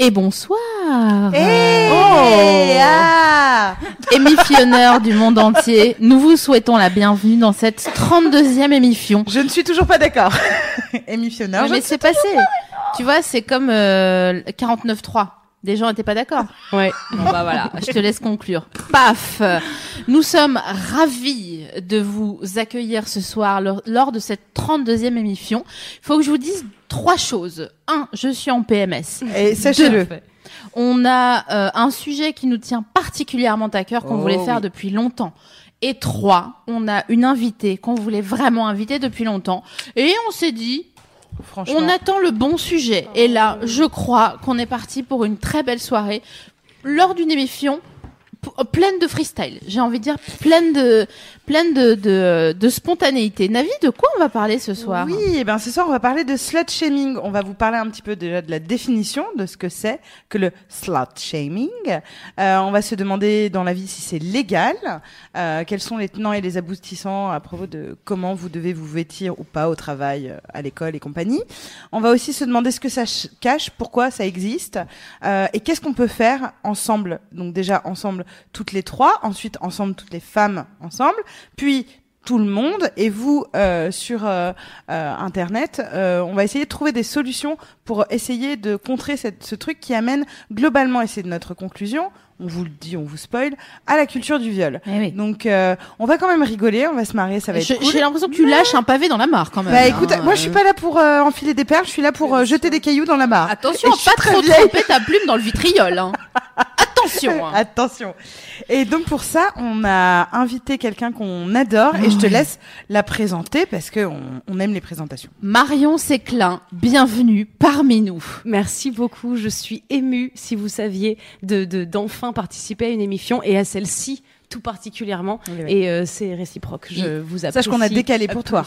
Et bonsoir Hey Oh ah Émissionneurs du monde entier, nous vous souhaitons la bienvenue dans cette 32e émission. Je ne suis toujours pas d'accord. Émissionneur. Mais c'est passé Tu vois, c'est comme euh, 49.3. Des gens n'étaient pas d'accord. Ouais. Bon bah voilà, je te laisse conclure. Paf Nous sommes ravis de vous accueillir ce soir lors, de cette 32e émission. Il faut que je vous dise trois choses. Un, je suis en PMS. Et sachez-le. On a euh, un sujet qui nous tient particulièrement à cœur, qu'on Oh voulait faire oui. depuis longtemps. Et trois, on a une invitée qu'on voulait vraiment inviter depuis longtemps. Et on s'est dit, On attend le bon sujet. Et là, je crois qu'on est parti pour une très belle soirée lors d'une émission pleine de freestyle. J'ai envie de dire pleine de pleine de, de, de spontanéité. Navi, de quoi on va parler ce soir Oui, et ben ce soir on va parler de slut shaming. On va vous parler un petit peu déjà de la définition de ce que c'est que le slut shaming. Euh, on va se demander dans la vie si c'est légal, euh, quels sont les tenants et les aboutissants à propos de comment vous devez vous vêtir ou pas au travail, euh, à l'école et compagnie. On va aussi se demander ce que ça ch- cache, pourquoi ça existe euh, et qu'est-ce qu'on peut faire ensemble. Donc déjà ensemble toutes les trois, ensuite ensemble toutes les femmes ensemble, puis tout le monde et vous euh, sur euh, euh, internet euh, on va essayer de trouver des solutions pour essayer de contrer cette, ce truc qui amène globalement et c'est notre conclusion on vous le dit on vous spoil à la culture du viol Eh oui. donc euh, on va quand même rigoler on va se marier ça va être Je- cool J'ai l'impression que tu lâches un pavé dans la mare quand même. bah écoute hein. moi je suis pas là pour euh, enfiler des perles je suis là pour euh, jeter des cailloux dans la mare Attention, Et pas trop tremper ta plume dans le vitriol. Hein. Attention. hein. Attention. Et donc pour ça, on a invité quelqu'un qu'on adore et je te laisse la présenter parce que on, on aime les présentations. Marion Séclin, bienvenue parmi nous. Merci beaucoup. Je suis émue, si vous saviez, de de- d'enfin participer à une émission et à celle-ci tout particulièrement. Oui, oui. Et euh, c'est réciproque. Je vous apprécie. Sache qu'on a décalé pour toi.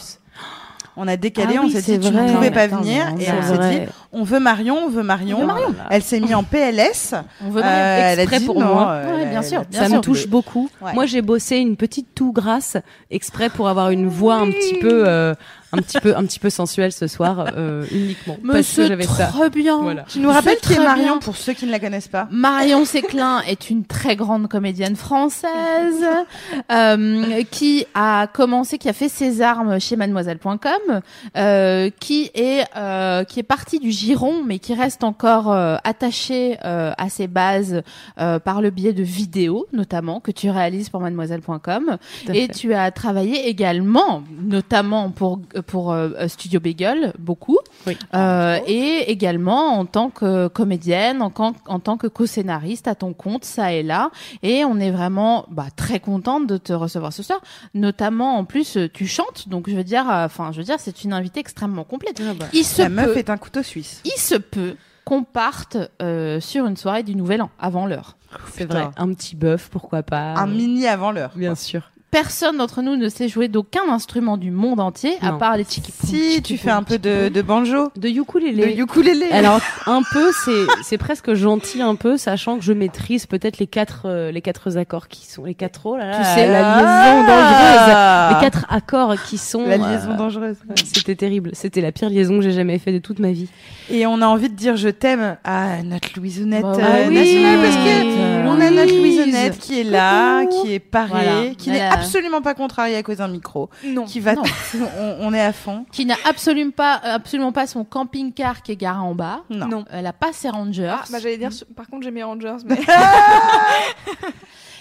On a décalé, Ah on oui, s'est dit tu ne pouvais Non, pas attends, venir et on s'est dit on veut Marion, on veut Marion. On veut Marion. Elle s'est mise en PLS. On veut Euh, elle a exprès dit pour non, moi. euh, Ouais, bien sûr, bien Ça sûr. me touche beaucoup. Ouais. Moi, j'ai bossé une petite toux grasse exprès pour avoir une voix un petit peu, euh, un petit peu, un petit peu sensuelle ce soir, euh, uniquement Mais parce que j'avais ça. très bien. Voilà. Tu nous rappelles qui est Marion bien. pour ceux qui ne la connaissent pas Marion Séclin est une très grande comédienne française euh, qui a commencé, qui a fait ses armes chez Mademoiselle.com, euh, qui est euh, qui est partie du giron, mais qui reste encore euh, attachée euh, à ses bases euh, par le biais de vidéos, notamment que tu réalises pour Mademoiselle.com. Et fait. tu as travaillé également, notamment pour pour euh, Studio Bagel, beaucoup. Oui. Euh, et également en tant que comédienne, en, can- en tant que co-scénariste à ton compte, ça et là. Et on est vraiment bah, très contente de te recevoir ce soir. Notamment, en plus, tu chantes, donc je veux dire, euh, enfin, je veux dire, c'est une invitée extrêmement complète. Il se La meuf est un couteau suisse. il se peut qu'on parte euh, sur une soirée du Nouvel An avant l'heure. C'est Putain. vrai. Un petit bœuf, pourquoi pas. Un mini avant l'heure. Bien sûr. Personne d'entre nous ne sait jouer d'aucun instrument du monde entier, à Non. part les tchiki Si tu fais un peu de, de banjo, De ukulélé. de ukulélé. Alors un peu, c'est c'est presque gentil un peu, sachant que je maîtrise peut-être les quatre euh, les quatre accords qui sont les quatre oh là là, Tu sais, la Ah. liaison dangereuse, les quatre accords qui sont La euh, liaison dangereuse. ouais, C'était terrible, c'était la pire liaison que j'ai jamais fait de toute ma vie. Et on a envie de dire je t'aime à notre Louisonnette Bah euh, oui. nationale parce que Euh, on a notre Louise. Louisonnette qui est là, Coucou. qui est parée, Voilà. qui n'est absolument pas contrariée à cause d'un micro, Non. qui va, Non. on, on est à fond. qui n'a absolument pas, absolument pas son camping-car qui est garé en bas. Non. Non. Elle a pas ses rangers. Ah, bah j'allais dire, par contre j'ai mes Rangers, mais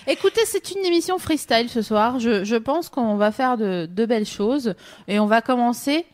Écoutez, c'est une émission freestyle ce soir. Je, je pense qu'on va faire de, de belles choses et on va commencer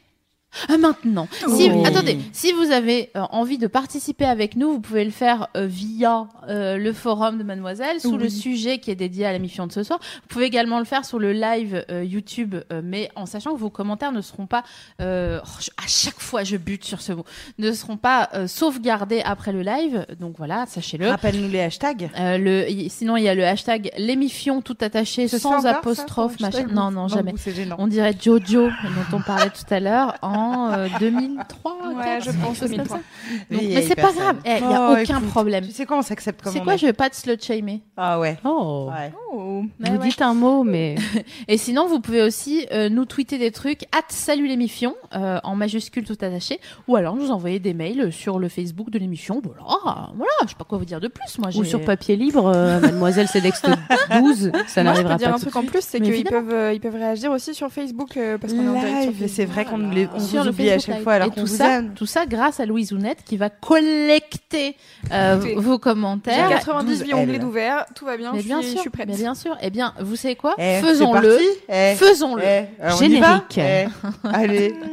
Ah, maintenant. Si, Oh. Attendez, si vous avez euh, envie de participer avec nous, vous pouvez le faire euh, via euh, le forum de Mademoiselle sous le sujet qui est dédié à la mission de ce soir. Vous pouvez également le faire sur le live euh, YouTube, euh, mais en sachant que vos commentaires ne seront pas, euh, oh, je- à chaque fois je bute sur ce mot, ne seront pas euh, sauvegardés après le live. Donc voilà, sachez-le. Rappelle-nous les hashtags. Euh, le, y- sinon, il y a le hashtag l'émission tout attaché sans apostrophe, machin. Non, non, jamais. vous. On dirait Jojo, dont on parlait tout à l'heure, en euh, 2003. Ouais, quatre, je pense quelque chose comme 2003. ça. Donc, mais c'est pas grave, il n'y a Oh, aucun écoute, problème. Tu sais quoi, on s'accepte comme C'est quoi, est. je vais pas te slut shamer. Ah ouais. Oh. Ouais. Oh. Ouais, Vous ouais. dites un mot, mais Et sinon, vous pouvez aussi euh, nous tweeter des trucs, at salut l'émission, euh, en majuscule tout attaché, ou alors nous envoyer des mails sur le Facebook de l'émission. Voilà, voilà, je sais pas quoi vous dire de plus. Moi, ou sur papier libre, euh, Mademoiselle Céleste 12, ça Moi, je n'arrivera peux dire pas un truc en plus, c'est qu'ils peuvent, euh, ils peuvent réagir aussi sur Facebook euh, parce qu'on est en direct sur c'est vrai qu'on nous les- vous le oublie à Facebook chaque Live. fois alors Et tout vous ça, aime. tout ça grâce à Louise Ounette qui va collecter euh, Écoutez, vos J'ai commentaires. 98 12 onglets d'ouvert, tout va bien, Mais je, bien suis, sûr, je suis prête. mais bien sûr. Eh bien, vous savez quoi Eh, Faisons-le. Eh, Faisons-le. eh, Générique. Eh, Allez.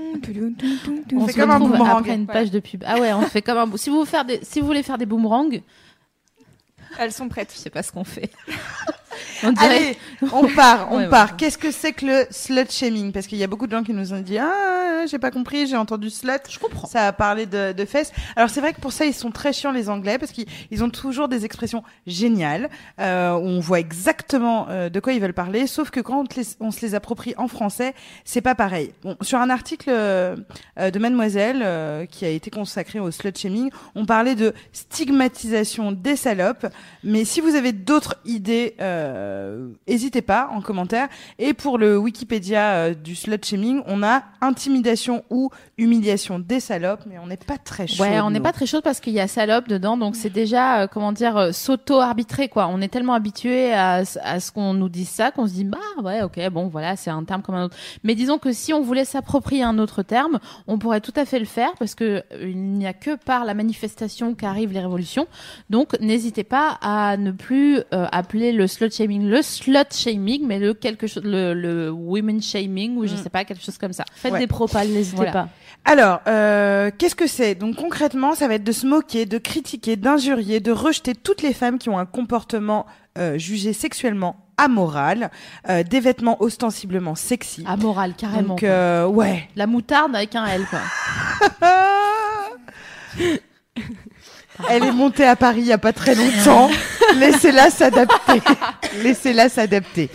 On, fait se comme un retrouve boomerang. après une page de pub. Ah ouais, on fait comme un. Si vous, faire des... si vous voulez faire des boomerangs, Elles sont prêtes. je sais pas ce qu'on fait. on dirait. Allez, on part, on Ouais, part. ouais. Qu'est-ce que c'est que le slut shaming? Parce qu'il y a beaucoup de gens qui nous ont dit ah j'ai pas compris, j'ai entendu slut. Je comprends. Ça a parlé de, de fesses. Alors c'est vrai que pour ça ils sont très chiants les Anglais parce qu'ils ils ont toujours des expressions géniales euh, où on voit exactement euh, de quoi ils veulent parler. Sauf que quand on, les- on se les approprie en français, c'est pas pareil. Bon, sur un article euh, euh, de Mademoiselle euh, qui a été consacré au slut shaming, on parlait de stigmatisation des salopes. Mais si vous avez d'autres idées, euh, n'hésitez pas en commentaire. Et pour le Wikipédia euh, du slut shaming, on a intimidation ou humiliation des salopes, mais on n'est pas très chaud. Ouais, on n'est pas très chaud parce qu'il y a salope dedans, donc c'est déjà euh, comment dire euh, s'auto-arbitrer quoi. On est tellement habitué à, ce- à ce qu'on nous dise ça qu'on se dit bah ouais ok bon voilà c'est un terme comme un autre. Mais disons que si on voulait s'approprier un autre terme, on pourrait tout à fait le faire parce que euh, il n'y a que par la manifestation qu'arrivent les révolutions. Donc n'hésitez pas à ne plus euh, appeler le slut shaming le slut shaming, mais le quelque chose le, le women shaming ou je Mm. sais pas quelque chose comme ça. Faites Ouais. des propales, n'hésitez Voilà. pas. Alors, euh, qu'est-ce que c'est? Donc concrètement, ça va être de se moquer, de critiquer, d'injurier, de rejeter toutes les femmes qui ont un comportement euh, jugé sexuellement amoral, euh, des vêtements ostensiblement sexy. Amoral carrément. Donc euh, ouais. La moutarde avec un L quoi. Elle est montée à Paris il y a pas très longtemps. Laissez-la s'adapter. Laissez-la s'adapter.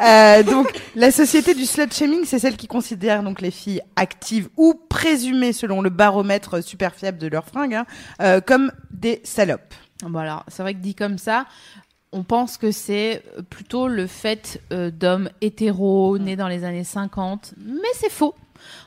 Euh, donc, la société du slut shaming, c'est celle qui considère donc les filles actives ou présumées selon le baromètre super fiable de leurs fringues hein, euh, comme des salopes. Bon alors, c'est vrai que dit comme ça, on pense que c'est plutôt le fait euh, d'hommes hétéros nés dans les années 50, mais c'est faux.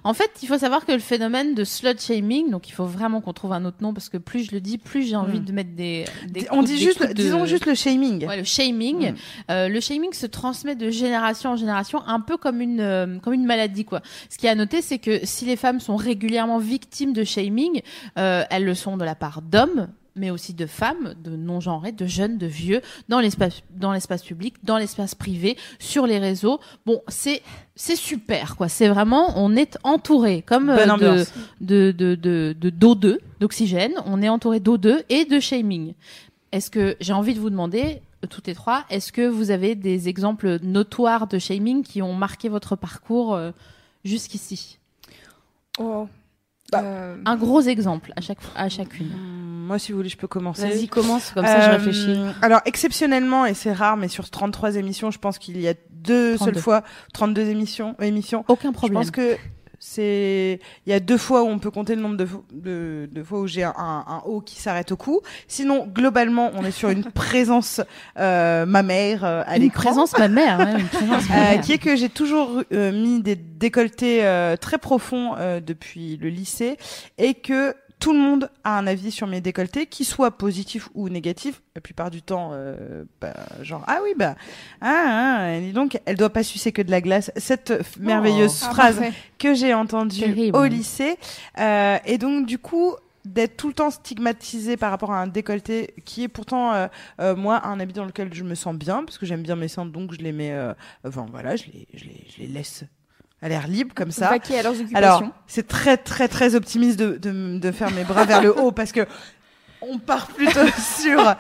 En fait, il faut savoir que le phénomène de slut shaming, donc il faut vraiment qu'on trouve un autre nom parce que plus je le dis, plus j'ai envie Mm. de mettre des. des On coups- dit des juste, de- disons juste le shaming. Ouais, le shaming. Mm. Euh, le shaming se transmet de génération en génération, un peu comme une euh, comme une maladie quoi. Ce qui est à noter, c'est que si les femmes sont régulièrement victimes de shaming, euh, elles le sont de la part d'hommes mais aussi de femmes, de non-genrés, de jeunes, de vieux, dans l'espace, dans l'espace public, dans l'espace privé, sur les réseaux. Bon, c'est, c'est super, quoi. C'est vraiment, on est entouré, comme euh, de, de, de, de, de d'O2, d'oxygène. On est entouré d'O2 et de shaming. Est-ce que j'ai envie de vous demander, euh, toutes les trois, est-ce que vous avez des exemples notoires de shaming qui ont marqué votre parcours euh, jusqu'ici? Oh. Bah, Euh, Un gros exemple à chaque à chacune. Hum, Moi, si vous voulez, je peux commencer. Vas-y, commence, comme ça je Euh, réfléchis. Alors, exceptionnellement, et c'est rare, mais sur 33 émissions, je pense qu'il y a deux 32. seules fois, 32 émissions, émissions. Aucun Je problème. pense que c'est, il y a deux fois où on peut compter le nombre de, fo- de, de fois où j'ai un, un, qui s'arrête au cou. Sinon, globalement, on est sur une présence euh, mammaire euh, à l'écran. présence ma mère, ouais, une présence Euh, mammaire. qui est que j'ai toujours euh, mis des décolletés euh, très profonds euh, depuis le lycée et que tout le monde a un avis sur mes décolletés, qui soit positif ou négatif. La plupart du temps, euh, bah, genre ah oui bah ah, ah dis donc elle doit pas sucer que de la glace. Cette f- merveilleuse ah, phrase parfait. que j'ai entendue Terrible. au lycée euh, et donc du coup d'être tout le temps stigmatisé par rapport à un décolleté qui est pourtant euh, euh, moi un habit dans lequel je me sens bien parce que j'aime bien mes seins donc je les mets euh, enfin voilà je les, je les, je les laisse à l'air libre comme ça. Vaquer à leurs occupations. Alors, c'est très très très optimiste de, de, de faire mes bras vers le haut parce que on part plutôt sur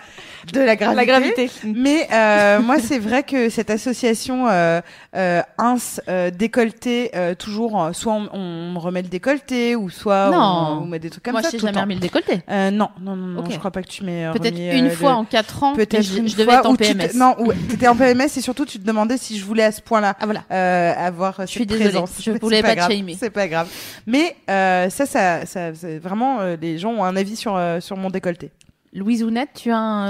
de la gravité. la gravité. Mais euh, moi, c'est vrai que cette association euh, euh, ins euh, décolleté, euh, toujours, euh, soit on, on me remet le décolleté, ou soit Non. on, on met des trucs comme Moi, ça. je t'ai tout le jamais remis le décolleté. Euh, non, non, non, non, Ok. je crois pas que tu m'aies euh, Peut-être une fois le- en quatre ans. Peut-être je, une je devais fois être en où tu te- PMS. Non, ouais, t'étais en PMS et surtout tu te demandais si je voulais à ce point-là Ah voilà. euh, avoir Je suis cette désolée, présence. je voulais pas te grave, shamer. C'est pas grave. Mais euh, ça, ça, ça, vraiment euh, les gens ont un avis sur euh, sur mon décolleté. Louise Ounette, tu as un.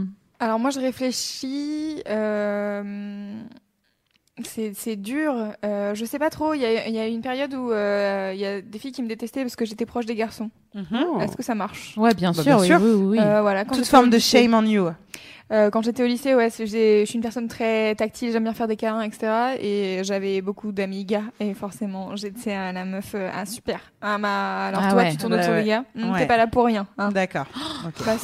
euh, Alors moi je réfléchis. euh, C'est c'est dur. Euh, je sais pas trop. Il y a, il y a une période où euh, il y a des filles qui me détestaient parce que j'étais proche des garçons. Oh. Est-ce que ça marche? Ouais, bien Bah, sûr, bien oui, sûr. oui, oui, oui. Euh, voilà, quand Toute forme de shame on you. Euh, quand j'étais au lycée, ouais, je suis une personne très tactile, j'aime bien faire des câlins, etc. Et j'avais beaucoup d'amis gars, et forcément, j'étais à la meuf, euh, ah super. Ah, ma... Alors Ah toi, ouais. tu tournes Ouais, autour ouais. des gars, Ouais. t'es pas là pour rien. Hein. D'accord. Bah.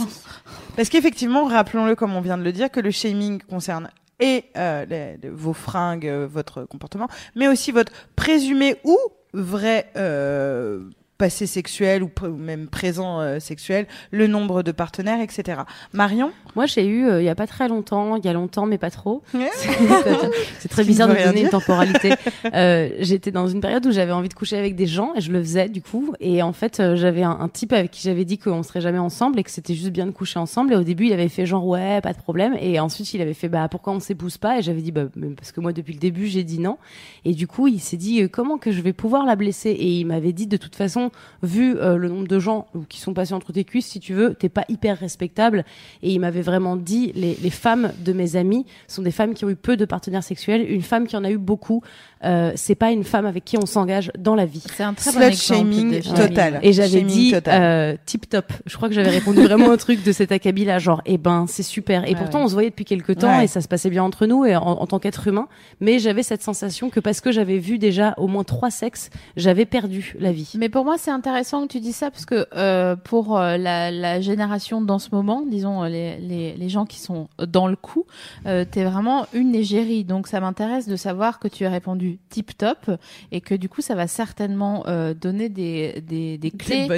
Parce qu'effectivement, rappelons-le comme on vient de le dire, que le shaming concerne et euh, les- les- vos fringues, euh, votre comportement, mais aussi votre présumé ou vrai euh, passé sexuel ou, pr- même présent euh, sexuel, le nombre de partenaires, etc. Marion? Moi, j'ai eu euh, il y a pas très longtemps, il y a longtemps, mais pas trop. C'est très bizarre de donner une temporalité. Euh, J'étais dans une période où j'avais envie de coucher avec des gens et je le faisais du coup. Et en fait, euh, j'avais un, un type avec qui j'avais dit qu'on serait jamais ensemble et que c'était juste bien de coucher ensemble. Et au début, il avait fait genre ouais, pas de problème. Et ensuite, il avait fait bah pourquoi on s'épouse pas? Et j'avais dit bah parce que moi depuis le début j'ai dit non. Et du coup, il s'est dit euh, comment que je vais pouvoir la blesser? Et il m'avait dit de toute façon, vu euh, le nombre de gens qui sont passés entre tes cuisses, si tu veux, t'es pas hyper respectable. Et il m'avait vraiment dit les, les femmes de mes amis sont des femmes qui ont eu peu de partenaires sexuels. Une femme qui en a eu beaucoup, euh, c'est pas une femme avec qui on s'engage dans la vie. C'est un très bon Slut exemple. shaming total. Et j'avais dit euh, tip top. Je crois que j'avais répondu vraiment au truc de cet acabit là, genre eh ben c'est super. Et Ouais, pourtant ouais. on se voyait depuis quelques temps Ouais. et ça se passait bien entre nous et en, en tant qu'être humain. Mais j'avais cette sensation que parce que j'avais vu déjà au moins trois sexes, j'avais perdu la vie. Mais pour moi, c'est intéressant que tu dis ça parce que euh, pour euh, la, la génération dans ce moment, disons euh, les, les, les gens qui sont dans le coup, euh, t'es vraiment une égérie. Donc ça m'intéresse de savoir que tu as répondu tip top et que du coup ça va certainement euh, donner des, des, des clés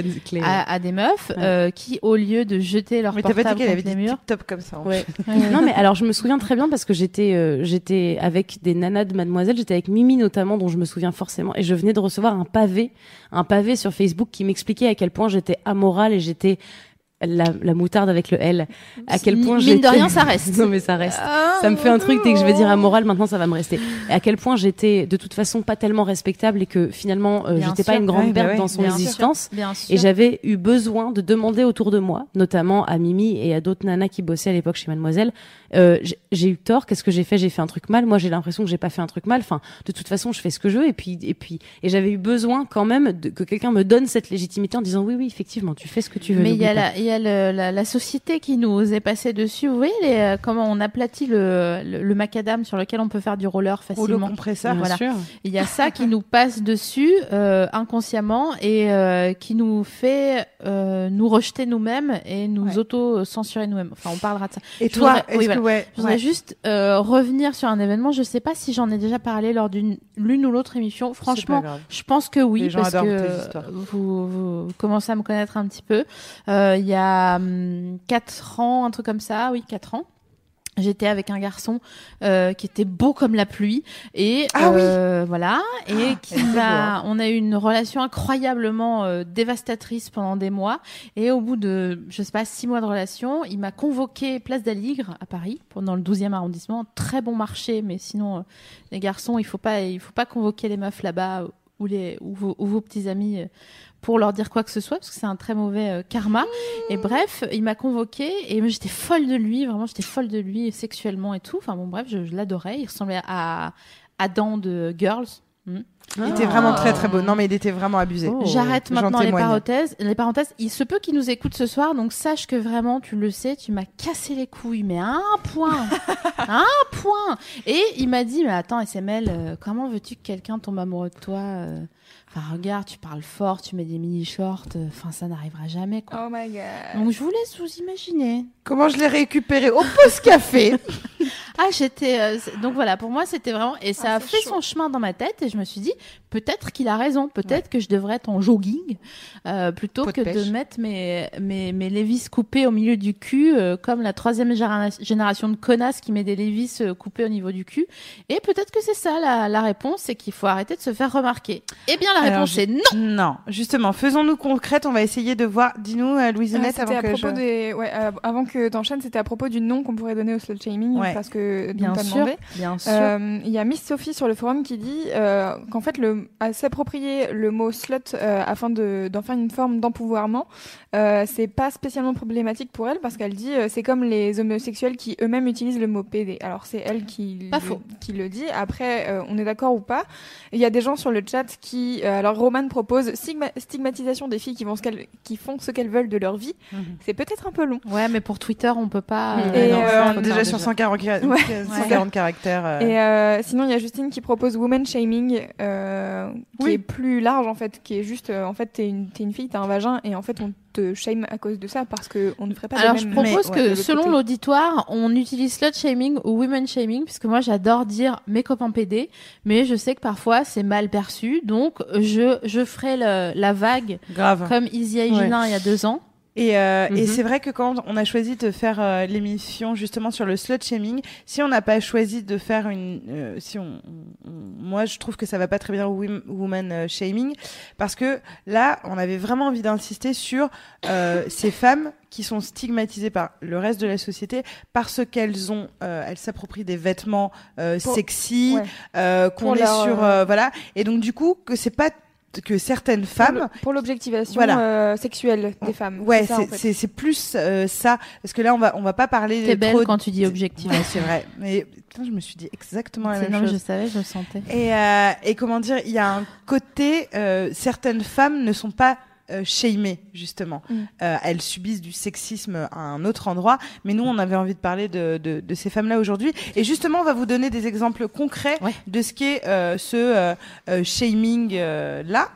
à, à des meufs Ouais. euh, qui, au lieu de jeter leur Mais t'as pas dit portable qu'elle avait murs, tip-top comme ça. en Ouais. Ouais. non mais alors je me souviens très bien parce que j'étais euh, j'étais avec des nanas de Mademoiselle, j'étais avec Mimi notamment dont je me souviens forcément et je venais de recevoir un pavé, un pavé sur Facebook qui m'expliquait à quel point j'étais amorale et j'étais la, la moutarde avec le L. À quel point Mine de rien, ça reste. non mais ça reste. Ça me fait un truc dès que je vais dire amoral, maintenant ça va me rester. Et à quel point j'étais de toute façon pas tellement respectable et que finalement euh, j'étais pas sûr. une grande Ouais, bah perte ouais, dans son sûr. existence. Bien sûr. Et j'avais eu besoin de demander autour de moi, notamment à Mimi et à d'autres nanas qui bossaient à l'époque chez Mademoiselle, euh, j'ai- j'ai eu tort, qu'est-ce que j'ai fait? J'ai fait un truc mal. Moi, j'ai l'impression que j'ai pas fait un truc mal. Enfin, de toute façon, je fais ce que je veux. Et puis, et puis, et j'avais eu besoin quand même de, que quelqu'un me donne cette légitimité en disant oui, oui, effectivement, tu fais ce que tu veux. Mais il y a, pas. la, il y a le- la, la société qui nous est passée dessus. Vous voyez les, euh, comment on aplatit le, le, le macadam sur lequel on peut faire du roller Ou le facilement. Bien sûr. Il y a ça qui nous passe dessus euh, inconsciemment et euh, qui nous fait euh, nous rejeter nous-mêmes et nous Ouais. auto-censurer nous-mêmes. Enfin, on parlera de ça. Et Je toi, voudrais- oui, que voilà. ouais, Je voudrais ouais. juste euh, revenir sur un événement. Je sais pas si j'en ai déjà parlé lors d'une l'une ou l'autre émission. Franchement, je pense que oui, Les parce que vous, vous commencez à me connaître un petit peu. Euh, Il y a hum, quatre ans, un truc comme ça, oui, quatre ans. J'étais avec un garçon euh, qui était beau comme la pluie et Ah oui. euh, voilà et qui beau, m'a hein. on a eu une relation incroyablement euh, dévastatrice pendant des mois et au bout de je sais pas six mois de relation il m'a convoqué place d'Aligre à Paris pendant le 12e arrondissement très bon marché mais sinon les garçons il faut pas il faut pas convoquer les meufs là-bas ou les ou vos, ou vos petits amis pour leur dire quoi que ce soit parce que c'est un très mauvais euh, karma. Et bref il m'a convoqué et j'étais folle de lui vraiment j'étais folle de lui sexuellement et tout. Enfin bon bref je, je l'adorais. Il ressemblait à Adam de Girls. Hmm. Il était vraiment très très beau. Non, mais il était vraiment abusé. Oh. J'arrête maintenant les parenthèses. Les parenthèses, il se peut qu'il nous écoute ce soir, donc sache que vraiment, tu le sais, tu m'as cassé les couilles, mais à un point, à un point. Et il m'a dit, mais attends, SML, euh, comment veux-tu que quelqu'un tombe amoureux de toi euh? Enfin, regarde, tu parles fort, tu mets des mini shorts, euh, enfin, ça n'arrivera jamais, quoi. Oh my god. Donc, je vous laisse vous imaginer. Comment je l'ai récupéré au post café? Ah, j'étais. euh, donc voilà, pour moi, c'était vraiment. Et ça Ah, a c'est fait chaud. son chemin dans ma tête et je me suis dit, peut-être qu'il a raison. Peut-être que je devrais être en jogging euh, plutôt de que pêche. de mettre mes, mes, mes Levis coupés au milieu du cul, euh, comme la troisième généra- génération de connasses qui met des Levis euh, coupés au niveau du cul. Et peut-être que c'est ça la, la réponse, c'est qu'il faut arrêter de se faire remarquer. Eh bien, la Alors, réponse je- est non. Non, justement, faisons-nous concrète. On va essayer de voir. Dis-nous, euh, Louise Honnête, c'était avant à que propos je... des, ouais, euh, avant que t'enchaînes, c'était à propos du nom qu'on pourrait donner au slut shaming, Ouais. parce que Bien sûr, demandé. bien sûr. Euh, Il y a Miss Sophie sur le forum qui dit euh, qu'en fait, le, à s'approprier le mot slut euh, afin de- d'en faire une forme d'empouvoirment, euh, c'est pas spécialement problématique pour elle parce qu'elle dit euh, c'est comme les homosexuels qui eux-mêmes utilisent le mot PD. Alors c'est elle qui, Pas le, faux. qui le dit. Après, euh, on est d'accord ou pas. Il y a des gens sur le chat qui, euh, alors Roman propose stigma- stigmatisation des filles qui, vont ce qu'elles- qui font ce qu'elles veulent de leur vie. Mhm. C'est peut-être un peu long. Ouais, mais pour Twitter, on peut pas. Et, non, euh, on est déjà sur 140, ca- Ouais. 140 caractères. euh. Et euh, sinon, il y a Justine qui propose woman shaming, euh, qui Oui. est plus large en fait, qui est juste, euh, en fait, t'es une, t'es une fille, t'as un vagin, et en fait, on te shame à cause de ça parce que on ne ferait pas. Alors je propose Mais, que ouais, selon l'auditoire, on utilise slut shaming ou women shaming, puisque moi j'adore dire mes copains PD, mais je sais que parfois c'est mal perçu, donc je je ferai le- la vague Grave. comme Izzy Aïginin il y a deux ans. Et, euh, et Mhm. c'est vrai que quand on a choisi de faire euh, l'émission justement sur le slut shaming, si on n'a pas choisi de faire une, euh, si on, on- moi je trouve que ça va pas très bien woman euh, shaming parce que là on avait vraiment envie d'insister sur euh, ces femmes qui sont stigmatisées par le reste de la société parce qu'elles ont, euh, elles s'approprient des vêtements euh, Pour- sexy, ouais. euh, qu'on est leur, sur, voilà, et donc du coup que c'est pas que certaines femmes pour l'objectivation Voilà. euh, sexuelle des femmes. Ouais, ça, en c'est fait. c'est c'est plus euh, ça parce que là on va on va pas parler T'es belle trop quand tu dis objectif. Ouais, c'est vrai. Mais putain, je me suis dit exactement la C'est- même non, chose. je savais, je le sentais. Et euh, et comment dire, il y a un côté euh, certaines femmes ne sont pas euh, shamées justement. Mm. Euh, elles subissent du sexisme à un autre endroit, mais nous on avait envie de parler de de, de ces femmes-là aujourd'hui. Et justement, on va vous donner des exemples concrets Ouais. de ce qu'est euh, ce euh, euh, shaming euh, là.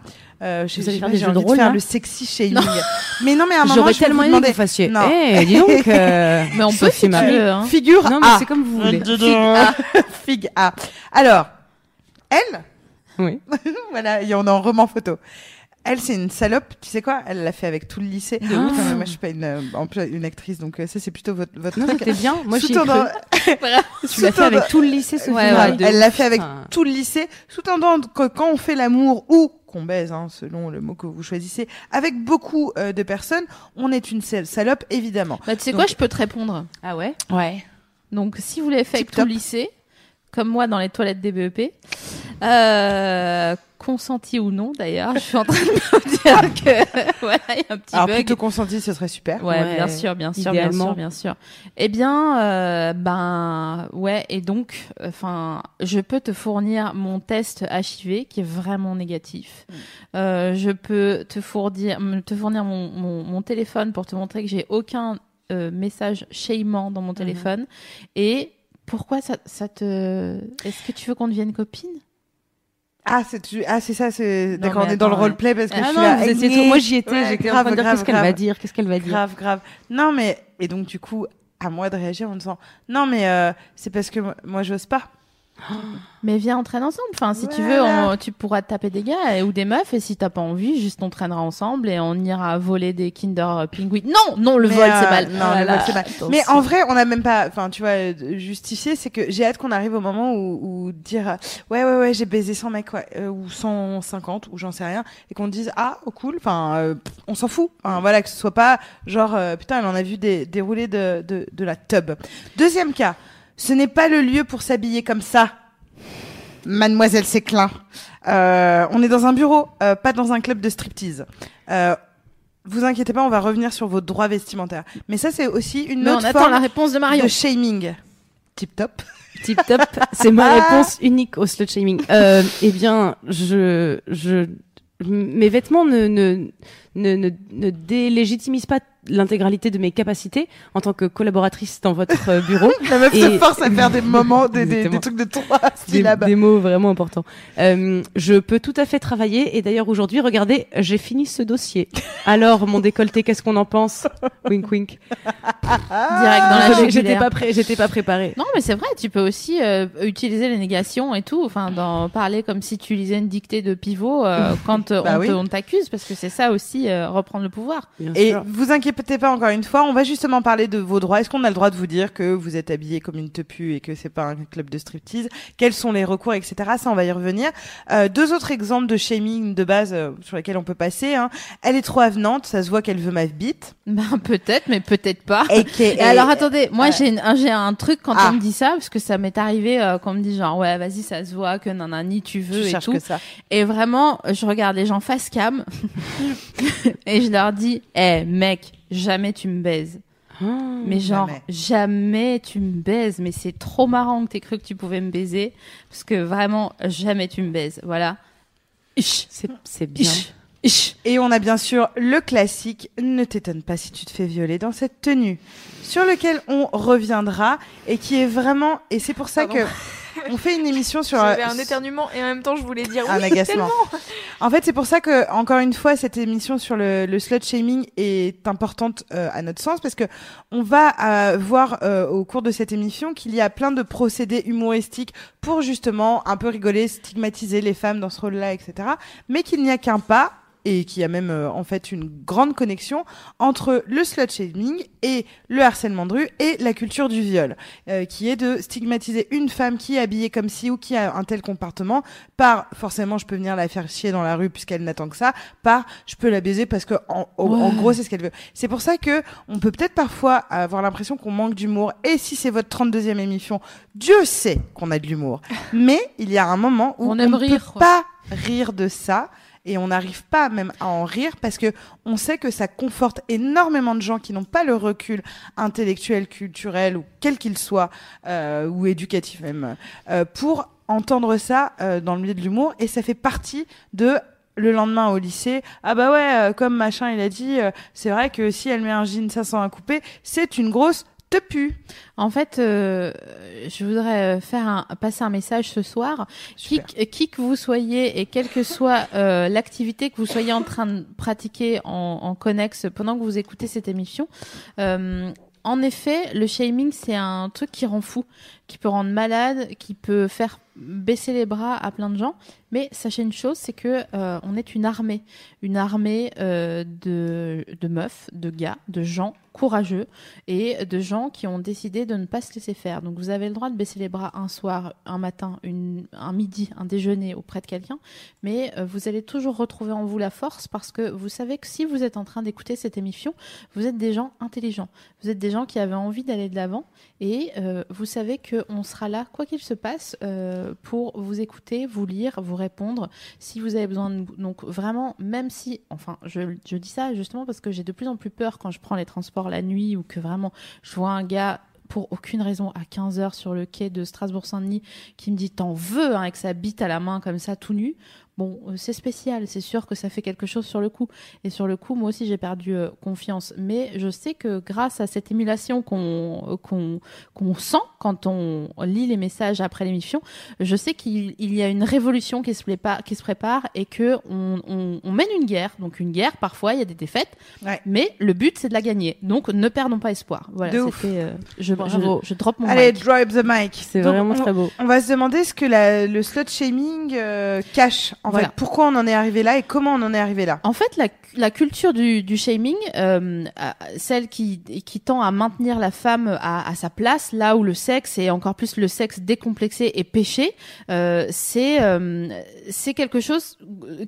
Euh, je- Vous allez j'ai faire des jeux de rôle, faire le sexy shaming. Mais non, mais à un moment, J'aurais tellement aimé que vous fassiez. Non. Eh, dis donc. euh, Mais on peut si tu veux. Hein. Figure Non, mais A. c'est comme vous voulez. Figue A. Figue A. Alors, elle, Oui. voilà, et on est en roman photo. Elle, c'est une salope. Tu sais quoi? Elle l'a fait avec tout le lycée. Enfin, moi, je suis pas une, euh, en plus, une actrice, donc euh, ça, c'est plutôt votre, votre Non, truc. c'était bien. Moi. Sous-tendant- Tu l'as fait avec tout le lycée, Sophie. Ouais, Marie, ouais. de Elle l'a fait avec Enfin, tout le lycée, sous-tendant que quand on fait l'amour ou qu'on baise, hein, selon le mot que vous choisissez, avec beaucoup euh, de personnes, on est une sale- salope, évidemment. Bah, tu sais Donc- quoi, je peux te répondre. Ah ouais? Ouais. Donc, si vous l'avez fait avec tout le lycée, comme moi dans les toilettes des BEP, euh, consenti ou non d'ailleurs, je suis en train de me dire que voilà, il y a un petit Alors, bug. plutôt consenti, ce serait super. Ouais, Ouais, bien sûr, bien sûr, bien sûr, bien sûr. Eh bien, euh, ben, ouais, et donc, enfin, je peux te fournir mon test HIV qui est vraiment négatif. Mm. Euh, je peux te fournir, te fournir mon, mon, mon téléphone pour te montrer que j'ai aucun euh, message shamant Mm-hmm. dans mon téléphone. Et pourquoi ça, ça te, est-ce que tu veux qu'on devienne copine? Ah, c'est tu- ah, c'est ça, c'est d'accord, on est dans le roleplay parce que Ah je suis non, là. vous trop- Moi, j'y étais. ouais, J'étais en grave, train de dire grave, qu'est-ce qu'elle va dire, qu'est-ce qu'elle va dire. Grave, grave. Non, mais et donc du coup, à moi de réagir en disant non, mais euh, c'est parce que moi, moi j'ose pas. Mais viens, on traîne ensemble. Enfin, si tu veux, on- tu pourras te taper des gars et- ou des meufs. Et si t'as pas envie, juste on traînera ensemble et on ira voler des Kinder Penguin. Non, non, le Mais, vol, c'est euh, mal. non, le Voilà. vol, c'est mal. Mais en vrai, on n'a même pas, enfin, tu vois, justifié, c'est que j'ai hâte qu'on arrive au moment où, où dire, euh, ouais, ouais, ouais, j'ai baisé 100 mecs, ouais, euh, ou 150, ou j'en sais rien, et qu'on dise, ah, oh, cool, enfin, euh, on s'en fout. Enfin, voilà, que ce soit pas genre, euh, putain, elle en a vu des, dérouler de, de, de la tub. Deuxième cas, ce n'est pas le lieu pour s'habiller comme ça. Mademoiselle Séclin. Euh, on est dans un bureau, euh, pas dans un club de striptease. Euh, vous inquiétez pas, on va revenir sur vos droits vestimentaires. Mais ça, c'est aussi une Mais on attend forme la réponse de Marion. de shaming. Tip top. Tip top, c'est ma réponse unique au slut shaming. Euh, eh bien, je, je, mes vêtements ne, ne, ne, ne, ne délégitimisent pas l'intégralité de mes capacités en tant que collaboratrice dans votre euh, bureau. La meuf se force à faire des moments, des, des, des trucs de trois des, syllabes. des mots vraiment importants. Euh, je peux tout à fait travailler et d'ailleurs aujourd'hui, regardez, j'ai fini ce dossier. Alors mon décolleté, qu'est-ce qu'on en pense? Wink wink. Direct dans la J'étais pas j'étais pas préparée. Non, mais c'est vrai, tu peux aussi euh, utiliser les négations et tout, enfin, dans, parler comme si tu lisais une dictée de pivot euh, quand Bah on oui. t'accuse, parce que c'est ça aussi, euh, reprendre le pouvoir. Bien Et sûr. vous inquiétez pas encore une fois, on va justement parler de vos droits. Est-ce qu'on a le droit de vous dire que vous êtes habillé comme une tepu et que c'est pas un club de striptease? Quels sont les recours, etc. Ça, on va y revenir. Euh, deux autres exemples de shaming de base euh, sur lesquels on peut passer. Hein. Elle est trop avenante, ça se voit qu'elle veut ma bite. Ben, peut-être, mais peut-être pas. Et, que- Et alors attendez, moi j'ai j'ai un truc quand Ah. on me dit ça parce que ça m'est arrivé euh, quand on me dit genre ouais vas-y ça se voit que nanani tu veux tu et tout que ça. et vraiment je regarde les gens face cam et je leur dis eh mec jamais tu me baises Ah. mais genre Jamais. jamais. tu me baises mais c'est trop marrant que t'aies cru que tu pouvais me baiser parce que vraiment jamais tu me baises voilà C'est c'est bien. ish. Et on a bien sûr le classique Ne t'étonne pas si tu te fais violer dans cette tenue, sur lequel on reviendra et qui est vraiment. Et c'est pour ça Pardon. que on fait une émission sur J'avais euh, un éternuement et en même temps je voulais dire un oui. agacement. En fait, c'est pour ça que, encore une fois, cette émission sur le, le slut shaming est importante euh, à notre sens parce que on va euh, voir euh, au cours de cette émission qu'il y a plein de procédés humoristiques pour justement un peu rigoler, stigmatiser les femmes dans ce rôle-là, etc. Mais qu'il n'y a qu'un pas et qu'il y a même euh, en fait une grande connexion entre le slut shaming et le harcèlement de rue et la culture du viol, euh, qui est de stigmatiser une femme qui est habillée comme ci ou qui a un tel comportement par forcément je peux venir la faire chier dans la rue puisqu'elle n'attend que ça, par je peux la baiser parce que en, en- en Ouais. gros c'est ce qu'elle veut. C'est pour ça que on peut peut-être parfois avoir l'impression qu'on manque d'humour et si c'est votre 32e émission, Dieu sait qu'on a de l'humour. Mais il y a un moment où On on, ne peut pas rire de ça et on n'arrive pas même à en rire parce que on sait que ça conforte énormément de gens qui n'ont pas le recul intellectuel, culturel ou quel qu'il soit euh, ou éducatif même euh, pour entendre ça euh, dans le milieu de l'humour. Et ça fait partie de le lendemain au lycée, ah bah ouais, comme machin il a dit, c'est vrai que si elle met un jean 500 à couper, c'est une grosse tepu. En fait, euh, je voudrais euh, faire un, passer un message ce soir. Qui, qui que vous soyez et quelle que soit euh, l'activité que vous soyez en train de pratiquer en, en connexe pendant que vous écoutez cette émission, euh, en effet, le shaming, c'est un truc qui rend fou, qui peut rendre malade, qui peut faire baisser les bras à plein de gens. Mais sachez une chose, c'est que euh, on est une armée, une armée euh, de, de meufs, de gars, de gens courageux et de gens qui ont décidé de ne pas se laisser faire. Donc vous avez le droit de baisser les bras un soir, un matin, un midi, un déjeuner auprès de quelqu'un, mais euh, vous allez toujours retrouver en vous la force parce que vous savez que si vous êtes en train d'écouter cette émission, vous êtes des gens intelligents, vous êtes des gens qui avaient envie d'aller de l'avant et euh, vous savez qu'on sera là, quoi qu'il se passe, euh, pour vous écouter, vous lire, vous répondre si vous avez besoin de. Donc vraiment, même si, enfin, je dis ça justement parce que j'ai de plus en plus peur quand je prends les transports la nuit ou que vraiment je vois un gars pour aucune raison à 15h sur le quai de Strasbourg-Saint-Denis qui me dit t'en veux hein, avec sa bite à la main comme ça tout nu? Bon, euh, c'est spécial, c'est sûr que ça fait quelque chose sur le coup. Et sur le coup, moi aussi, j'ai perdu euh, confiance. Mais je sais que grâce à cette émulation qu'on euh, qu'on qu'on sent quand on lit les messages après l'émission, je sais qu'il il y a une révolution qui se prépare, qui se prépare et que on, on, on mène une guerre. Donc une guerre, parfois, il y a des défaites, Ouais. mais le but, c'est de la gagner. Donc ne perdons pas espoir. Voilà, De ouf. c'était, euh, je, Bravo. je, je drop mon Allez, mic. drop the mic. C'est vraiment on- très beau. On va se demander ce que la- le slut shaming euh, cache. En Voilà. fait, pourquoi on en est arrivé là et comment on en est arrivé là? En fait, la, la culture du, du shaming, euh, celle qui, qui tend à maintenir la femme à, à sa place, là où le sexe et encore plus le sexe décomplexé et péché, euh, c'est euh, c'est quelque chose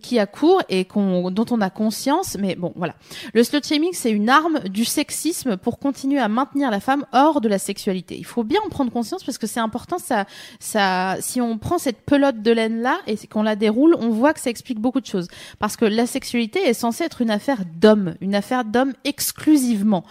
qui a cours et qu'on dont on a conscience. Mais bon, voilà. Le slut shaming, c'est une arme du sexisme pour continuer à maintenir la femme hors de la sexualité. Il faut bien en prendre conscience parce que c'est important. Ça, ça, si on prend cette pelote de laine là et qu'on la déroule, on voit que ça explique beaucoup de choses. Parce que la sexualité est censée être une affaire d'hommes, une affaire d'hommes exclusivement.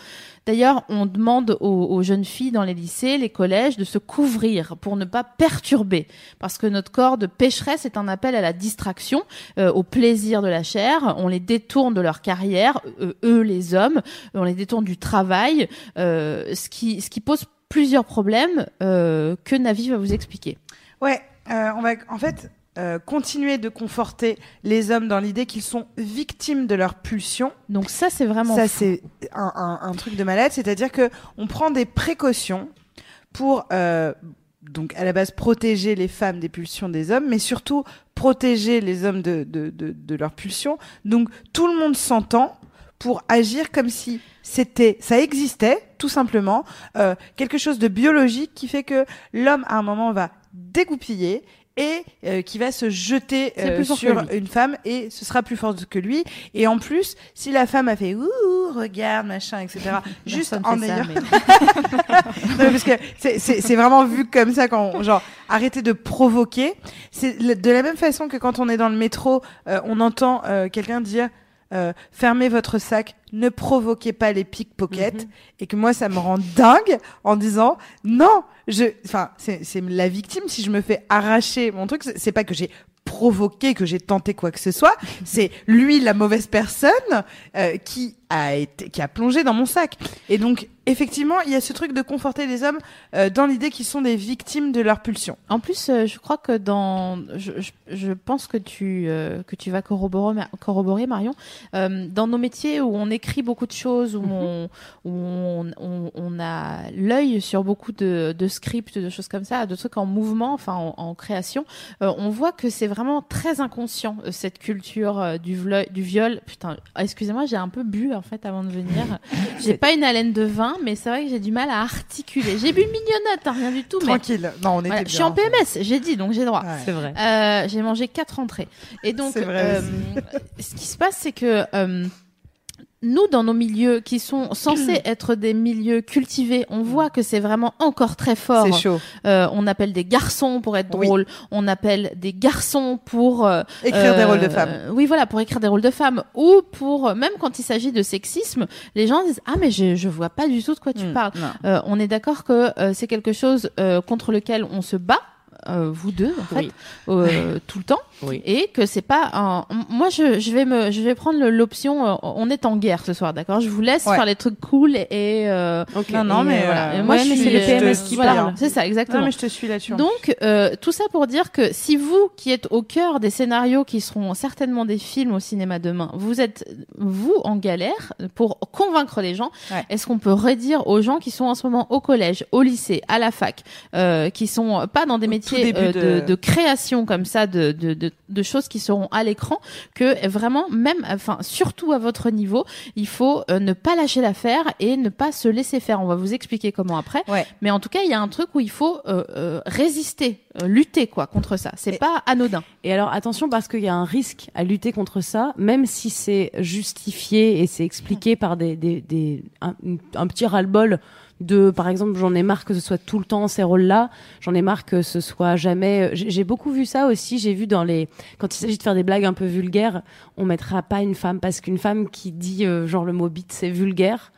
D'ailleurs, on demande aux, jeunes filles dans les lycées, les collèges, de se couvrir pour ne pas perturber, parce que notre corps de pécheresse est un appel à la distraction, euh, au plaisir de la chair. On les détourne de leur carrière, euh, eux les hommes, on les détourne du travail, euh, ce qui pose plusieurs problèmes que Navi va vous expliquer. Ouais, on va en fait euh, continuer de conforter les hommes dans l'idée qu'ils sont victimes de leurs pulsions. Donc ça, c'est vraiment Ça, c'est un, un- un truc de malade, c'est-à-dire que on prend des précautions pour euh, donc à la base protéger les femmes des pulsions des hommes, mais surtout protéger les hommes de, de, de, de leurs pulsions. Donc tout le monde s'entend pour agir comme si c'était, ça existait tout simplement, euh, quelque chose de biologique qui fait que l'homme à un moment va dégoupiller et euh, qui va se jeter euh, sur une femme et ce sera plus fort que lui. Et en plus, si la femme a fait ouh regarde machin etc. juste en ayant mais- non, parce que c'est- vraiment vu comme ça quand on- genre arrêter de provoquer. C'est de la même façon que quand on est dans le métro, euh, on entend euh, quelqu'un dire euh, fermez votre sac, ne provoquez pas les pickpockets. Et que moi ça me rend dingue en disant non, je enfin c'est c'est la victime. Si je me fais arracher mon truc, c'est c'est pas que j'ai provoqué, que j'ai tenté quoi que ce soit, c'est lui la mauvaise personne euh, qui a été qui a plongé dans mon sac. Et donc effectivement, il y a ce truc de conforter les hommes euh, dans l'idée qu'ils sont des victimes de leur pulsion. En plus, euh, je crois que dans, je, je, je pense que tu euh, que tu vas corroborer, corroborer Marion, dans nos métiers où on écrit beaucoup de choses, où on où on, on, on a l'œil sur beaucoup de, de scripts, de choses comme ça, de trucs en mouvement, enfin en, en création, on voit que c'est vraiment très inconscient cette culture du, du viol. Putain, excusez-moi, j'ai un peu bu en fait avant de venir. j'ai pas une haleine de vin, mais c'est vrai que j'ai du mal à articuler. J'ai bu une mignonnette, hein, rien du tout, mais Tranquille. Non, on était voilà, bien. je suis en. PMS, j'ai dit, donc j'ai droit. Ouais. C'est vrai. Euh, j'ai mangé quatre entrées. Et donc, C'est vrai euh, ce qui se passe, c'est que euh, nous, dans nos milieux qui sont censés être des milieux cultivés, on voit que c'est vraiment encore très fort. C'est chaud. Euh, on appelle des garçons pour être Oui. drôle. On appelle des garçons pour euh, Écrire des euh, rôles de femmes. Oui, voilà, pour écrire des rôles de femmes ou pour même quand il s'agit de sexisme, les gens disent ah mais je je vois pas du tout de quoi tu Mm, parles. Euh, on est d'accord que euh, c'est quelque chose euh, contre lequel on se bat. euh, vous deux en fait Oui. euh, tout le temps Oui. et que c'est pas un... moi je, je vais me je vais prendre l'option euh, on est en guerre ce soir d'accord? Je vous laisse Ouais. faire les trucs cool et, et, euh, Ok. Non, non, et, mais, euh, voilà. Et moi ouais, je mais suis c'est le euh, PMS qui voilà. parle. c'est ça exactement Non, mais je te suis là-dessus. donc, euh, tout ça pour dire que si vous, qui êtes au cœur des scénarios qui seront certainement des films au cinéma demain, vous êtes, vous, en galère pour convaincre les gens, Ouais. est-ce qu'on peut redire aux gens qui sont en ce moment au collège, au lycée, à la fac, euh, qui sont pas dans des métiers euh, de... de- de création comme ça, de, de, de, de choses qui seront à l'écran, que vraiment, même, enfin, surtout à votre niveau, il faut euh, ne pas lâcher l'affaire et ne pas se laisser faire. On va vous expliquer comment après. Ouais. Mais en tout cas, il y a un truc où il faut euh, euh, résister, lutter quoi contre ça. C'est Et- pas anodin. Et alors attention parce qu'il y a un risque à lutter contre ça, même si c'est justifié et c'est expliqué par des, des, des un, un petit ras-le-bol de, par exemple, j'en ai marre que ce soit tout le temps ces rôles-là, j'en ai marre que ce soit jamais. J'ai j'ai beaucoup vu ça aussi. J'ai vu dans les quand il s'agit de faire des blagues un peu vulgaires, on mettra pas une femme parce qu'une femme qui dit euh, genre le mot bite c'est vulgaire.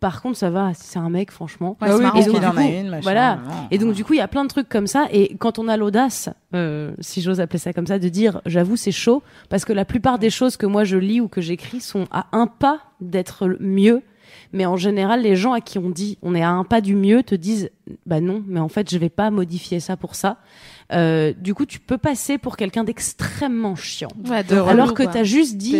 Par contre, ça va. C'est un mec, franchement. Ouais, marrant. Et donc, du en a coup, une, machin. voilà. Et donc du coup, il y a plein de trucs comme ça. Et quand on a l'audace, euh, si j'ose appeler ça comme ça, de dire, j'avoue, c'est chaud, parce que la plupart des choses que moi je lis ou que j'écris sont à un pas d'être mieux. Mais en général, les gens à qui on dit, on est à un pas du mieux, te disent, bah non, mais en fait, je vais pas modifier ça pour ça. Euh, du coup, tu peux passer pour quelqu'un d'extrêmement chiant. Ouais, de relou, Alors que tu as juste dit,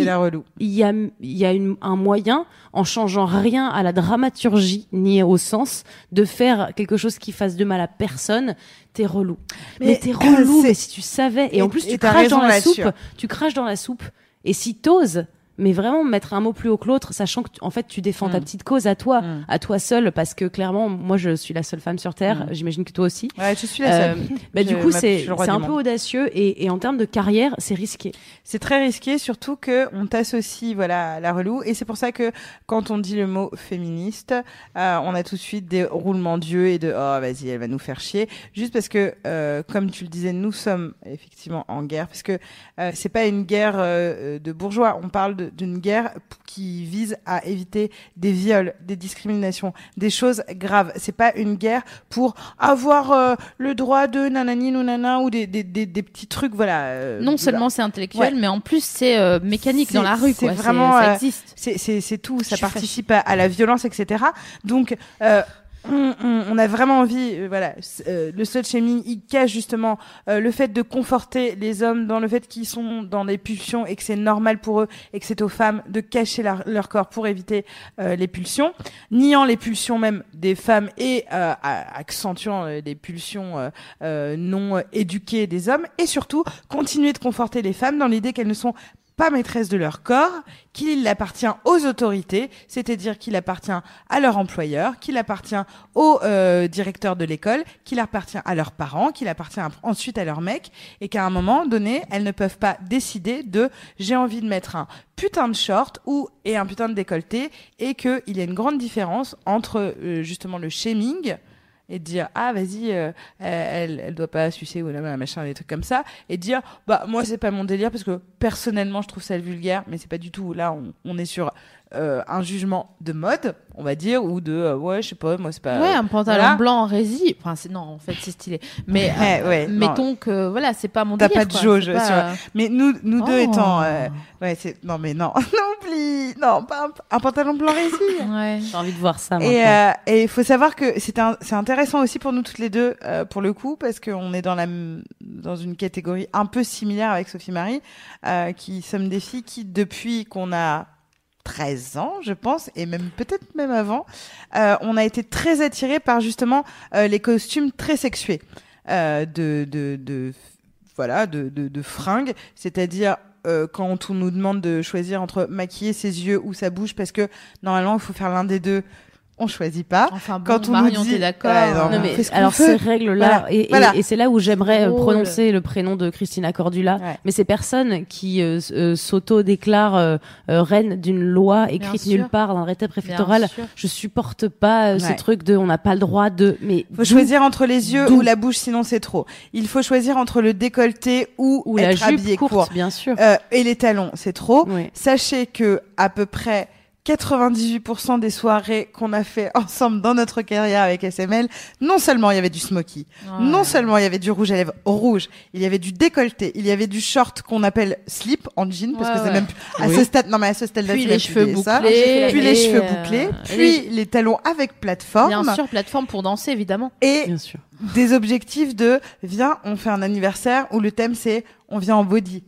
il y a, il y a une- un moyen, en changeant rien à la dramaturgie ni au sens, de faire quelque chose qui fasse de mal à personne. T'es relou. Mais, Mais, t'es relou. Mais si tu savais, et, Et- en plus tu craches dans la soupe, tu craches dans la soupe. Et si t'oses, mais vraiment mettre un mot plus haut que l'autre, sachant que tu- en fait tu défends ta Mm. petite cause à toi, Mm. à toi seule, parce que clairement, moi je suis la seule femme sur terre. Mm. J'imagine que toi aussi. Ouais, je suis la seule. Euh, bah, du coup, c'est un peu audacieux et, et en termes de carrière, c'est risqué. C'est très risqué, surtout que on t'associe voilà à la relou, et c'est pour ça que quand on dit le mot féministe, euh, on a tout de suite des roulements d'yeux et de oh vas-y elle va nous faire chier, juste parce que euh, comme tu le disais, nous sommes effectivement en guerre, parce que euh, c'est pas une guerre de bourgeois, on parle de de- d'une guerre qui vise à éviter des viols, des discriminations, des choses graves. C'est pas une guerre pour avoir euh, le droit de nanani ou nana ou des, des, des, des petits trucs, voilà. euh, Non seulement c'est intellectuel, mais en plus c'est euh, mécanique dans la rue. c'est vraiment, ça euh, existe. c'est tout ça participe à, à la violence etc donc euh, on, a vraiment envie, euh, voilà, euh, le slut shaming, il cache justement euh, le fait de conforter les hommes dans le fait qu'ils sont dans des pulsions et que c'est normal pour eux et que c'est aux femmes de cacher leur, corps pour éviter euh, les pulsions, niant les pulsions même des femmes et euh, accentuant les pulsions non éduquées des hommes et surtout continuer de conforter les femmes dans l'idée qu'elles ne sont pas maîtresses de leur corps, qu'il appartient aux autorités, c'est-à-dire qu'il appartient à leur employeur, qu'il appartient au euh, directeur de l'école, qu'il appartient à leurs parents, qu'il appartient ensuite à leur mec, et qu'à un moment donné, elles ne peuvent pas décider de j'ai envie de mettre un putain de short ou et un putain de décolleté, et qu'il y a une grande différence entre euh, justement le shaming et dire ah vas-y euh, elle elle doit pas sucer ou là, machin des trucs comme ça et dire bah moi c'est pas mon délire parce que personnellement je trouve ça vulgaire mais c'est pas du tout là on, on est sur euh, un jugement de mode on va dire ou de euh, ouais je sais pas moi c'est pas ouais, un pantalon voilà. blanc en rési. Enfin, c'est non, en fait, c'est stylé. Mais Ouais, euh, ouais, non. mettons que voilà, c'est pas mon T'as délire. pas de quoi. jauge C'est sur- pas- mais nous nous deux Oh. étant euh, ouais c'est non mais non non oublie non pas un, un pantalon blanc rési Ouais. J'ai envie de voir ça. Et maintenant. euh, et il faut savoir que c'est un, c'est intéressant aussi pour nous toutes les deux euh, pour le coup parce qu'on est dans la dans une catégorie un peu similaire avec Sophie Marie euh, qui sommes des filles qui depuis qu'on a 13 ans, je pense, et même peut-être même avant, euh, on a été très attirés par justement euh, les costumes très sexués euh, de, de, de voilà de, de, de fringues, c'est-à-dire euh, quand on nous demande de choisir entre maquiller ses yeux ou sa bouche, parce que normalement il faut faire l'un des deux, on choisit pas. Enfin, bon, Quand on Marion, nous dit- d'accord. Ouais, non, Non, on mais ce alors ces règles-là, Voilà. et, et- Voilà. et c'est là où j'aimerais prononcer le prénom de Christina Cordula, Ouais. mais ces personnes qui euh, euh, s'auto-déclarent euh, euh, reine d'une loi écrite sûr. nulle part, d'un arrêté préfectoral, sûr. je supporte pas euh, ces Ouais. trucs de on n'a pas le droit de... Mais faut choisir entre les yeux ou la bouche, sinon c'est trop. Il faut choisir entre le décolleté ou, ou la être habillé jupe courte, court. bien sûr. Euh, et les talons, c'est trop. Oui. Sachez que à peu près 98% des soirées qu'on a fait ensemble dans notre carrière avec SML, non seulement il y avait du smoky, non seulement il y avait du rouge à lèvres rouge, il y avait du décolleté, il y avait du short qu'on appelle slip en jean parce Ouais, que c'est ouais. même à Oui. ce stade non mais à ce stade là Puis les cheveux bouclés. puis les cheveux euh, bouclés, et puis les talons avec plateforme Bien sûr, plateforme pour danser, évidemment. et Bien sûr. des objectifs de viens, on fait un anniversaire où le thème c'est on vient en body.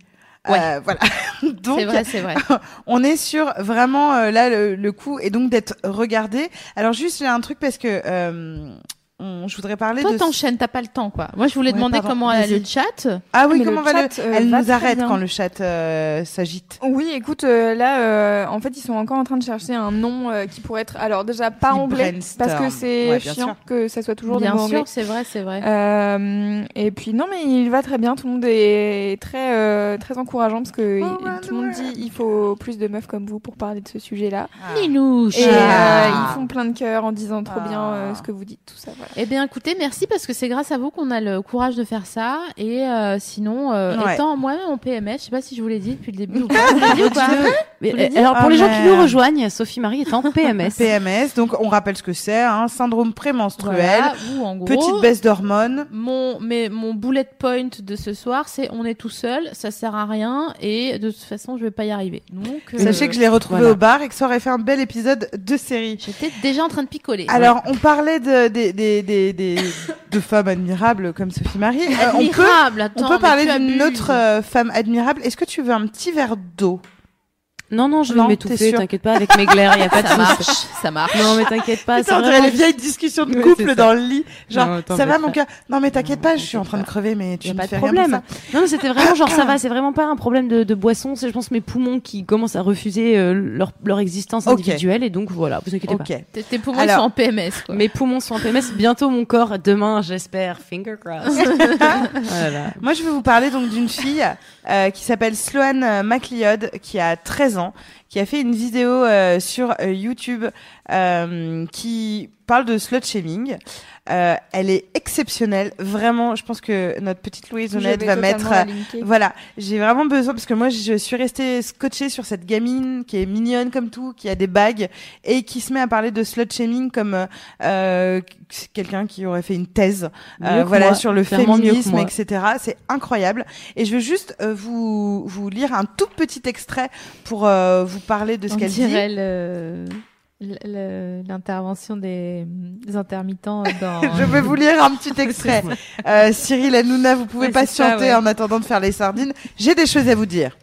Euh, voilà. Donc C'est vrai, c'est vrai. on est sur vraiment euh, là le, le coup et donc d'être regardé. Alors juste j'ai un truc parce que euh, on- je voudrais parler Toi, de t'enchaînes, t'as pas le temps, quoi. Moi, je voulais Ouais, demander pardon, comment allait le chat. ah oui Mais comment le va le chat, euh, elle va nous arrête bien. quand le chat euh, s'agite. Oui, écoute, euh, là, euh, en fait, ils sont encore en train de chercher un nom euh, qui pourrait être. Alors déjà pas Ils anglais, parce que c'est Ouais, bien chiant sûr. que ça soit toujours des Bien mots anglais. sûr, c'est vrai, c'est vrai. Euh, et puis non, mais il va très bien. Tout le monde est très euh, très encourageant parce que Oh, il- tout le monde dit il faut plus de meufs comme vous pour parler de ce sujet-là. Minouche. Et Ah. euh, ils font plein de cœurs en disant trop bien euh, Ah. ce que vous dites, tout ça. Voilà. Eh bien, écoutez, merci parce que c'est grâce à vous qu'on a le courage de faire ça. Et euh, sinon, euh, Ouais. étant moi-même en PMS, je sais pas si je vous l'ai dit depuis le début ou pas. Je vous l'ai dit ou pas Mais, dit alors pour Ah, les gens qui nous rejoignent, Sophie Marie est en PMS. PMS donc on rappelle ce que c'est hein, syndrome prémenstruel, Voilà, ou en gros, petite baisse d'hormones. Mon, mais mon bullet point de ce soir, c'est on est tout seul, ça sert à rien et de toute façon, je vais pas y arriver. Donc, euh, Sachez que je l'ai retrouvé voilà. au bar et que ça aurait fait un bel épisode de série. j'étais déjà en train de picoler. Alors, on parlait de, des des des des- de femmes admirables comme Sophie Marie. Euh, on peut, Admirable, attends, on peut parler d'une autre euh, femme admirable. Est-ce que tu veux un petit verre d'eau? Non, non, je vais m'étouffer, t'inquiète pas, avec mes glaires, il y a pas de ça souci. marche, ça marche. Non, mais t'inquiète pas, Putain, c'est on dirait vraiment... les vieilles discussions de couple dans le lit. Genre, Non, ça va mon cœur Non mais t'inquiète pas, je suis en train de crever, mais tu ne pas de fais rien pour problème. ça. Non, non, c'était vraiment genre ça va, c'est vraiment pas un problème de, de boisson, c'est je pense mes poumons qui commencent à refuser euh, leur, leur existence individuelle et donc voilà, vous inquiétez pas. Tes, poumons Alors- sont en PMS. Quoi. Mes poumons sont en PMS, bientôt mon corps, demain j'espère, finger crossed. voilà. Moi, je vais vous parler donc d'une fille euh, qui s'appelle Sloane euh, McLeod, qui a 13 ans, qui a fait une vidéo euh, sur euh, YouTube euh, qui parle de slut shaming. Euh, elle est exceptionnelle, vraiment. Je pense que notre petite Louise Honnête va mettre. euh. Voilà, j'ai vraiment besoin parce que moi je suis restée scotchée sur cette gamine qui est mignonne comme tout, qui a des bagues et qui se met à parler de slut shaming comme euh, euh, quelqu'un qui aurait fait une thèse euh, voilà moi, sur le féminisme etc. C'est incroyable et je veux juste euh, vous vous lire un tout petit extrait pour euh, vous parler de ce qu'elle dit. le- l'intervention des, des intermittents dans. Je vais vous lire un petit extrait. Euh, Cyril Hanouna, vous pouvez Ouais, c'est ça, patienter ouais. en attendant de faire les sardines. J'ai des choses à vous dire.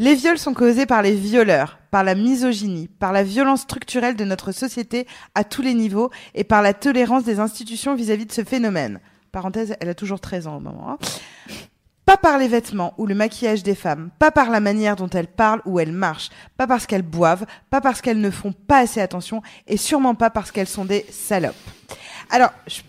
Les viols sont causés par les violeurs, par la misogynie, par la violence structurelle de notre société à tous les niveaux et par la tolérance des institutions vis-à-vis de ce phénomène. Parenthèse, elle a toujours 13 ans au moment. hein. Pas par les vêtements ou le maquillage des femmes, pas par la manière dont elles parlent ou elles marchent, pas parce qu'elles boivent, pas parce qu'elles ne font pas assez attention et sûrement pas parce qu'elles sont des salopes. Alors, je-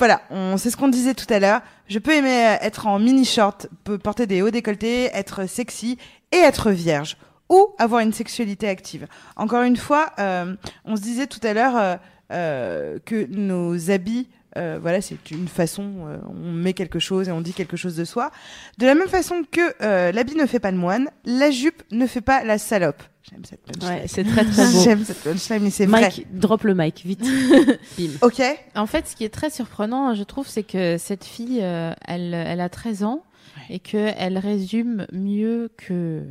voilà, on c'est ce qu'on disait tout à l'heure. Je peux aimer euh, être en mini short, porter des hauts décolletés, être sexy et être vierge ou avoir une sexualité active. Encore une fois, euh, on se disait tout à l'heure euh, euh, que nos habits euh, voilà, c'est une façon, euh, on met quelque chose et on dit quelque chose de soi. De la même façon que euh, l'habit ne fait pas le moine, la jupe ne fait pas la salope. J'aime cette punchline. Ouais, c'est très très beau. J'aime cette punchline, mais c'est vrai. Mike, drop le mic, vite. Bim. Ok. En fait, ce qui est très surprenant, je trouve, c'est que cette fille, euh, elle, elle a 13 ans et qu'elle résume mieux que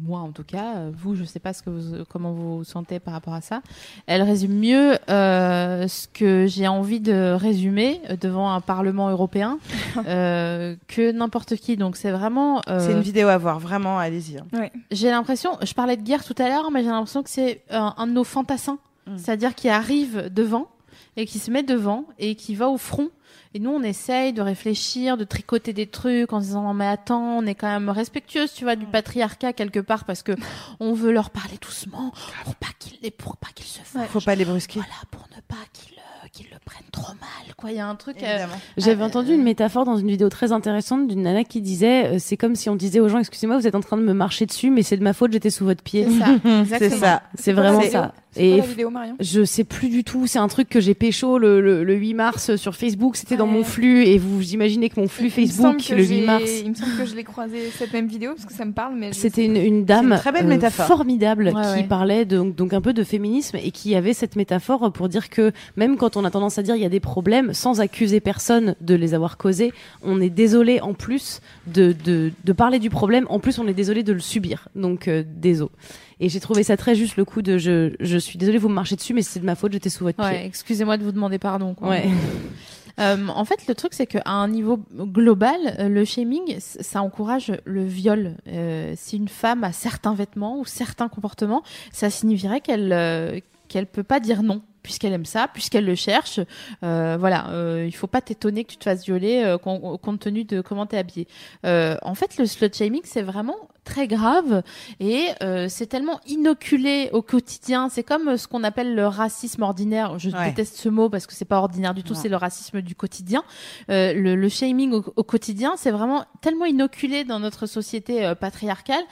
moi, en tout cas. Euh, Vous, je sais pas ce que vous, comment vous vous sentez par rapport à ça. Elle résume mieux euh, ce que j'ai envie de résumer euh, devant un Parlement européen euh, que n'importe qui. Donc, c'est vraiment. euh, C'est une vidéo à voir, vraiment, allez-y. hein. j'ai l'impression, je parlais de guerre tout à l'heure, mais j'ai l'impression que c'est un, un de nos fantassins. Mm. C'est-à-dire qui arrive devant et qui se met devant et qui va au front. Et nous, on essaye de réfléchir, de tricoter des trucs en se disant, non, mais attends, on est quand même respectueuse, tu vois, du patriarcat quelque part parce que on veut leur parler doucement pour pas qu'ils, pour pas qu'ils se fassent. Faut pas les brusquer. Voilà, pour ne pas qu'ils, qu'ils le prennent trop mal, quoi. Il y a un truc. euh, Évidemment. J'avais Euh, entendu une métaphore dans une vidéo très intéressante d'une nana qui disait euh, c'est comme si on disait aux gens excusez-moi vous êtes en train de me marcher dessus mais c'est de ma faute j'étais sous votre pied. c'est ça, C'est vraiment ça. Et la vidéo, Marion je sais plus du tout, c'est un truc que j'ai pécho le, le, le 8 mars sur Facebook, c'était dans mon flux et vous imaginez que mon flux Il Facebook le 8 j'ai- mars Il me semble que je l'ai croisé cette même vidéo parce que ça me parle, mais C'était une, dame une très belle euh, métaphore. formidable Ouais, qui ouais. parlait de, donc un peu de féminisme et qui avait cette métaphore pour dire que même quand on a tendance à dire il y a des problèmes, sans accuser personne de les avoir causés, on est désolé en plus de, de, de parler du problème, en plus on est désolé de le subir. Donc euh, désolé. Et j'ai trouvé ça très juste le coup de je, je suis désolé vous me marchez dessus mais c'est de ma faute j'étais sous votre Ouais, pied. excusez-moi de vous demander pardon. Quoi. Ouais. Euh, en fait, le truc, c'est qu'à un niveau global, euh, le shaming, ça encourage le viol. Euh, si une femme a certains vêtements ou certains comportements, ça signifierait qu'elle euh, qu'elle peut pas dire non puisqu'elle aime ça, puisqu'elle le cherche. Euh, voilà, euh, il faut pas t'étonner que tu te fasses violer euh, compte tenu de comment t'es habillé. Euh, en fait, le slut shaming, c'est vraiment très grave et euh, c'est tellement inoculé au quotidien. C'est comme euh, ce qu'on appelle le racisme ordinaire. Je Ouais. déteste ce mot parce que c'est pas ordinaire du tout. C'est le racisme du quotidien. Euh, le, le shaming au, au quotidien, c'est vraiment tellement inoculé dans notre société patriarcale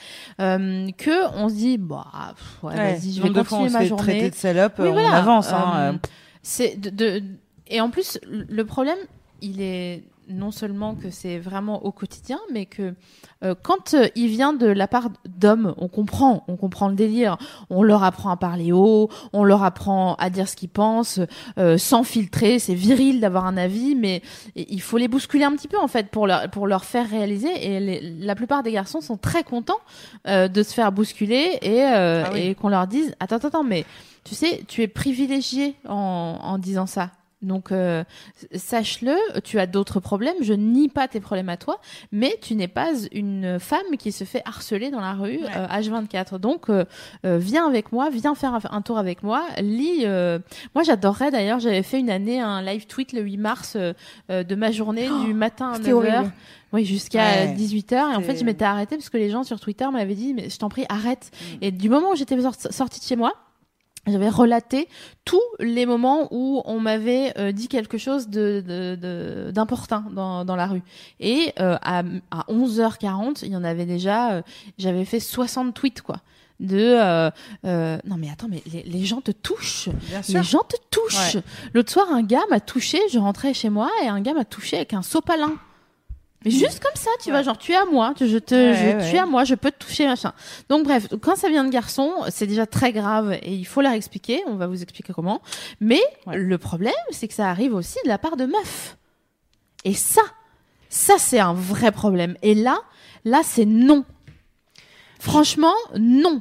euh, que on se dit bah pff, ouais, vas-y, je vais continuer ma journée. traiter de salope, Oui, on voilà. avance. hein, Euh, euh. c'est de, de- et en plus le problème, il est non seulement que c'est vraiment au quotidien, mais que euh, quand euh, il vient de la part d'hommes, on comprend, on comprend le délire. On leur apprend à parler haut, on leur apprend à dire ce qu'ils pensent, euh, sans filtrer. C'est viril d'avoir un avis, mais il faut les bousculer un petit peu en fait pour leur pour leur faire réaliser. Et les- la plupart des garçons sont très contents de se faire bousculer et Ah oui. et qu'on leur dise attends attends attends mais tu sais tu es privilégié en en disant ça. Donc euh, sache-le, tu as d'autres problèmes, je nie pas tes problèmes à toi, mais tu n'es pas une femme qui se fait harceler dans la rue Ouais. euh, H24. Donc euh, euh, viens avec moi, viens faire un, tour avec moi, lis. euh, Moi j'adorerais d'ailleurs, j'avais fait une année un live tweet le 8 mars euh, de ma journée du matin à C'était 9h. horrible. Oui, jusqu'à Ouais. 18h. Et en fait, je m'étais arrêtée parce que les gens sur Twitter m'avaient dit, mais je t'en prie, arrête. Mm. Et du moment où j'étais sorti- sortie de chez moi, j'avais relaté tous les moments où on m'avait euh, dit quelque chose de de- de- d'important dans, dans la rue. Et euh, à, à 11h40, il y en avait déjà, euh, j'avais fait 60 tweets, quoi. De euh, euh, non mais attends mais les, les gens te touchent Bien sûr. les gens te touchent l'autre soir un gars m'a touché je rentrais chez moi et un gars m'a touché avec un sopalin mais juste comme ça tu vois genre tu es à moi tu- je te Ouais, je, tu es à moi je peux te toucher machin. Donc bref quand ça vient de garçons c'est déjà très grave et il faut leur expliquer. On va vous expliquer comment. Mais le problème c'est que ça arrive aussi de la part de meufs et ça ça c'est un vrai problème. Et là là c'est non. Franchement non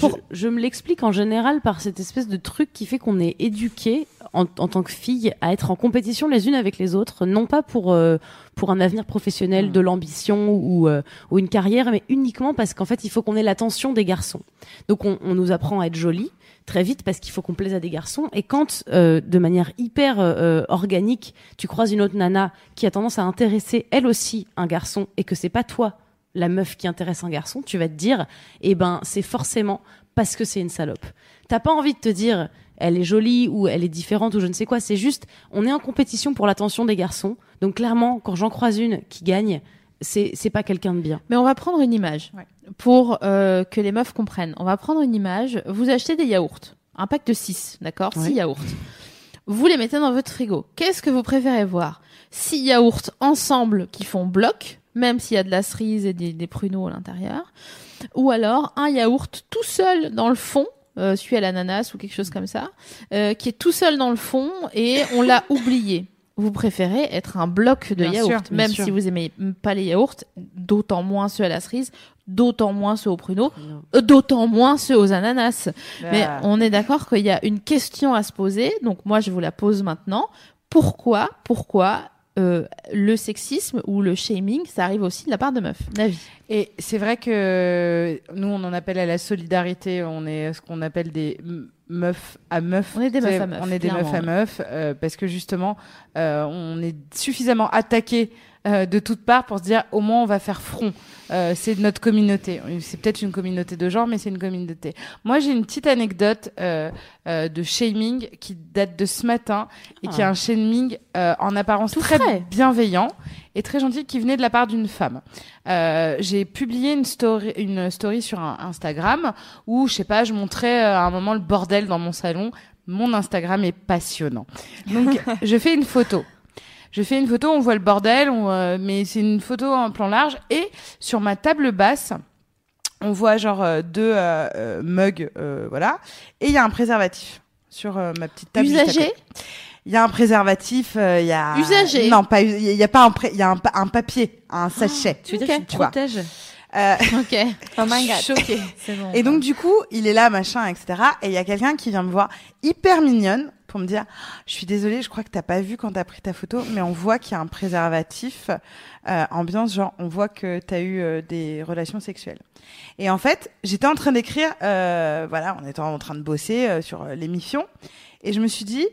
Pour- je me l'explique en général par cette espèce de truc qui fait qu'on est éduqué en, en tant que fille à être en compétition les unes avec les autres, non pas pour euh, pour un avenir professionnel, de l'ambition ou euh, ou une carrière, mais uniquement parce qu'en fait il faut qu'on ait l'attention des garçons. Donc on, on nous apprend à être jolie très vite parce qu'il faut qu'on plaise à des garçons. Et quand euh, de manière hyper euh, organique, tu croises une autre nana qui a tendance à intéresser elle aussi un garçon et que c'est pas toi la meuf qui intéresse un garçon, tu vas te dire, eh ben, c'est forcément parce que c'est une salope. T'as pas envie de te dire, elle est jolie ou elle est différente ou je ne sais quoi. C'est juste, on est en compétition pour l'attention des garçons. Donc clairement, quand j'en croise une qui gagne, c'est c'est pas quelqu'un de bien. Mais on va prendre une image Ouais. pour euh, que les meufs comprennent. On va prendre une image. Vous achetez des yaourts, un pack de 6, d'accord? Ouais. 6 yaourts. Vous les mettez dans votre frigo. Qu'est-ce que vous préférez voir? 6 yaourts ensemble qui font bloc, même s'il y a de la cerise et des, des pruneaux à l'intérieur. Ou alors un yaourt tout seul dans le fond, euh, celui à l'ananas ou quelque chose comme ça, euh, qui est tout seul dans le fond et on l'a oublié. Vous préférez être un bloc de Bien yaourt, sûr, même sûr. si vous aimez pas les yaourts, d'autant moins ceux à la cerise, d'autant moins ceux aux pruneaux, euh, d'autant moins ceux aux ananas. Mais Ah. on est d'accord qu'il y a une question à se poser, donc moi je vous la pose maintenant. Pourquoi, pourquoi euh, le sexisme ou le shaming, ça arrive aussi de la part de meufs Navi. Et c'est vrai que nous, on en appelle à la solidarité, on est ce qu'on appelle des meufs à meufs. On est des meufs à meufs, On est des meufs à meufs, euh, parce que justement, euh, on est suffisamment attaqué euh, de toutes parts pour se dire au moins on va faire front. Euh, c'est notre communauté. C'est peut-être une communauté de genre, mais c'est une communauté. Moi, j'ai une petite anecdote euh, euh, de shaming qui date de ce matin et qui est Ah. un shaming euh, en apparence Tout très frais. bienveillant et très gentil qui venait de la part d'une femme. Euh, j'ai publié une story, une story sur un Instagram où, je sais pas, je montrais euh, à un moment le bordel dans mon salon. Mon Instagram est passionnant. Donc, je fais une photo. Je fais une photo, on voit le bordel, on, euh, mais c'est une photo en plan large. Et sur ma table basse, on voit genre euh, deux euh, euh, mugs, euh, voilà. Et il y a un préservatif sur ma petite table. Usagé. Il y a un préservatif, euh, il y a Usagé. Non, pas il y a pas un il y a un, un papier, un sachet. Tu veux Ok. dire que tu protèges Euh, Ok. Oh my god. choquée. C'est bon. Et donc du coup, il est là, machin, etc. Et il y a quelqu'un qui vient me voir hyper mignonne pour me dire, je suis désolée, je crois que t'as pas vu quand t'as pris ta photo, mais on voit qu'il y a un préservatif euh, ambiance, genre on voit que t'as eu euh, des relations sexuelles. Et en fait, j'étais en train d'écrire, euh, voilà, on était en train de bosser euh, sur l'émission, et je me suis dit,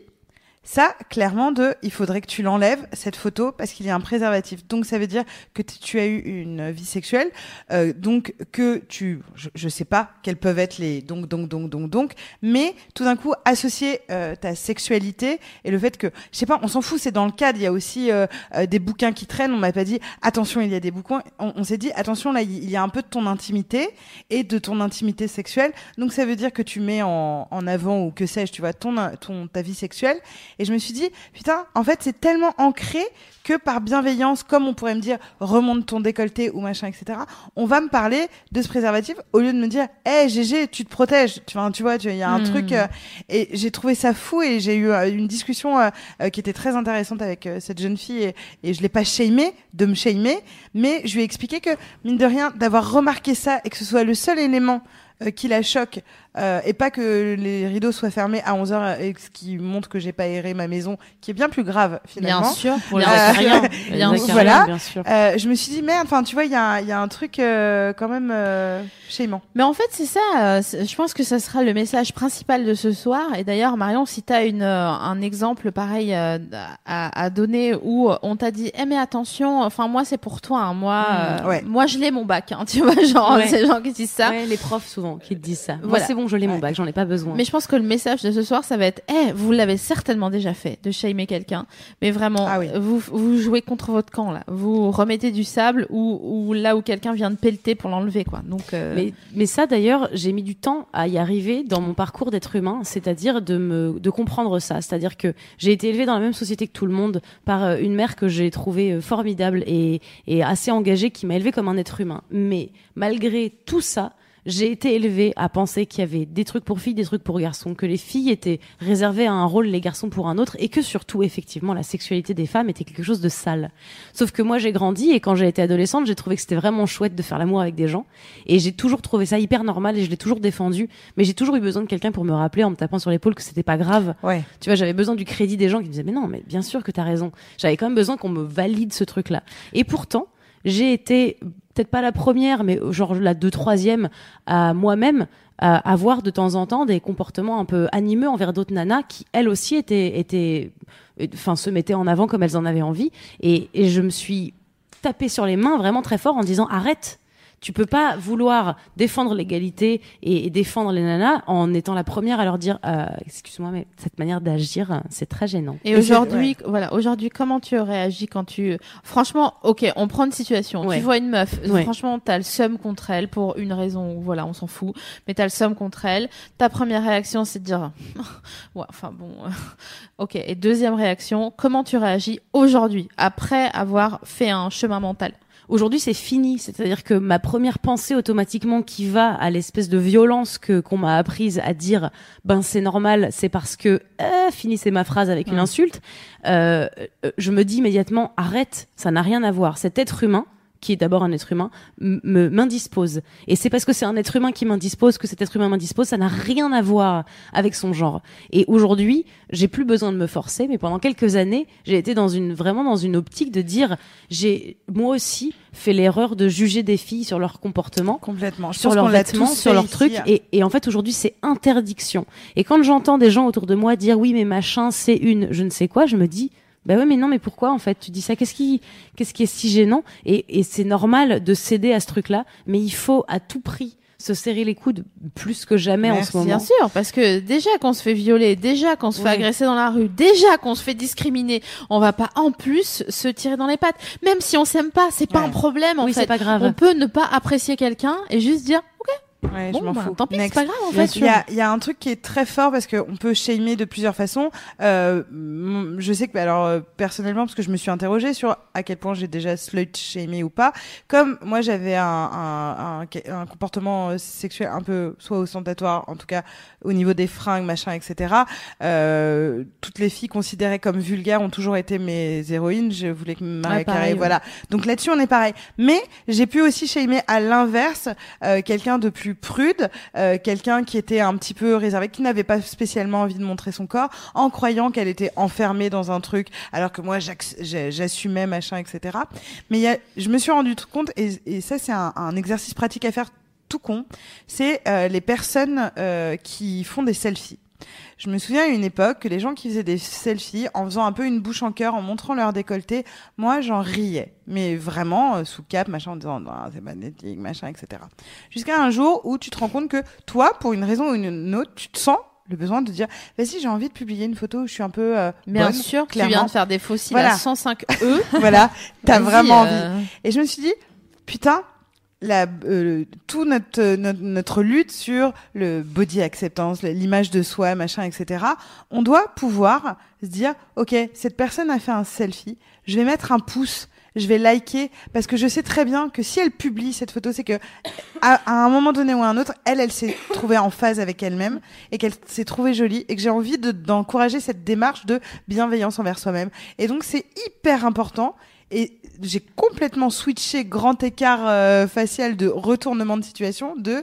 ça, clairement, de, il faudrait que tu l'enlèves, cette photo, parce qu'il y a un préservatif. Donc, ça veut dire que tu as eu une vie sexuelle, euh, donc que tu, je, je sais pas quels peuvent être les donc, donc, donc, donc, donc, mais tout d'un coup, associer euh, ta sexualité et le fait que, je sais pas, on s'en fout, c'est dans le cadre, il y a aussi euh, euh, des bouquins qui traînent, on m'a pas dit, attention, il y a des bouquins, on, on s'est dit, attention, là, il y a un peu de ton intimité et de ton intimité sexuelle, donc ça veut dire que tu mets en, en avant, ou que sais-je, tu vois, ton, ton, ta vie sexuelle, et je me suis dit, putain, en fait, c'est tellement ancré que par bienveillance, comme on pourrait me dire, remonte ton décolleté ou machin, etc., on va me parler de ce préservatif au lieu de me dire, hé, GG, tu te protèges. Tu vois, tu vois, il y a un Hmm. truc, euh, et j'ai trouvé ça fou et j'ai eu euh, une discussion euh, qui était très intéressante avec cette jeune fille et, et je l'ai pas shamé de me shamer, mais je lui ai expliqué que, mine de rien, d'avoir remarqué ça et que ce soit le seul élément qui la choque euh, et pas que les rideaux soient fermés à 11h et ce qui montre que j'ai pas aéré ma maison qui est bien plus grave finalement. Bien sûr. Pour les Bien acariens. Bien sûr. Voilà. bien sûr. Euh, je me suis dit merde, enfin tu vois il y, a y a un truc euh, quand même euh, shamant. Mais en fait, c'est ça. euh, je pense que ça sera le message principal de ce soir. Et d'ailleurs, Marion, si tu as une, euh, un exemple pareil euh, à, à donner où on t'a dit, eh mais attention, enfin moi c'est pour toi, hein, moi, Mm, euh, ouais. moi je l'ai mon bac, hein, tu vois, genre Ouais. c'est les gens qui disent ça. Ouais, les profs souvent. qui te disent ça. Voilà. Bon, je l'ai mon Ouais. bac, j'en ai pas besoin. Mais je pense que le message de ce soir, ça va être, eh, vous l'avez certainement déjà fait, de shamer quelqu'un, mais vraiment, Ah oui. vous, vous jouez contre votre camp là, vous remettez du sable ou, ou là où quelqu'un vient de pelleter pour l'enlever quoi. Donc, euh, Mais, mais ça d'ailleurs, j'ai mis du temps à y arriver dans mon parcours d'être humain, c'est-à-dire de me de comprendre ça, c'est-à-dire que j'ai été élevée dans la même société que tout le monde par euh, une mère que j'ai trouvée euh, formidable et, et assez engagée qui m'a élevée comme un être humain. Mais malgré tout ça, j'ai été élevée à penser qu'il y avait des trucs pour filles, des trucs pour garçons, que les filles étaient réservées à un rôle, les garçons pour un autre, et que surtout, effectivement, la sexualité des femmes était quelque chose de sale. Sauf que moi, j'ai grandi et quand j'ai été adolescente, j'ai trouvé que c'était vraiment chouette de faire l'amour avec des gens, et j'ai toujours trouvé ça hyper normal et je l'ai toujours défendu. Mais j'ai toujours eu besoin de quelqu'un pour me rappeler en me tapant sur l'épaule que c'était pas grave. Ouais. Tu vois, j'avais besoin du crédit des gens qui me disaient mais non, mais bien sûr que t'as raison. J'avais quand même besoin qu'on me valide ce truc-là. Et pourtant, j'ai été peut-être pas la première, mais genre la deux troisième à moi-même à avoir de temps en temps des comportements un peu animeux envers d'autres nanas qui elles aussi étaient étaient enfin se mettaient en avant comme elles en avaient envie. Et, et je me suis tapé sur les mains vraiment très fort en disant arrête tu peux pas vouloir défendre l'égalité et, et défendre les nanas en étant la première à leur dire euh, excuse-moi mais cette manière d'agir c'est très gênant Et, aujourd'hui, voilà, aujourd'hui, comment tu réagis quand tu, franchement, ok, on prend une situation. Ouais. Tu vois une meuf, Ouais. franchement, t'as le seum contre elle pour une raison, voilà, on s'en fout, mais t'as le seum contre elle. Ta première réaction, c'est de dire, ouais, enfin bon, euh, ok. Et deuxième réaction, comment tu réagis aujourd'hui après avoir fait un chemin mental? Aujourd'hui, c'est fini. C'est-à-dire que ma première pensée automatiquement qui va à l'espèce de violence que qu'on m'a apprise à dire, ben c'est normal, c'est parce que euh, finissez ma phrase avec une insulte. Euh, euh, je me dis immédiatement arrête, ça n'a rien à voir. Cet être humain qui est d'abord un être humain, me m'indispose. Et c'est parce que c'est un être humain qui m'indispose que cet être humain m'indispose, ça n'a rien à voir avec son genre. Et aujourd'hui, j'ai plus besoin de me forcer, mais pendant quelques années, j'ai été dans une vraiment dans une optique de dire, j'ai moi aussi fait l'erreur de juger des filles sur leur comportement Complètement. Je sur leurs vêtements, sur leurs trucs. Et, et en fait, aujourd'hui, c'est interdiction. Et quand j'entends des gens autour de moi dire oui, mais machin, c'est une, je ne sais quoi, je me dis. Bah ouais, mais non, mais pourquoi en fait? Tu dis ça Qu'est-ce qui, qu'est-ce qui est si gênant? Et, et c'est normal de céder à ce truc-là, mais il faut à tout prix se serrer les coudes plus que jamais en ce moment. Bien sûr, parce que déjà qu'on se fait violer, déjà qu'on se fait agresser dans la rue, déjà qu'on se fait discriminer, on va pas en plus se tirer dans les pattes. Même si on s'aime pas, c'est pas un problème en oui, fait. pas grave. On peut ne pas apprécier quelqu'un et juste dire Ouais, bon, je m'en bah, fous. tant pis, c'est pas grave en fait. Il y a, il y a un truc qui est très fort parce qu'on peut shamer de plusieurs façons. Euh, je sais que, bah, alors, euh, personnellement, parce que je me suis interrogée sur à quel point j'ai déjà slut shamé ou pas. Comme moi, j'avais un, un, un, un comportement euh, sexuel un peu soit ostentatoire, en tout cas au niveau des fringues, machin, etc. Euh, toutes les filles considérées comme vulgaires ont toujours été mes héroïnes. Je voulais que Maria Ouais, Carey, ouais. voilà. Donc là-dessus, on est pareil. Mais j'ai pu aussi shamer à l'inverse euh, quelqu'un de plus prude, euh, quelqu'un qui était un petit peu réservé, qui n'avait pas spécialement envie de montrer son corps, en croyant qu'elle était enfermée dans un truc, alors que moi j'assumais machin, etc. Mais y a, je me suis rendu compte, et, et ça c'est un, un exercice pratique à faire tout con, c'est euh, les personnes euh, qui font des selfies. Je me souviens à une époque que les gens qui faisaient des selfies en faisant un peu une bouche en cœur, en montrant leur décolleté, moi j'en riais. Mais vraiment, euh, sous cap, machin, en disant Non, c'est magnétique, machin, etc. Jusqu'à un jour où tu te rends compte que toi, pour une raison ou une autre, tu te sens le besoin de dire Vas-y, j'ai envie de publier une photo où je suis un peu. euh, Bien bonne, sûr, tu clairement. viens de faire des fossiles Voilà. à 105 E. Voilà, t'as vraiment envie. euh, Et je me suis dit, putain, la, euh, tout notre, notre notre lutte sur le body acceptance, l'image de soi, machin, etc. On doit pouvoir se dire, ok, cette personne a fait un selfie, je vais mettre un pouce. Je vais liker parce que je sais très bien que si elle publie cette photo, c'est que à, un moment donné ou à un autre, elle, elle s'est trouvée en phase avec elle-même et qu'elle s'est trouvée jolie et que j'ai envie de- d'encourager cette démarche de bienveillance envers soi-même. Et donc c'est hyper important et j'ai complètement switché grand écart euh, facial de retournement de situation de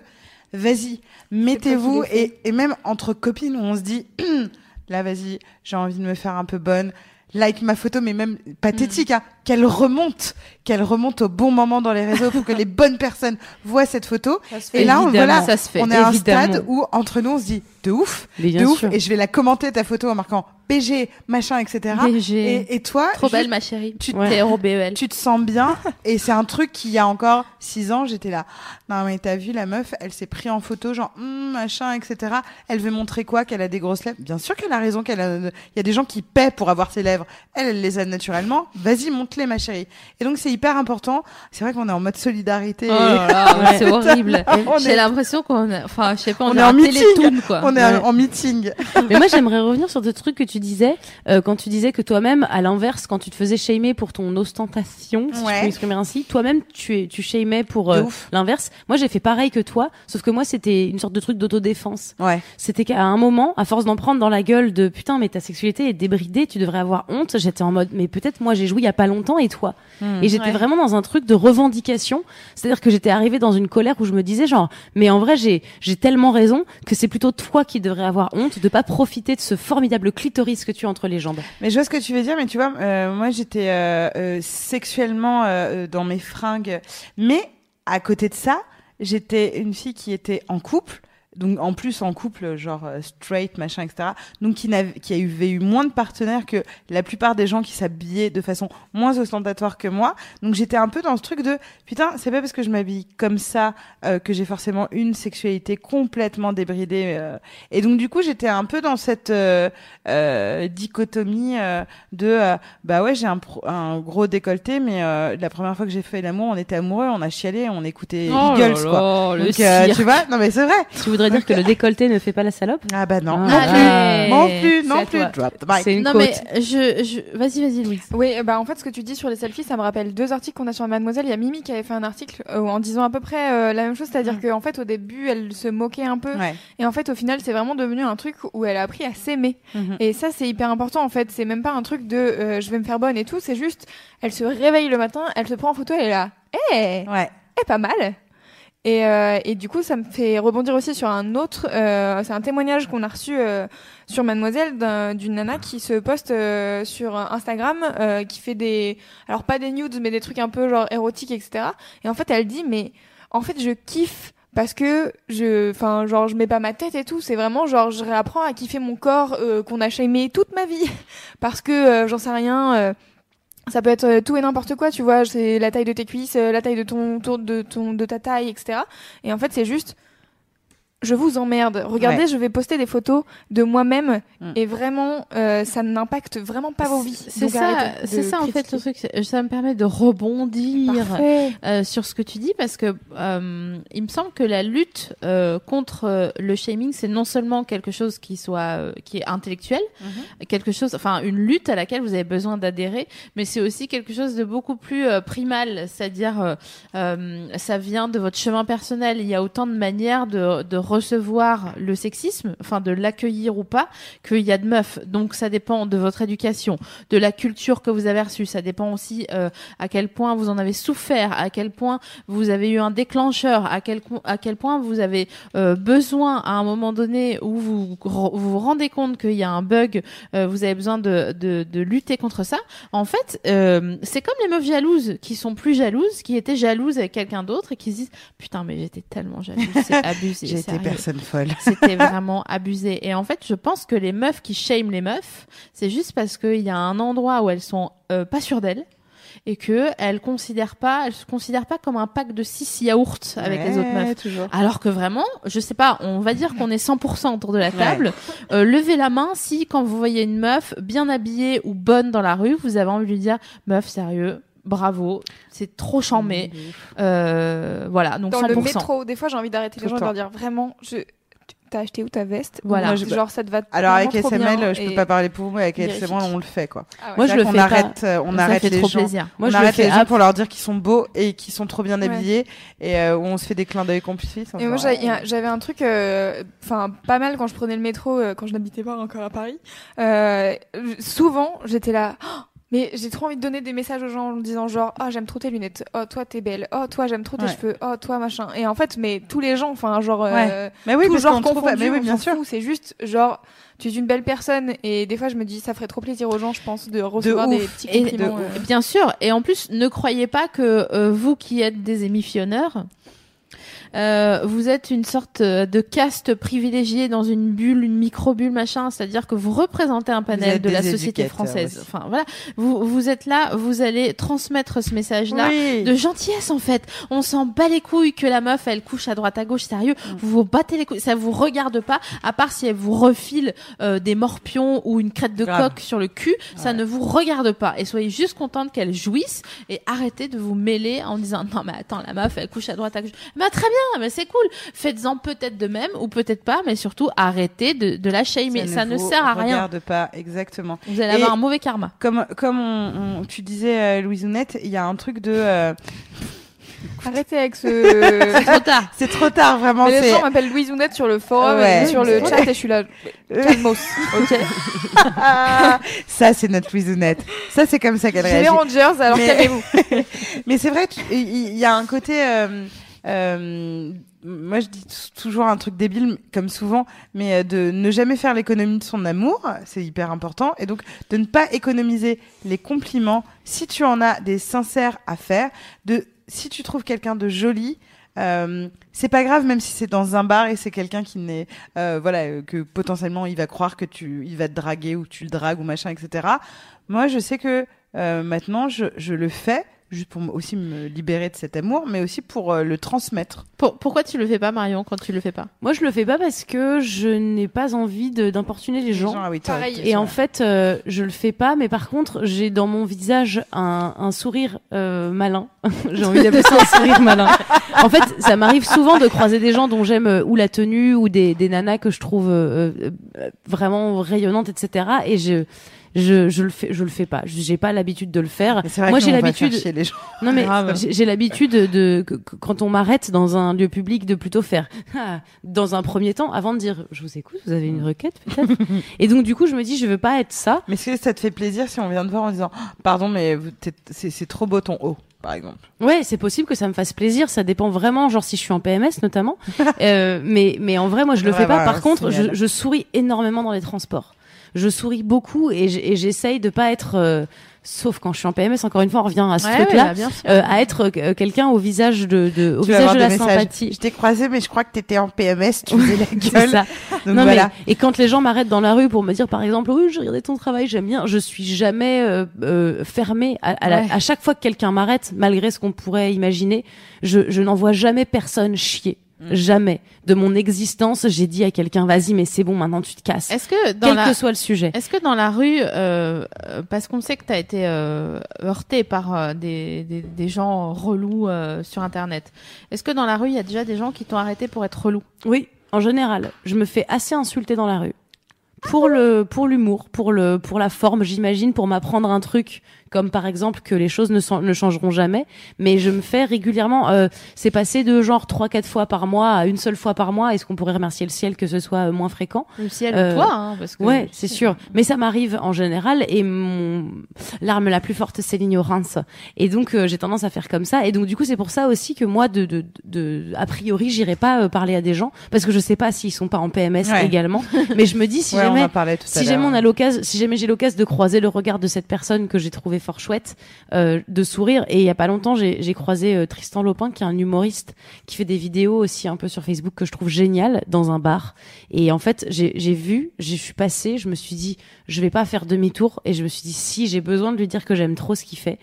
vas-y, mettez-vous et, et même entre copines où on se dit là vas-y, j'ai envie de me faire un peu bonne. Like ma photo, mais même pathétique, hein, qu'elle remonte, qu'elle remonte au bon moment dans les réseaux pour que les bonnes personnes voient cette photo. Et là, on, voilà, ça se fait. on est à un stade où entre nous, on se dit de ouf, de ouf, sûr. et je vais la commenter ta photo en marquant PG, machin, etc. BG. Et, et toi, Trop belle, ma chérie. tu- T R O B E tu te sens bien, et c'est un truc qui il y a encore six ans, j'étais là. Non mais t'as vu la meuf, elle s'est pris en photo, genre Hum, machin, etc. Elle veut montrer quoi? Qu'elle a des grosses lèvres? Bien sûr qu'elle a raison, qu'elle a. Il y a des gens qui paient pour avoir ses lèvres. Elle, elle les a naturellement. Vas-y, monte-les, ma chérie. Et donc c'est hyper important. C'est vrai qu'on est en mode solidarité. Oh Ouais. c'est horrible. On J'ai est- l'impression qu'on a, enfin, je sais pas, on, On est en meeting. télétoon, quoi. On est Ouais. en meeting. Mais moi, j'aimerais revenir sur des trucs que tu disais euh, quand tu disais que toi-même, à l'inverse, quand tu te faisais shamer pour ton ostentation, si Ouais. je peux m'exprimer ainsi, toi-même, tu es, tu shamais pour euh, l'inverse. Moi, j'ai fait pareil que toi, sauf que moi, c'était une sorte de truc d'autodéfense. Ouais. C'était qu'à un moment, à force d'en prendre dans la gueule de putain, mais ta sexualité est débridée, tu devrais avoir honte. J'étais en mode, mais peut-être moi, j'ai joué il y a pas longtemps et toi? Et j'étais Ouais. vraiment dans un truc de revendication. C'est-à-dire que j'étais arrivée dans une colère où je me disais genre, mais en vrai, j'ai, j'ai tellement raison que c'est plutôt toi qui devrais avoir honte de pas profiter de ce formidable clitoris que tu as entre les jambes. Mais je vois ce que tu veux dire, mais tu vois, euh, moi j'étais euh, euh, sexuellement euh, dans mes fringues, mais à côté de ça, j'étais une fille qui était en couple. Donc en plus en couple genre euh, straight machin etc donc qui n'avait qui avait eu moins de partenaires que la plupart des gens qui s'habillaient de façon moins ostentatoire que moi. Donc j'étais un peu dans ce truc de putain c'est pas parce que je m'habille comme ça euh, que j'ai forcément une sexualité complètement débridée euh. et donc du coup j'étais un peu dans cette euh, euh, dichotomie euh, de bah ouais j'ai un, un gros décolleté mais euh, la première fois que j'ai fait l'amour on était amoureux on a chialé on écoutait Oh Eagles quoi. donc euh, tu vois non mais c'est vrai. Tu voudrais dire que le décolleté ne fait pas la salope ah bah non Ah, non allez. plus non plus C'est non plus drop the mic. Une Non, côte. mais je, je, vas-y, vas-y, Louise. Oui, bah en fait, ce que tu dis sur les selfies, ça me rappelle deux articles qu'on a sur Mademoiselle. Il y a Mimi qui avait fait un article euh, en disant à peu près euh, la même chose, c'est-à-dire Mm. qu'en fait, au début, elle se moquait un peu, ouais et en fait, au final, c'est vraiment devenu un truc où elle a appris à s'aimer. Mhm. Et ça, c'est hyper important en fait. C'est même pas un truc de euh, je vais me faire bonne et tout. C'est juste, elle se réveille le matin, elle se prend en photo, elle est là, hé, ouais eh, pas mal. Et, euh, et du coup, ça me fait rebondir aussi sur un autre. euh, c'est un témoignage qu'on a reçu euh, sur Mademoiselle d'un- d'une nana qui se poste euh, sur Instagram, euh, qui fait des, alors pas des nudes, mais des trucs un peu genre érotiques, etc. Et en fait, elle dit, mais en fait, je kiffe parce que je, enfin, genre, je mets pas ma tête et tout. C'est vraiment genre, je réapprends à kiffer mon corps euh, qu'on a shamé toute ma vie parce que j'en sais rien. Ça peut être euh, tout et n'importe quoi, tu vois. C'est la taille de tes cuisses, euh, la taille de ton, tour de ton, de ta taille, etc. Et en fait, c'est juste, je vous emmerde. Regardez, Ouais. je vais poster des photos de moi-même Mm. et vraiment, euh, ça n'impacte vraiment pas vos vies. C'est ça, c'est ça en fait le truc. Ça me permet de rebondir euh, sur ce que tu dis parce que euh, il me semble que la lutte euh, contre le shaming, c'est non seulement quelque chose qui soit euh, qui est intellectuel, quelque chose, enfin une lutte à laquelle vous avez besoin d'adhérer, mais c'est aussi quelque chose de beaucoup plus euh, primal, c'est-à-dire euh, euh, ça vient de votre chemin personnel. Il y a autant de manières de, de recevoir le sexisme, enfin de l'accueillir ou pas, qu'il y a de meufs. Donc ça dépend de votre éducation, de la culture que vous avez reçue. Ça dépend aussi euh, à quel point vous en avez souffert, à quel point vous avez eu un déclencheur, à quel, à quel point vous avez euh, besoin à un moment donné où vous vous, vous rendez compte qu'il y a un bug, euh, vous avez besoin de, de, de lutter contre ça. En fait, euh, c'est comme les meufs jalouses qui sont plus jalouses, qui étaient jalouses avec quelqu'un d'autre et qui se disent putain mais j'étais tellement jalouse, c'est abusé. j'ai été C'était vraiment abusé. Et en fait, je pense que les meufs qui shame les meufs, c'est juste parce qu'il y a un endroit où elles sont euh, pas sûres d'elles et que elles considèrent pas, elles se considèrent pas comme un pack de 6 yaourts avec les autres meufs. toujours Alors que vraiment, je sais pas, on va dire qu'on est 100% autour de la table. Euh, levez la main si, quand vous voyez une meuf bien habillée ou bonne dans la rue, vous avez envie de lui dire, meuf, sérieux, bravo, c'est trop chambé. Euh, voilà, donc Dans 100%. le métro, des fois, j'ai envie d'arrêter Tout les gens le et de leur dire vraiment, je, t'as acheté où ta veste Voilà. Moi, je- Genre, ça te va alors avec trop SML bien je peux et- pas parler pour vous mais avec. SML on le fait quoi Ah ouais. Moi, je le qu'on fais arrête euh, on Ça arrête fait les trop gens plaisir. Moi, on je le arrête fais les gens pour leur dire qu'ils sont beaux et qu'ils sont trop bien Ouais. habillés et euh, où on se fait des clins d'œil complices. Et moi, j'avais a- j'avais un truc, euh, enfin, pas mal quand je prenais le métro, euh, quand je n'habitais pas encore à Paris. Euh, souvent, j'étais là, Oh, mais j'ai trop envie de donner des messages aux gens en disant genre, oh, j'aime trop tes lunettes, oh, toi, t'es belle, oh, toi, j'aime trop tes Ouais. cheveux, oh, toi, machin. Et en fait, mais tous les gens, enfin, genre, euh, Ouais. Mais oui, tout genre trouve- mais oui, bien sûr. C'est juste, genre, tu es une belle personne. Et des fois, je me dis, ça ferait trop plaisir aux gens, je pense, de recevoir ouf. des petits Et- compliments. de euh. Et Bien sûr, et en plus, ne croyez pas que euh, vous qui êtes des émissionneurs, euh, vous êtes une sorte euh, de caste privilégiée dans une bulle, une micro-bulle, machin. C'est-à-dire que vous représentez un panel de la société française. aussi. Enfin, voilà. Vous, vous êtes là, vous allez transmettre ce message-là. Oui. De gentillesse en fait. On s'en bat les couilles que la meuf elle couche à droite à gauche, sérieux. Mm. Vous vous battez les couilles, ça vous regarde pas. À part si elle vous refile euh, des morpions ou une crête de Grave. coq sur le cul, ça ne vous regarde pas. Et soyez juste contente qu'elle jouisse et arrêtez de vous mêler en disant non mais attends la meuf elle couche à droite à gauche. Mais très bien, mais c'est cool. Faites-en peut-être de même ou peut-être pas, mais surtout arrêtez de, de la shamer. Ça, ne, sert à rien. Regarde pas, exactement. Vous allez Et- avoir un mauvais karma. Comme, comme on, on- tu disais, euh, Louise Ounette, il y a un truc de. euh, Arrêtez avec ce. C'est trop tard. c'est trop tard, vraiment. Mais les c'est- gens m'appellent Louise Ounette sur le forum Ouais. et sur le chat et je suis là. Calmos, ok. Ah, ça, c'est notre Louise Ounette. Ça, c'est comme ça qu'elle J'ai les réagit. Rangers, alors Mais- calmez-vous. Mais c'est vrai, il y, a un côté. euh, euh, moi, je dis toujours un truc débile, comme souvent, mais euh, de ne jamais faire l'économie de son amour, c'est hyper important, et donc de ne pas économiser les compliments si tu en as des sincères à faire. De si tu trouves quelqu'un de joli. Euh, c'est pas grave même si c'est dans un bar et c'est quelqu'un qui n'est euh, voilà euh, que potentiellement il va croire que tu il va te draguer ou tu le dragues ou machin etc moi je sais que euh, maintenant je, je le fais juste pour aussi me libérer de cet amour mais aussi pour euh, le transmettre Pour- pourquoi tu le fais pas Marion quand tu le fais pas? Moi, je le fais pas parce que je n'ai pas envie de- d'importuner les gens. ah oui, toi, Pareil. Et en fait, euh, je le fais pas, mais par contre, j'ai dans mon visage un, un sourire euh, malin. j'ai envie d'appeler ça un sourire malin. En fait, ça m'arrive souvent de croiser des gens dont j'aime euh, ou la tenue ou des, des nanas que je trouve euh, euh, vraiment rayonnantes, etc. Et je je, je le fais je le fais pas. J'ai pas l'habitude de le faire. Vrai moi que j'ai l'habitude non mais j'ai l'habitude de que- que quand on m'arrête dans un lieu public de plutôt faire Ah dans un premier temps avant de dire je vous écoute vous avez une requête peut-être et donc du coup je me dis je veux pas être ça. Mais est-ce que ça te fait plaisir si on vient te voir en disant Oh, pardon mais c'est c'est trop beau ton haut par exemple? Ouais c'est possible que ça me fasse plaisir. Ça dépend vraiment genre si je suis en PMS notamment. Euh, mais mais en vrai moi je le fais pas. par contre je souris énormément dans les transports je souris beaucoup et j'essaye de pas être euh, sauf quand je suis en PMS encore une fois on revient à ce Ouais, truc ouais, là bah, euh, à être euh, quelqu'un au visage de, de au visage de la messages. sympathie je t'ai croisé mais je crois que t'étais en PMS tu faisais la gueule ça. donc non, voilà mais, et quand les gens m'arrêtent dans la rue pour me dire, par exemple, oui, j'ai regardé ton travail, j'aime bien, je suis jamais euh, euh, fermée à, à, la- Ouais. à chaque fois que quelqu'un m'arrête, malgré ce qu'on pourrait imaginer, je, je n'envoie jamais personne chier. Mm. Jamais. De mon existence, j'ai dit à quelqu'un, vas-y, mais c'est bon, maintenant tu te casses. Est-ce que dans Quel la que soit le sujet. Est-ce que dans la rue, euh, parce qu'on sait que tu as été euh, heurté par euh, des, des, des gens relous euh, sur Internet, est-ce que dans la rue, il y a déjà des gens qui t'ont arrêté pour être relou Oui, en général, je me fais assez insulter dans la rue. Pour le pour l'humour, pour le pour la forme, j'imagine, pour m'apprendre un truc comme par exemple que les choses ne, sont- ne changeront jamais, mais je me fais régulièrement euh, c'est passé de genre trois quatre fois par mois à une seule fois par mois, est-ce qu'on pourrait remercier le ciel que ce soit euh, moins fréquent? Le ciel Euh, toi hein, parce que Ouais, c'est sûr. Mais ça m'arrive en général et mon l'arme la plus forte c'est l'ignorance. Et donc euh, j'ai tendance à faire comme ça. Et donc du coup c'est pour ça aussi que moi de de, de a priori j'irai pas euh, parler à des gens parce que je sais pas s'ils sont pas en PMS Ouais. également. Mais je me dis si Ouais, jamais si jamais on a l'occasion, si jamais j'ai l'occasion de croiser le regard de cette personne que j'ai trouvé fort chouette, euh, de sourire. Et il y a pas longtemps, j'ai croisé euh, Tristan Lopin, qui est un humoriste qui fait des vidéos aussi un peu sur Facebook que je trouve génial dans un bar. Et en fait, j'ai j'ai vu, je suis passée, je me suis dit, je vais pas faire demi-tour. Et je me suis dit, si j'ai besoin de lui dire que j'aime trop ce qu'il fait.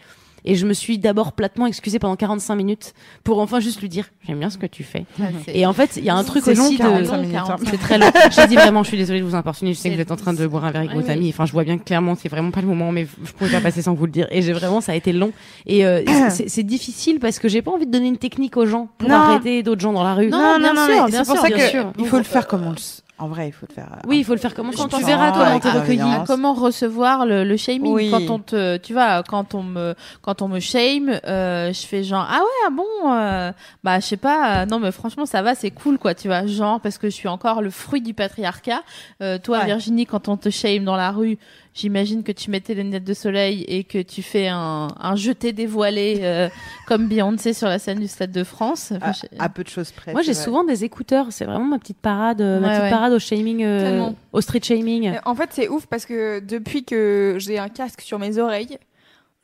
Et je me suis d'abord platement excusée pendant 45 minutes pour enfin juste lui dire, j'aime bien ce que tu fais. Et en fait, il y a un truc C'est long, aussi de 45 minutes, hein. c'est très long. J'ai dit vraiment, je suis désolée de vous importuner. Je sais que vous êtes en train de boire un verre avec Oui, vos amis. Enfin, je vois bien que clairement, c'est vraiment pas le moment, mais je pouvais pas passer sans vous le dire. Et j'ai vraiment, ça a été long. Et euh, c'est difficile parce que j'ai pas envie de donner une technique aux gens pour Non. arrêter d'autres gens dans la rue. Non, non, bien non, non, sûr, mais bien c'est pour sûr, ça bien que sûr. il faut le faire comme on le en vrai il faut le faire euh, Oui, il faut le faire comme quand tu verras comment t'es recueilli. Comment recevoir le, le shaming Oui. quand on te, tu vois, quand on me, quand on me shame, euh, je fais genre ah ouais ah bon, euh, bah je sais pas, euh, non mais franchement ça va, c'est cool quoi, tu vois, genre parce que je suis encore le fruit du patriarcat. Euh, toi Ouais. Virginie, quand on te shame dans la rue, j'imagine que tu mettais les lunettes de soleil et que tu fais un, un jeté dévoilé euh, comme Beyoncé sur la scène du Stade de France. Enfin, à, peu de choses près Moi, j'ai souvent des écouteurs. C'est vraiment ma petite parade, euh, ma petite ouais. parade au shaming, euh, au street shaming. Euh, En fait, c'est ouf parce que depuis que j'ai un casque sur mes oreilles,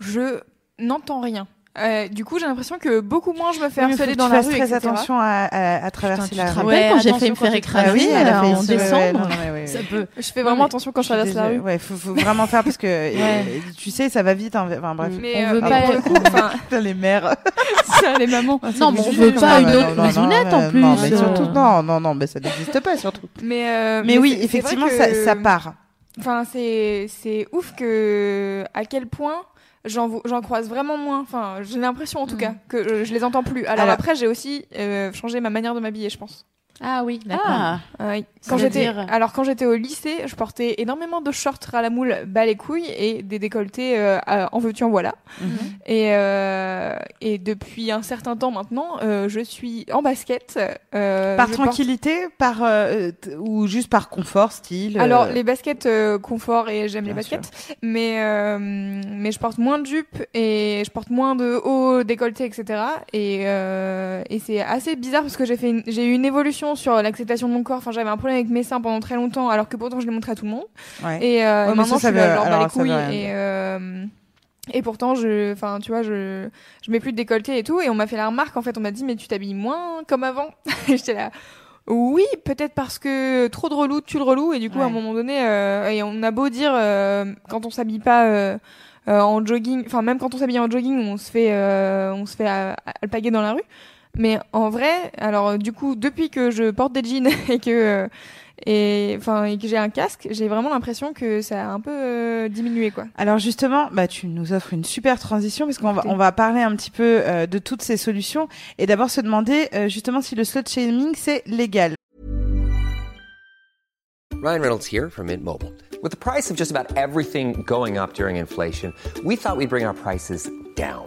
je n'entends rien. Euh, du coup, j'ai l'impression que beaucoup moins je me fais Oui, harceler que dans tu la fasses rue, très etc. attention à, à, à traverser tu la te rue. rappelles Ouais, quand j'ai fait me faire écraser Ah oui, elle a euh, fait en décembre. ouais, ouais, Ça peut. Je fais vraiment attention quand je traverse la rue. Ouais, faut, faut vraiment faire parce que euh, tu sais, ça va vite. hein. Enfin bref, Mais On euh, veut mais pas- pour le coup, enfin, Putain, les mères. ça, les mamans. Non, mais on veut pas une autre non, maisonnette en plus. Non, mais surtout, non, non, non, mais ça n'existe pas surtout. Mais, euh, Mais, oui, effectivement, ça part. Enfin, c'est c'est ouf que à quel point j'en croise vraiment moins. Enfin, j'ai l'impression en tout Mm. cas que je les entends plus. Alors, Alors- après, j'ai aussi euh, changé ma manière de m'habiller, je pense. Ah oui, d'accord. Ah, Ah oui. Quand j'étais, C'est-à-dire alors quand j'étais au lycée, je portais énormément de shorts à la moule, bas les couilles et des décolletés euh, à- en veux-tu en voilà. Mhm. Et euh, et depuis un certain temps maintenant, euh, je suis en basket. euh, Par porte- tranquillité, par euh, ou juste par confort, style. Alors euh, les baskets euh, confort et j'aime les baskets, mais euh, mais je porte moins de jupes et je porte moins de hauts décolletés etc. Et euh, et c'est assez bizarre parce que j'ai fait j'ai eu une évolution sur l'acceptation de mon corps. Enfin j'avais un problème avec mes seins pendant très longtemps alors que pourtant je les montrais à tout le monde. ouais. Et euh, Ouais, maintenant ça, je veut- les couilles et euh, et pourtant je enfin tu vois je je mets plus de décolleté et tout et on m'a fait la remarque en fait on m'a dit mais tu t'habilles moins comme avant. Et J'étais là oui, peut-être parce que trop de relou, tu le relou, et du coup, à un moment donné, euh, et on a beau dire, euh, quand on s'habille pas euh, euh, en jogging, enfin, même quand on s'habille en jogging, on se fait, euh, on se fait euh, alpaguer dans la rue. Mais en vrai, alors, euh, du coup, depuis que je porte des jeans et que, euh, et, enfin, et que j'ai un casque, j'ai vraiment l'impression que ça a un peu euh, diminué, quoi. Alors justement, bah tu nous offres une super transition parce qu'on va Écoutez. on va parler un petit peu euh, de toutes ces solutions et d'abord se demander euh, justement si le slut shaming c'est légal. Ryan Reynolds here from Mint Mobile. With the price of just about everything going up during inflation, we thought we'd bring our prices down.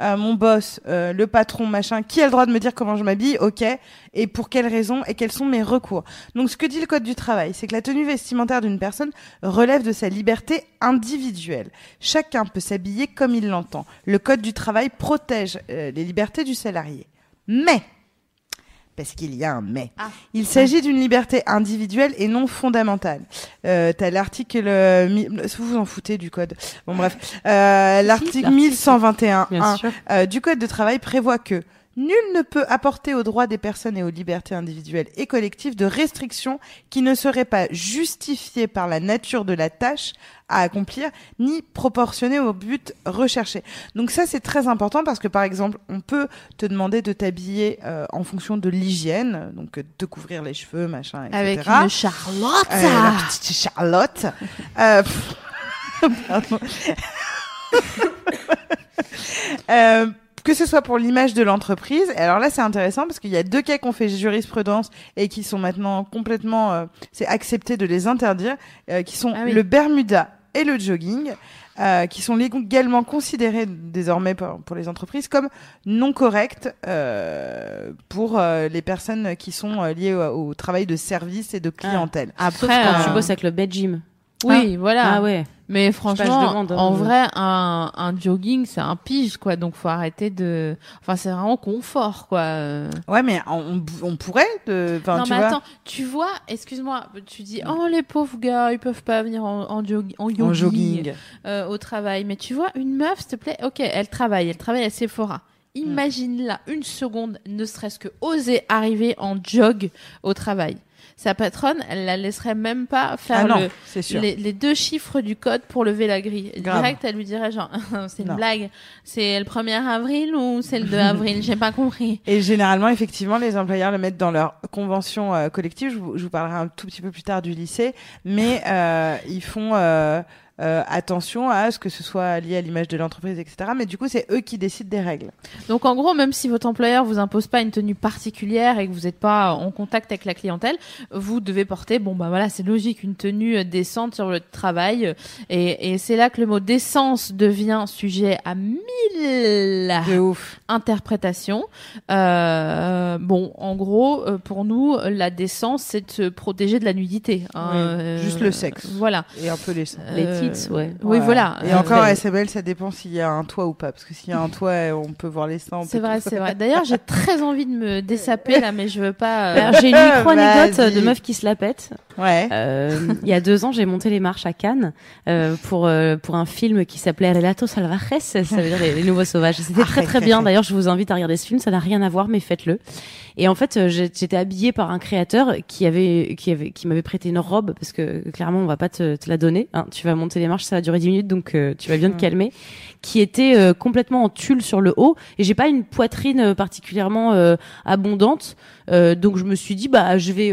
euh, mon boss, euh, le patron, machin, qui a le droit de me dire comment je m'habille, ok, et pour quelles raisons et quels sont mes recours. Donc ce que dit le code du travail, c'est que la tenue vestimentaire d'une personne relève de sa liberté individuelle. Chacun peut s'habiller comme il l'entend. Le code du travail protège euh, les libertés du salarié. Mais parce qu'il y a un mais. Il s'agit d'une liberté individuelle et non fondamentale. Euh, T'as l'article, euh, vous vous en foutez du code. Bon bref, euh, l'article l'article. 1121 Bien 1, sûr. euh, du code de travail prévoit que nul ne peut apporter aux droits des personnes et aux libertés individuelles et collectives de restrictions qui ne seraient pas justifiées par la nature de la tâche à accomplir ni proportionnées au but recherché. Donc ça c'est très important parce que par exemple on peut te demander de t'habiller euh, en fonction de l'hygiène, donc euh, te couvrir les cheveux, machin, etc. Avec une Charlotte. Euh, la petite Charlotte. Euh, pardon. Que ce soit pour l'image de l'entreprise. Alors là, c'est intéressant parce qu'il y a deux cas qu'on fait jurisprudence et qui sont maintenant complètement, euh, c'est accepté de les interdire, euh, qui sont Ah oui. le Bermuda et le jogging. euh, qui sont légalement considérés désormais pour, pour les entreprises comme non corrects euh, pour euh, les personnes qui sont euh, liées au, au travail de service et de clientèle. Sauf Après, quand euh, tu bosses avec le bed gym. oui, voilà. Ah ouais. Mais franchement, demande, hein, en mais- vrai, un, un jogging, c'est un pige, quoi. Donc, faut arrêter de. Enfin, c'est vraiment confort, quoi. Ouais, mais on, on pourrait, de, enfin, non, tu mais vois. attends, tu vois, excuse-moi, tu dis, oh, les pauvres gars, ils peuvent pas venir en, en, jog- en jogging, en jogging. euh, au travail. Mais tu vois, une meuf, s'il te plaît, ok, elle travaille, elle travaille à Sephora. Imagine-la une seconde, ne serait-ce que oser arriver en jog au travail. Sa patronne, elle la laisserait même pas faire Ah non, le, les, les deux chiffres du code pour lever la grille. Grave. Direct, elle lui dirait genre, c'est une Non. blague. C'est le 1er avril ou c'est le 2 avril? J'ai pas compris. Et généralement, effectivement, les employeurs le mettent dans leur convention euh, collective. Je vous, je vous parlerai un tout petit peu plus tard du lycée, mais euh, ils font. euh, euh, attention à ce que ce soit lié à l'image de l'entreprise, etc. Mais du coup, c'est eux qui décident des règles. Donc en gros, même si votre employeur vous impose pas une tenue particulière et que vous n'êtes pas en contact avec la clientèle, vous devez porter, bon bah voilà, c'est logique, une tenue décente sur le travail. Et, et c'est là que le mot décence devient sujet à mille De ouf. interprétations. Euh, bon, en gros, euh, pour nous, la décence, c'est de se protéger de la nudité. hein. Oui, Euh, juste le sexe. Voilà. Et un peu les. Les Euh, ouais. Oui, Ouais. voilà. Et Euh, encore, SML, ça dépend s'il y a un toit ou pas. Parce que s'il y a un toit, on peut voir les seins. on C'est vrai, c'est vrai. D'ailleurs, j'ai très envie de me dessaper là, mais je veux pas. euh, j'ai une micro-anecdote de meuf qui se la pète. Ouais. Euh, il y a deux ans, j'ai monté les marches à Cannes euh, pour euh, pour un film qui s'appelait Relato Salvajes, ça veut dire les, les nouveaux sauvages. C'était très très bien. D'ailleurs, je vous invite à regarder ce film. Ça n'a rien à voir, mais faites-le. Et en fait, euh, j'étais habillée par un créateur qui avait qui avait qui m'avait prêté une robe parce que clairement, on va pas te, te la donner. hein. Tu vas monter les marches, ça va durer 10 minutes, donc euh, tu vas bien te calmer. Qui était euh, complètement en tulle sur le haut et j'ai pas une poitrine euh, particulièrement euh, abondante, donc je me suis dit bah je vais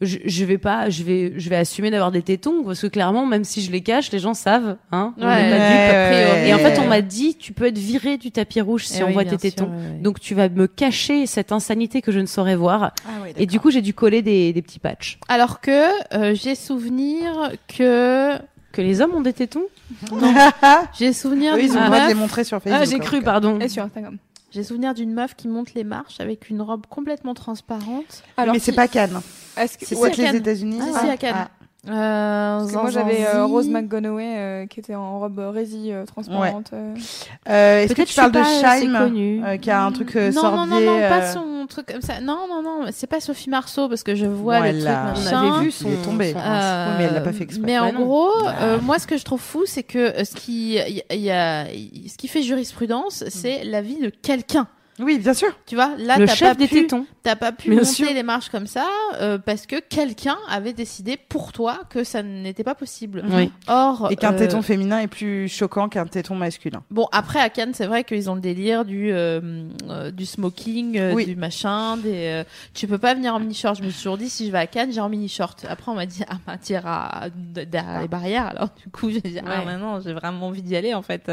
je, je vais pas, je vais, je vais assumer d'avoir des tétons parce que clairement, même si je les cache, les gens savent, hein. Ouais, ouais, ouais. Et en fait, on m'a dit, tu peux être viré du tapis rouge si eh on oui, voit tes tétons. Donc tu vas me cacher cette insanité que je ne saurais voir. Ah Et du coup, j'ai dû coller des, des petits patchs. Alors que euh, j'ai souvenir que Que les hommes ont des tétons j'ai souvenir Eux, ils d'une ont le droit de les meuf. montrer sur Facebook. Ah, j'ai en cru, pardon. Et sur Instagram. J'ai souvenir d'une meuf qui monte les marches avec une robe complètement transparente. Alors, mais c'est pas Cannes. Que C'est ouais, que les. États-Unis. Ah, si, à Cannes. Euh, Parce que moi j'avais euh, Rose McGonaghy euh, qui était en robe rési euh, transparente. euh. Euh, Est-ce que tu parles de euh, qui a un truc euh, non, non, non, non, pas euh, son truc comme ça. Non, non, non, c'est pas Sophie Marceau parce que je vois le truc On machin. avait vu son- Il est tombé. Euh, mais elle l'a pas fait exprès. Mais en Ouais, non. gros, euh, moi, ce que je trouve fou, c'est que euh, ce qui, il y, y a, ce qui fait jurisprudence, c'est l'avis de quelqu'un. Oui, bien sûr. Tu vois, là, le t'as chef pas des pu, tétons. t'as pas pu Bien monter sûr. les marches comme ça euh, parce que quelqu'un avait décidé pour toi que ça n'était pas possible. Oui. Or, Et qu'un euh, téton féminin est plus choquant qu'un téton masculin. Bon, après à Cannes, c'est vrai qu'ils ont le délire du euh, euh, du smoking, euh, Oui. du machin, des. euh, tu peux pas venir en mini short. Je me suis toujours dit si je vais à Cannes, j'ai en mini short. Après, on m'a dit ah bah d- derrière les barrières. Alors du coup, j'ai dit ah Ouais. maintenant j'ai vraiment envie d'y aller en fait.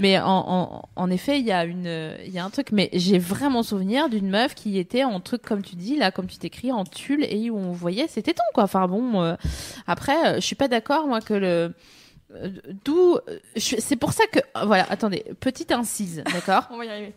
Mais en, en, en effet, il y a une il y a un truc. Mais j'ai vraiment souvenir d'une meuf qui était en truc comme tu dis là, comme tu t'écris en tulle et où on voyait ses tétons quoi. Enfin bon, euh, après, euh, je suis pas d'accord moi que le euh, D'où, c'est pour ça que, voilà, attendez, petite incise, d'accord On va y arriver.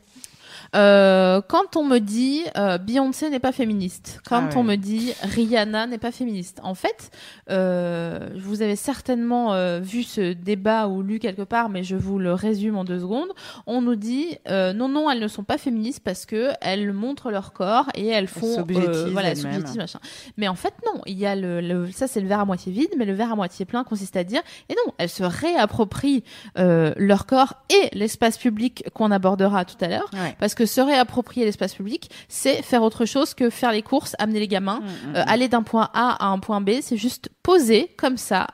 Euh, Quand on me dit euh, Beyoncé n'est pas féministe, quand Ah ouais. on me dit Rihanna n'est pas féministe, en fait, euh, vous avez certainement euh, vu ce débat ou lu quelque part, mais je vous le résume en deux secondes. On nous dit euh, non, non, elles ne sont pas féministes parce que elles montrent leur corps et elles font, s'objectivent voilà, machin. Mais en fait, non. Il y a le, le- ça, c'est le verre à moitié vide, mais le verre à moitié plein consiste à dire, et non, elles se réapproprient euh, leur corps et l'espace public qu'on abordera tout à l'heure. Ouais. Parce que se réapproprier l'espace public, c'est faire autre chose que faire les courses, amener les gamins, Mm, euh, aller d'un point A à un point B. C'est juste poser comme ça,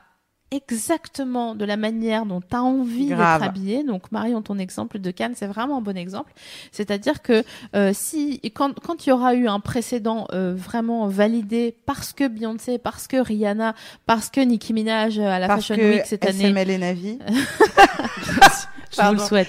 exactement de la manière dont tu as envie d'être habillé. Donc, Marion, ton exemple de Cannes, c'est vraiment un bon exemple. C'est-à-dire que euh, si quand quand il y aura eu un précédent euh, vraiment validé parce que Beyoncé, parce que Rihanna, parce que Nicki Minaj euh, à la Parce Fashion que Week cette année, SML et Navi. Je vous le souhaite.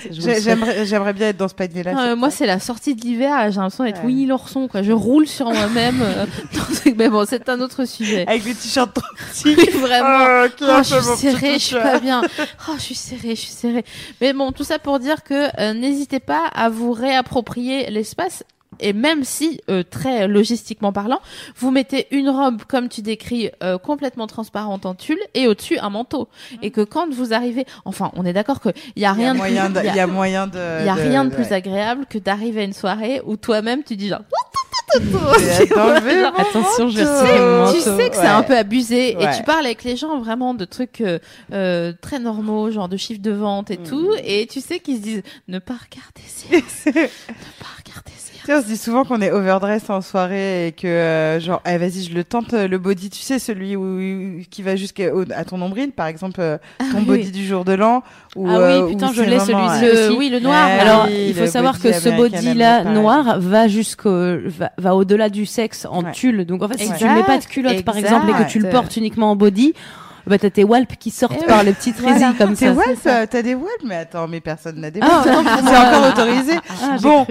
J'aimerais bien être dans ce panier-là. Euh, moi, c'est la sortie de l'hiver. J'ai l'impression d'être Ouais. Winnie l'ourson. Quoi. Je roule sur moi-même. euh, ce- Mais bon, c'est un autre sujet. Avec le t-shirt trop petit. Vraiment. Oh, qui Oh, je suis serrée, je suis pas bien. Oh, je suis serrée, je suis serrée. Mais bon, tout ça pour dire que euh, n'hésitez pas à vous réapproprier l'espace. Et même si, euh, très logistiquement parlant, vous mettez une robe, comme tu décris, euh, complètement transparente en tulle, et au-dessus un manteau. Et que quand vous arrivez, enfin, on est d'accord qu'il y a Il y a rien de moyen plus, de, y a- il y a moyen de. il y a rien de plus ouais. agréable que d'arriver à une soirée où toi-même tu dis genre Attention, je vais tu sais que c'est Ouais. un peu abusé et tu parles avec les gens vraiment de trucs euh, euh, très normaux, genre de chiffres de vente et Mm. tout, et tu sais qu'ils se disent ne pas regarder ces ne pas regarder sais, on se dit souvent qu'on est overdress en soirée et que euh, genre eh, vas-y je le tente euh, le body tu sais celui où, qui va jusqu'à à ton nombril par exemple euh, ton oui. body du jour de l'an ou Ah oui, euh, putain, je l'ai, celui-ci. aussi. oui le noir. Ouais. Alors, oui, il faut savoir body que ce body-là Airlines, noir va jusqu'au va, va au-delà du sexe en Ouais. tulle. Donc en fait, si tu Exact, ne mets pas de culotte par exact. exemple et que tu le portes uniquement en body, Bah t'as tes walpes qui sortent Eh par oui. le petit Voilà. trésil comme T'es ça. Walp, euh, t'as des Walp, mais attends, mais personne n'a des Ah, Walp. non, pour c'est encore autorisé. Ah, bon,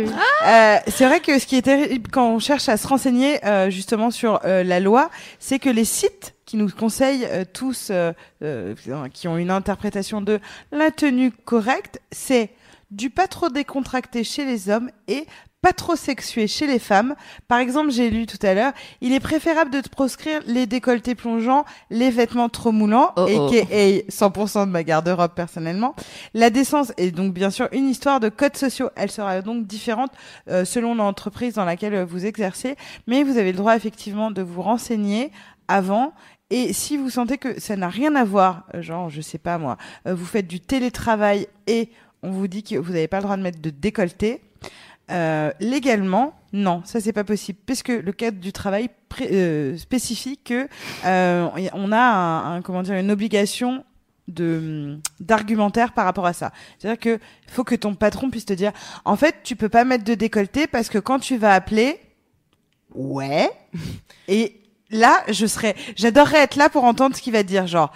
euh, c'est vrai que ce qui est terrible quand on cherche à se renseigner euh, justement sur euh, la loi, c'est que les sites qui nous conseillent euh, tous, euh, euh, qui ont une interprétation de la tenue correcte, c'est du pas trop décontracté chez les hommes et pas trop sexué chez les femmes. Par exemple, j'ai lu tout à l'heure, il est préférable de te proscrire les décolletés plongeants, les vêtements trop moulants, Oh, oh. aka 100% de ma garde-robe personnellement. La décence est donc bien sûr une histoire de codes sociaux. Elle sera donc différente euh, selon l'entreprise dans laquelle euh, vous exercez, mais vous avez le droit effectivement de vous renseigner avant. Et si vous sentez que ça n'a rien à voir, euh, genre, je sais pas moi, euh, vous faites du télétravail et on vous dit que vous n'avez pas le droit de mettre de décolleté, euh, légalement, non, ça c'est pas possible, puisque le cadre du travail euh, spécifie que euh, on a un, comment dire une obligation de d'argumentaire par rapport à ça. C'est-à-dire que faut que ton patron puisse te dire, en fait, tu peux pas mettre de décolleté parce que quand tu vas appeler, ouais, et là, je serais, j'adorerais être là pour entendre ce qu'il va dire, genre.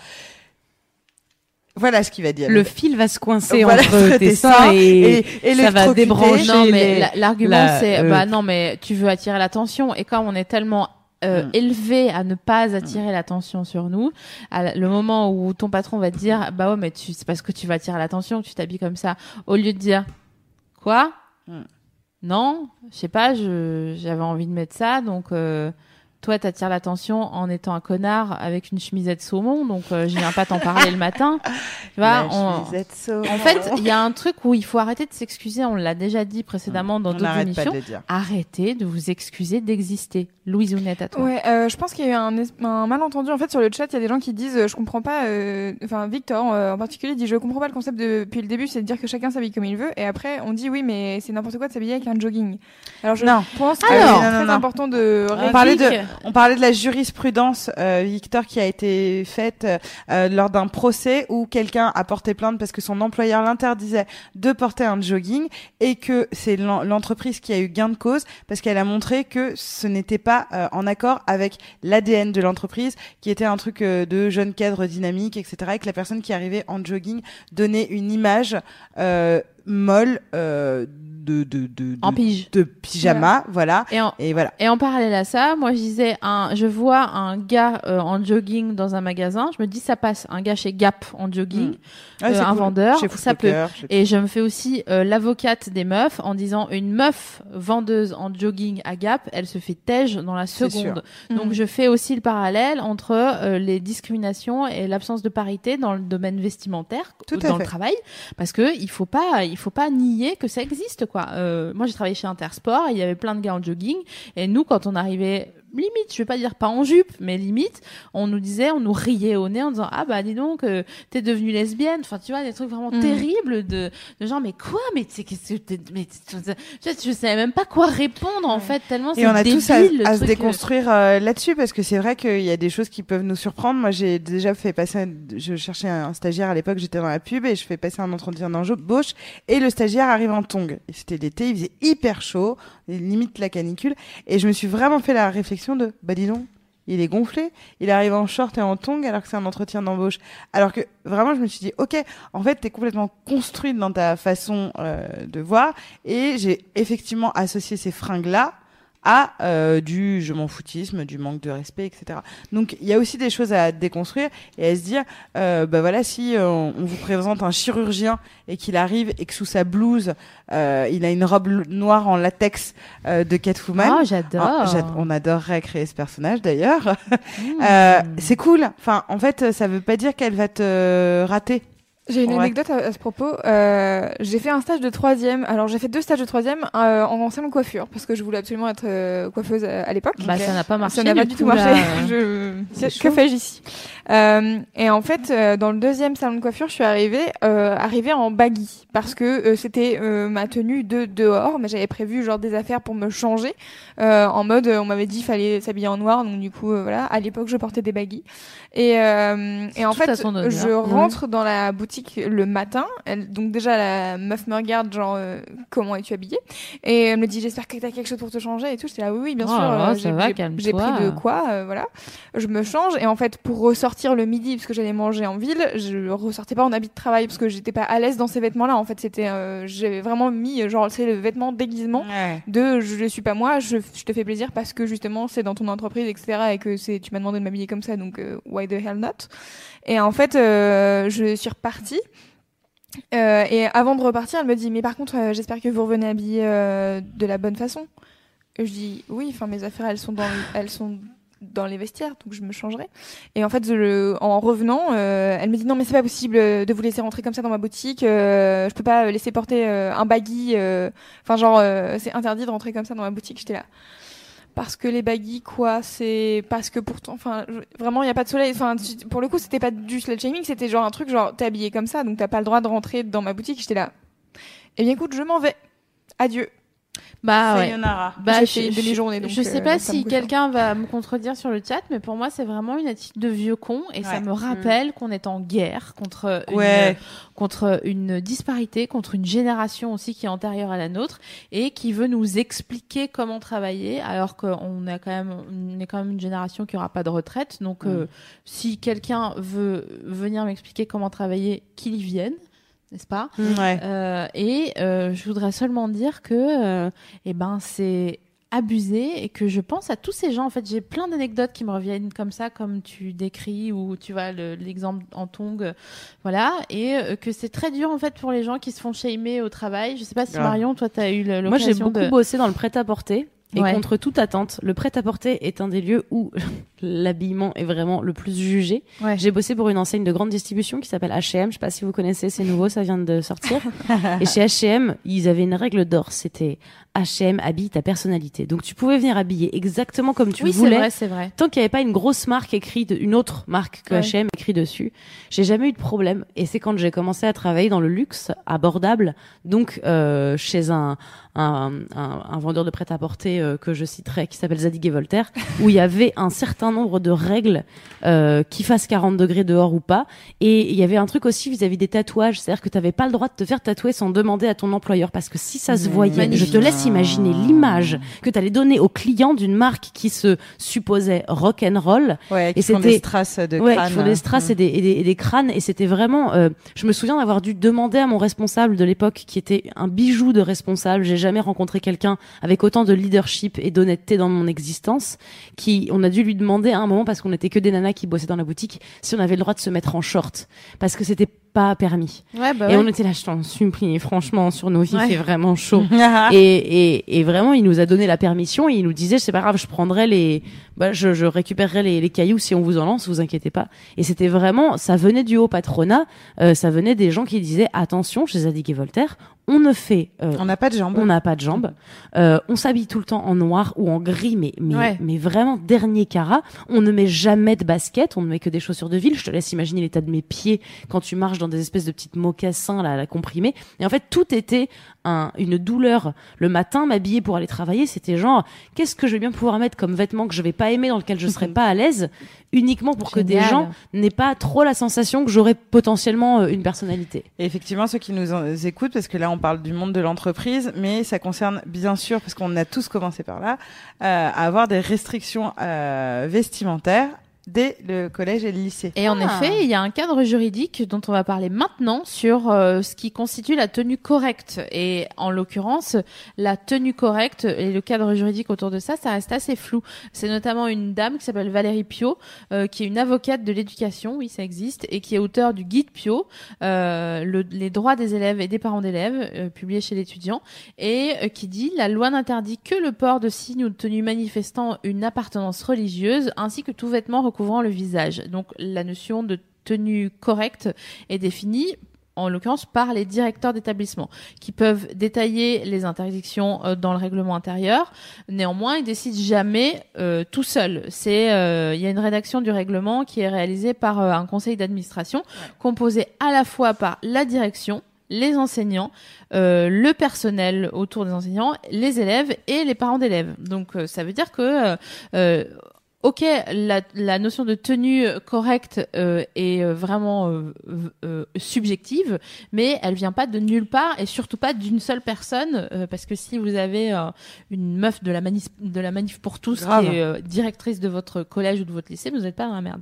Voilà ce qu'il va dire. Le fil va se coincer Voilà, entre tes seins et, et- et ça va débrancher. Non, mais l'argument la- c'est euh, bah non, mais tu veux attirer l'attention et comme on est tellement euh, Mm. élevé à ne pas attirer l'attention sur nous, à le moment où ton patron va te dire bah ouais mais tu c'est parce que tu vas attirer l'attention que tu t'habilles comme ça, au lieu de dire quoi? Mm. Non, je sais pas, je j'avais envie de mettre ça donc. Euh, toi, t'attires l'attention en étant un connard avec une chemisette saumon, donc euh, je viens pas t'en parler le matin. Tu vois, La on- saumon. en fait, il y a un truc où il faut arrêter de s'excuser. On l'a déjà dit précédemment dans on d'autres émissions. de. Arrêtez de vous excuser d'exister. Louise Ounette, à toi. Ouais, euh, je pense qu'il y a eu un, es- un malentendu. En fait, sur le chat, il y a des gens qui disent euh, Je comprends pas. euh, Enfin, Victor euh, en particulier dit Je comprends pas le concept de- depuis le début, c'est de dire que chacun s'habille comme il veut. Et après, on dit Oui, mais c'est n'importe quoi de s'habiller avec un jogging. Alors, je Non. pense que Alors. c'est Non, non, très non. important de. On parlait de. On parlait de la jurisprudence, euh, Victor, qui a été faite euh, lors d'un procès où quelqu'un a porté plainte parce que son employeur l'interdisait de porter un jogging et que c'est l'en- l'entreprise qui a eu gain de cause parce qu'elle a montré que ce n'était pas euh, en accord avec l'ADN de l'entreprise, qui était un truc euh, de jeune cadre dynamique, etc. Et que la personne qui arrivait en jogging donnait une image euh, molle euh, de, de, de, de, En pige. de pyjama, voilà. Et en, Et voilà. et en parallèle à ça, moi je disais, un, je vois un gars euh, en jogging dans un magasin, je me dis ça passe. Un gars chez Gap en jogging, Ah, Euh, c'est un cool. vendeur, Chez ça chez- Et je me fais aussi euh, l'avocate des meufs en disant une meuf vendeuse en jogging à Gap, elle se fait tège dans la seconde. Mhm. Donc je fais aussi le parallèle entre euh, les discriminations et l'absence de parité dans le domaine vestimentaire Tout dans fait. le travail parce que il faut pas il faut pas nier que ça existe quoi. Euh, moi j'ai travaillé chez Intersport, il y avait plein de gars en jogging. Et nous quand on arrivait limite, je vais pas dire pas en jupe, mais limite, on nous disait, on nous riait au nez en disant ah bah dis donc euh, t'es devenue lesbienne. Enfin tu vois des trucs vraiment Mhm. terribles de, de genre mais quoi? Mais c'est qu'est-ce que t'es- mais tu- tu- je savais même pas quoi répondre en fait tellement c'est Et on a débile tous à, à se euh, déconstruire euh, là-dessus parce que c'est vrai qu'il y a des choses qui peuvent nous surprendre. Moi, j'ai déjà fait passer, un- je cherchais un stagiaire à l'époque, j'étais dans la pub et je fais passer un entretien d'embauche et le stagiaire arrive en tongs. Et C'était l'été, il faisait hyper chaud, limite la canicule, et je me suis vraiment fait la réflexion de, bah dis donc, il est gonflé, il arrive en short et en tongs alors que c'est un entretien d'embauche. Alors que vraiment, je me suis dit, ok, en fait, t'es complètement construite dans ta façon euh, de voir, et j'ai effectivement associé ces fringues-là à euh, du je m'en foutisme, du manque de respect, etc. Donc il y a aussi des choses à déconstruire et à se dire, euh, bah voilà, si euh, on vous présente un chirurgien et qu'il arrive et que sous sa blouse, euh, il a une robe noire en latex euh, de Catwoman. Oh, j'adore. Ah, on adorerait créer ce personnage d'ailleurs. Mmh. Euh, c'est cool. Enfin, en fait, ça veut pas dire qu'elle va te rater. J'ai une Ouais. anecdote à, à ce propos. Euh, j'ai fait un stage de troisième. Alors j'ai fait deux stages de troisième euh, en salon de coiffure parce que je voulais absolument être euh, coiffeuse à, à l'époque. Bah, ça n'a pas marché. Ça n'a pas du tout là, marché. euh. Je... Que fais-je ici? Euh, Et en fait, euh, dans le deuxième salon de coiffure, je suis arrivée, euh, arrivée en baggy parce que euh, c'était euh, ma tenue de dehors, mais j'avais prévu genre des affaires pour me changer. Euh, en mode, on m'avait dit fallait s'habiller en noir, donc du coup, voilà. À l'époque, je portais des baggy. Et, euh, et en fait, je rentre dans la boutique le matin. Elle, donc déjà, la meuf me regarde genre euh, comment es-tu habillée? Et elle me dit j'espère que t'as quelque chose pour te changer et tout. J'étais là oui oui bien Oh sûr. j'ai- pris de quoi, euh, voilà. Je me change et en fait pour ressortir sortir le midi parce que j'allais manger en ville, je ressortais pas en habit de travail parce que j'étais pas à l'aise dans ces vêtements-là. En fait, c'était, euh, j'avais vraiment mis genre c'est le vêtement déguisement Ouais. de je ne suis pas moi, je, je te fais plaisir parce que justement c'est dans ton entreprise, etc. Et que c'est tu m'as demandé de m'habiller comme ça, donc euh, why the hell not? Et en fait, euh, je suis repartie. Et avant de repartir, elle me dit mais par contre, j'espère que vous revenez habillée de la bonne façon. Et je dis oui, enfin mes affaires elles sont dans elles sont dans les vestiaires, donc je me changerai. Et en fait, je- en revenant, euh, elle me dit non mais c'est pas possible euh, de vous laisser rentrer comme ça dans ma boutique. Euh, je peux pas laisser porter euh, un baggy. euh, Enfin genre euh, c'est interdit de rentrer comme ça dans ma boutique. J'étais là. Parce que les baggy quoi, c'est parce que pourtant, enfin vraiment il y a pas de soleil. Enfin pour le coup c'était pas du slut shaming, c'était genre un truc genre t'es habillé comme ça, donc t'as pas le droit de rentrer dans ma boutique. J'étais là. Eh bien écoute, je m'en vais. Adieu. Bah ouais. Bah, J'ai je, fait je- demi-journée, donc, je sais euh, pas si coûte quelqu'un va me contredire sur le chat, mais pour moi, c'est vraiment une attitude de vieux con et ça me rappelle qu'on est en guerre contre une, contre une disparité, contre une génération aussi qui est antérieure à la nôtre et qui veut nous expliquer comment travailler alors qu'on a quand même, on est quand même une génération qui aura pas de retraite. Donc, euh, si quelqu'un veut venir m'expliquer comment travailler, qu'il y vienne, n'est-ce pas? Ouais. Euh, et euh, je voudrais seulement dire que euh, eh ben c'est abusé et que je pense à tous ces gens en fait j'ai plein d'anecdotes qui me reviennent comme ça comme tu décris ou tu vois le- l'exemple en tong euh, voilà et que c'est très dur en fait pour les gens qui se font shamer au travail je sais pas si Grave. Marion toi tu as eu le- Moi, j'ai l'occasion beaucoup de bossé dans le prêt-à-porter. Et Ouais. contre toute attente, le prêt-à-porter est un des lieux où l'habillement est vraiment le plus jugé. Ouais. J'ai bossé pour une enseigne de grande distribution qui s'appelle H&M. Je sais pas si vous connaissez, c'est nouveau, ça vient de sortir. et chez H&M, ils avaient une règle d'or. C'était H&M habille ta personnalité. Donc tu pouvais venir habiller exactement comme tu oui c'est voulais. vrai c'est vrai Tant qu'il n'y avait pas une grosse marque écrite, une autre marque que Ouais. H&M écrit dessus, j'ai jamais eu de problème. Et c'est quand j'ai commencé à travailler dans le luxe abordable, donc euh, chez un, un, un, un vendeur de prêt-à-porter euh, que je citerai, qui s'appelle Zadig et Voltaire, où il y avait un certain nombre de règles euh, qui fassent 40 degrés dehors ou pas. Et il y avait un truc aussi vis-à-vis des tatouages, c'est-à-dire que tu n'avais pas le droit de te faire tatouer sans demander à ton employeur, parce que si ça se voyait, Magnifique. je te laisse imaginer l'image que tu allais donner au client d'une marque qui se supposait rock and roll Ouais, qui Et font des c'était- strass de ouais, crâne. qui font des strass et, des, et, des, et des crânes. Et c'était vraiment. euh, je me souviens d'avoir dû demander à mon responsable de l'époque, qui était un bijou de responsable. J'ai jamais rencontré quelqu'un avec autant de leadership et d'honnêteté dans mon existence. Qui, on a dû lui demander à un moment parce qu'on était que des nanas qui bossaient dans la boutique, si on avait le droit de se mettre en short, parce que c'était pas permis. ouais bah et ouais. on était là, je t'en supplie, franchement, sur nos vies, Ouais. c'est vraiment chaud. Ah. et, et, et vraiment, il nous a donné la permission et il nous disait, c'est pas grave, je prendrai les, bah, je, je récupérerai les, les cailloux si on vous en lance, vous inquiétez pas. Et c'était vraiment, ça venait du haut patronat, euh, ça venait des gens qui disaient, attention, chez Zadig et Voltaire, on ne fait, euh, On n'a pas de jambes. on n'a pas de jambes. Euh, on s'habille tout le temps en noir ou en gris, mais mais, Ouais. mais vraiment dernier carat. On ne met jamais de baskets, on ne met que des chaussures de ville. Je te laisse imaginer l'état de mes pieds quand tu marches dans des espèces de petites mocassins là, la comprimée. Et en fait, tout était un, une douleur. Le matin, m'habiller pour aller travailler, c'était genre qu'est-ce que je vais bien pouvoir mettre comme vêtement que je vais pas aimer, dans lequel je serai pas à l'aise, uniquement pour que des gens n'aient pas trop la sensation que j'aurais potentiellement euh, une personnalité. Et effectivement, ceux qui nous en- écoutent, parce que là, on parle du monde de l'entreprise, mais ça concerne bien sûr, parce qu'on a tous commencé par là, euh, à avoir des restrictions euh, vestimentaires dès le collège et le lycée. Et en Ah. effet, il y a un cadre juridique dont on va parler maintenant sur euh, ce qui constitue la tenue correcte. Et en l'occurrence, la tenue correcte et le cadre juridique autour de ça, ça reste assez flou. C'est notamment une dame qui s'appelle Valérie Pio, euh, qui est une avocate de l'éducation, oui, ça existe, et qui est auteur du guide Pio, euh, le- les droits des élèves et des parents d'élèves, euh, publié chez l'étudiant, et euh, qui dit la loi n'interdit que le port de signes ou de tenues manifestant une appartenance religieuse, ainsi que tout vêtement recouvrant le visage. Donc la notion de tenue correcte est définie en l'occurrence par les directeurs d'établissement, qui peuvent détailler les interdictions euh, dans le règlement intérieur. Néanmoins, ils décident jamais euh, tout seuls. Euh, il y a une rédaction du règlement qui est réalisée par un conseil d'administration composé à la fois par la direction, les enseignants, le personnel autour des enseignants, les élèves et les parents d'élèves. Donc ça veut dire que ok, la, la notion de tenue correcte euh, est euh, vraiment euh, euh, subjective, mais elle vient pas de nulle part et surtout pas d'une seule personne, euh, parce que si vous avez euh, une meuf de la manif de la manif pour tous Grave. qui est euh, directrice de votre collège ou de votre lycée, vous n'êtes pas dans la merde.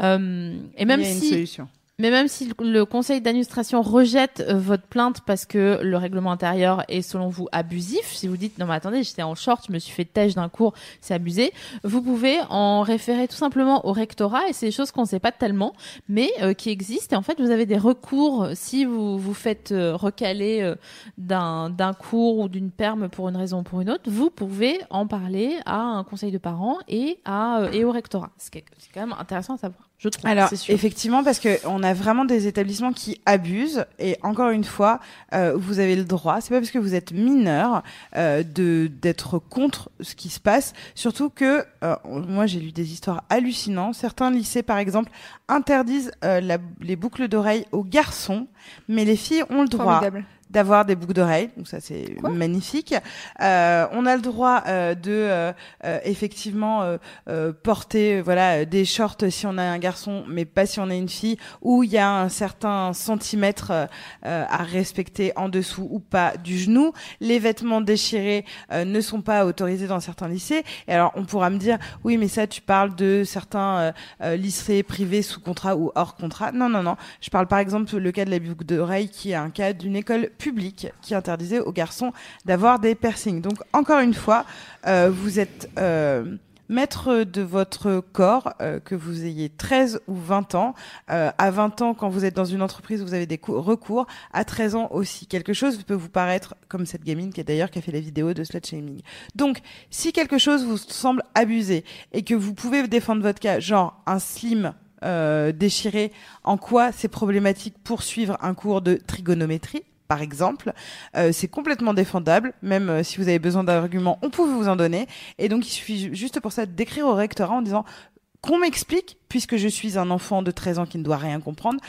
Euh, et même Il y a une si solution. Mais même si le- conseil d'administration rejette euh, votre plainte parce que le règlement intérieur est selon vous abusif, si vous dites non mais attendez j'étais en short, je me suis fait têche d'un cours, c'est abusé, vous pouvez en référer tout simplement au rectorat et c'est des choses qu'on ne sait pas tellement mais euh, qui existent et en fait vous avez des recours si vous vous faites euh, recaler d'un d'un cours ou d'une perme pour une raison ou pour une autre, vous pouvez en parler à un conseil de parents et à et au rectorat. C'est quand même intéressant à savoir, je trouve. Alors sûr. effectivement parce que on a vraiment des établissements qui abusent et encore une fois euh, vous avez le droit c'est pas parce que vous êtes mineur euh, de d'être contre ce qui se passe surtout que euh, moi j'ai lu des histoires hallucinantes certains lycées par exemple interdisent euh, la- les boucles d'oreilles aux garçons mais les filles ont le droit Formidable. D'avoir des boucles d'oreilles, donc ça c'est magnifique. Euh, on a le droit euh, de euh, euh, effectivement euh, euh, porter voilà des shorts si on a un garçon, mais pas si on a une fille, où il y a un certain centimètre à respecter en dessous ou pas du genou. Les vêtements déchirés euh, ne sont pas autorisés dans certains lycées. Et alors on pourra me dire oui mais ça tu parles de certains lycées privés sous contrat ou hors contrat. Non non non, je parle par exemple le cas de la boucle d'oreille qui est un cas d'une école publique qui interdisait aux garçons d'avoir des piercings. Donc encore une fois, euh, vous êtes euh, maître de votre corps, euh, que vous ayez 13 ou 20 ans. Euh, à 20 ans, quand vous êtes dans une entreprise, vous avez des cou- recours. À 13 ans aussi, quelque chose peut vous paraître comme cette gamine qui est d'ailleurs qui a fait la vidéo de slut shaming. Donc, si quelque chose vous semble abusé et que vous pouvez défendre votre cas, genre un slim euh, déchiré, en quoi c'est problématique pour suivre un cours de trigonométrie? Par exemple, euh, c'est complètement défendable, même euh, si vous avez besoin d'arguments, on peut vous en donner. Et donc, il suffit ju- juste pour ça d'écrire au rectorat en disant qu'on m'explique, puisque je suis un enfant de 13 ans qui ne doit rien comprendre,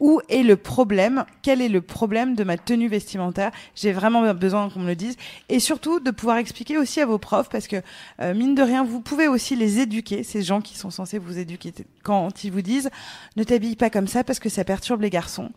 où est le problème Quel est le problème de ma tenue vestimentaire J'ai vraiment besoin qu'on me le dise. Et surtout, de pouvoir expliquer aussi à vos profs, parce que, euh, mine de rien, vous pouvez aussi les éduquer, ces gens qui sont censés vous éduquer, quand ils vous disent « Ne t'habille pas comme ça parce que ça perturbe les garçons ».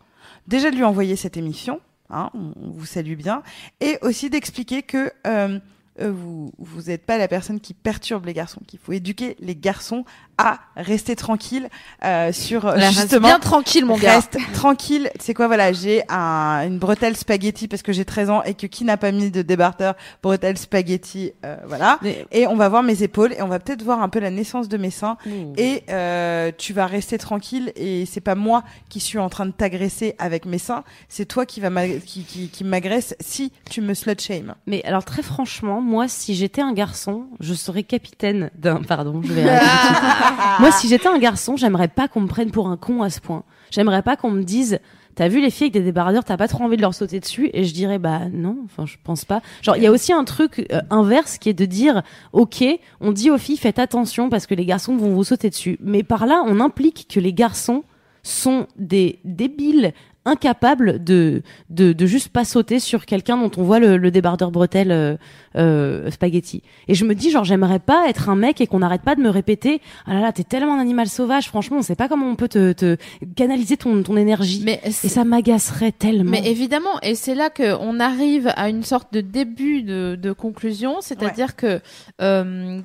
Déjà de lui envoyer cette émission, hein, on, vous salue bien, et aussi d'expliquer que... euh, euh, vous vous n'êtes pas la personne qui perturbe les garçons, qu'il faut éduquer les garçons à rester tranquilles euh, sur euh, Là, reste justement bien tranquille mon gars. Reste tranquille. C'est quoi, voilà, j'ai un, une bretelle spaghetti parce que j'ai 13 ans et que qui n'a pas mis de débardeur bretelle spaghetti, euh, voilà. Mais- Et on va voir mes épaules et on va peut-être voir un peu la naissance de mes seins. Et euh, tu vas rester tranquille et c'est pas moi qui suis en train de t'agresser avec mes seins, c'est toi qui va qui, qui, qui m'agresse si tu me slut shame. Mais alors très franchement, moi, si j'étais un garçon, je serais capitaine d'un. Pardon, je vais. moi, si j'étais un garçon, j'aimerais pas qu'on me prenne pour un con à ce point. J'aimerais pas qu'on me dise. T'as vu les filles avec des débardeurs, t'as pas trop envie de leur sauter dessus? Et je dirais bah non, enfin je pense pas. Genre il y a aussi un truc euh, inverse qui est de dire ok, on dit aux filles faites attention parce que les garçons vont vous sauter dessus. Mais par là on implique que les garçons sont des débiles incapables de, de, de juste pas sauter sur quelqu'un dont on voit le, le débardeur bretelle euh, euh, spaghetti. Et je me dis, genre, j'aimerais pas être un mec et qu'on n'arrête pas de me répéter, ah là là, t'es tellement un animal sauvage, franchement, on sait pas comment on peut te, te canaliser ton, ton énergie. Mais et ça m'agacerait tellement. Mais évidemment, et c'est là qu'on arrive à une sorte de début de, de conclusion, c'est-à-dire que euh,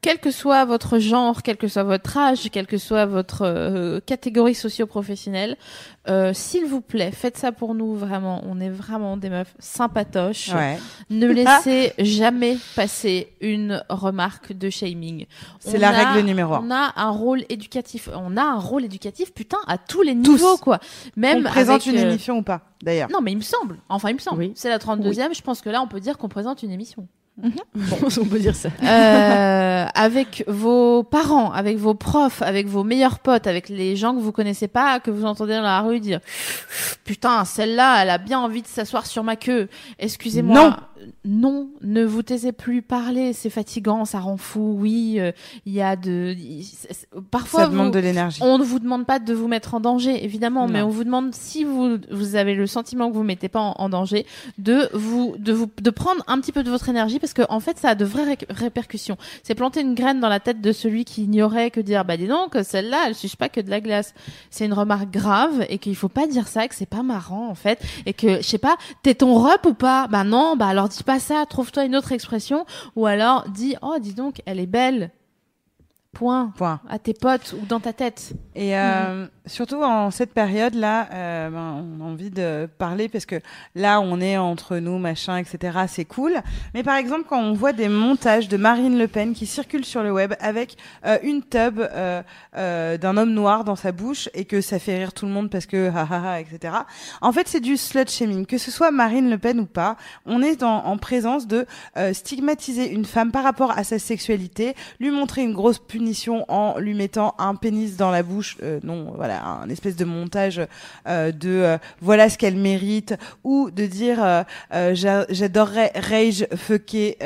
quel que soit votre genre, quel que soit votre âge, quelle que soit votre euh, catégorie socio-professionnelle, euh, s'il vous plaît, faites ça pour nous vraiment. On est vraiment des meufs sympatoches. Ouais. Ne laissez jamais passer une remarque de shaming. C'est la a- règle numéro un. On a un rôle éducatif. On a un rôle éducatif, putain, à tous les niveaux, quoi. Même on présente avec, une euh, émission ou pas, d'ailleurs. non, mais il me semble. Enfin, il me semble. Oui. C'est la 32e. Je pense que là, on peut dire qu'on présente une émission. on peut dire ça. Euh, avec vos parents, avec vos profs, avec vos meilleurs potes, avec les gens que vous connaissez pas, que vous entendez dans la rue dire Putain, celle-là, elle a bien envie de s'asseoir sur ma queue. Excusez-moi. Non. ne vous taisez plus, parler, c'est fatigant, ça rend fou. Oui, euh, il y a de, parfois Ça demande vous- de l'énergie. on ne vous demande pas de vous mettre en danger, évidemment, Non. mais on vous demande si vous vous avez le sentiment que vous mettez pas en, en danger, de vous de vous de prendre un petit peu de votre énergie parce que en fait ça a de vraies ré- répercussions. C'est planter une graine dans la tête de celui qui ignorait que dire bah dis donc celle-là elle suce pas que de la glace. C'est une remarque grave et qu'il faut pas dire ça, que c'est pas marrant en fait et que je sais pas t'es ton rep ou pas? Bah non, bah alors dis pas ça, trouve-toi une autre expression ou alors dis oh dis donc elle est belle. Point. Point. À tes potes ou dans ta tête. Et euh, surtout en cette période-là, euh, ben, on a envie de parler parce que là, on est entre nous, machin, etc. C'est cool. Mais par exemple, quand on voit des montages de Marine Le Pen qui circulent sur le web avec euh, une tub euh, euh, d'un homme noir dans sa bouche et que ça fait rire tout le monde parce que ha ha ha, etc. En fait, c'est du slut shaming. Que ce soit Marine Le Pen ou pas, on est dans, en présence de euh, stigmatiser une femme par rapport à sa sexualité, lui montrer une grosse en lui mettant un pénis dans la bouche, euh, non, voilà, un espèce de montage euh, de euh, voilà ce qu'elle mérite, ou de dire euh, euh, j'a- j'adorerais rage fucker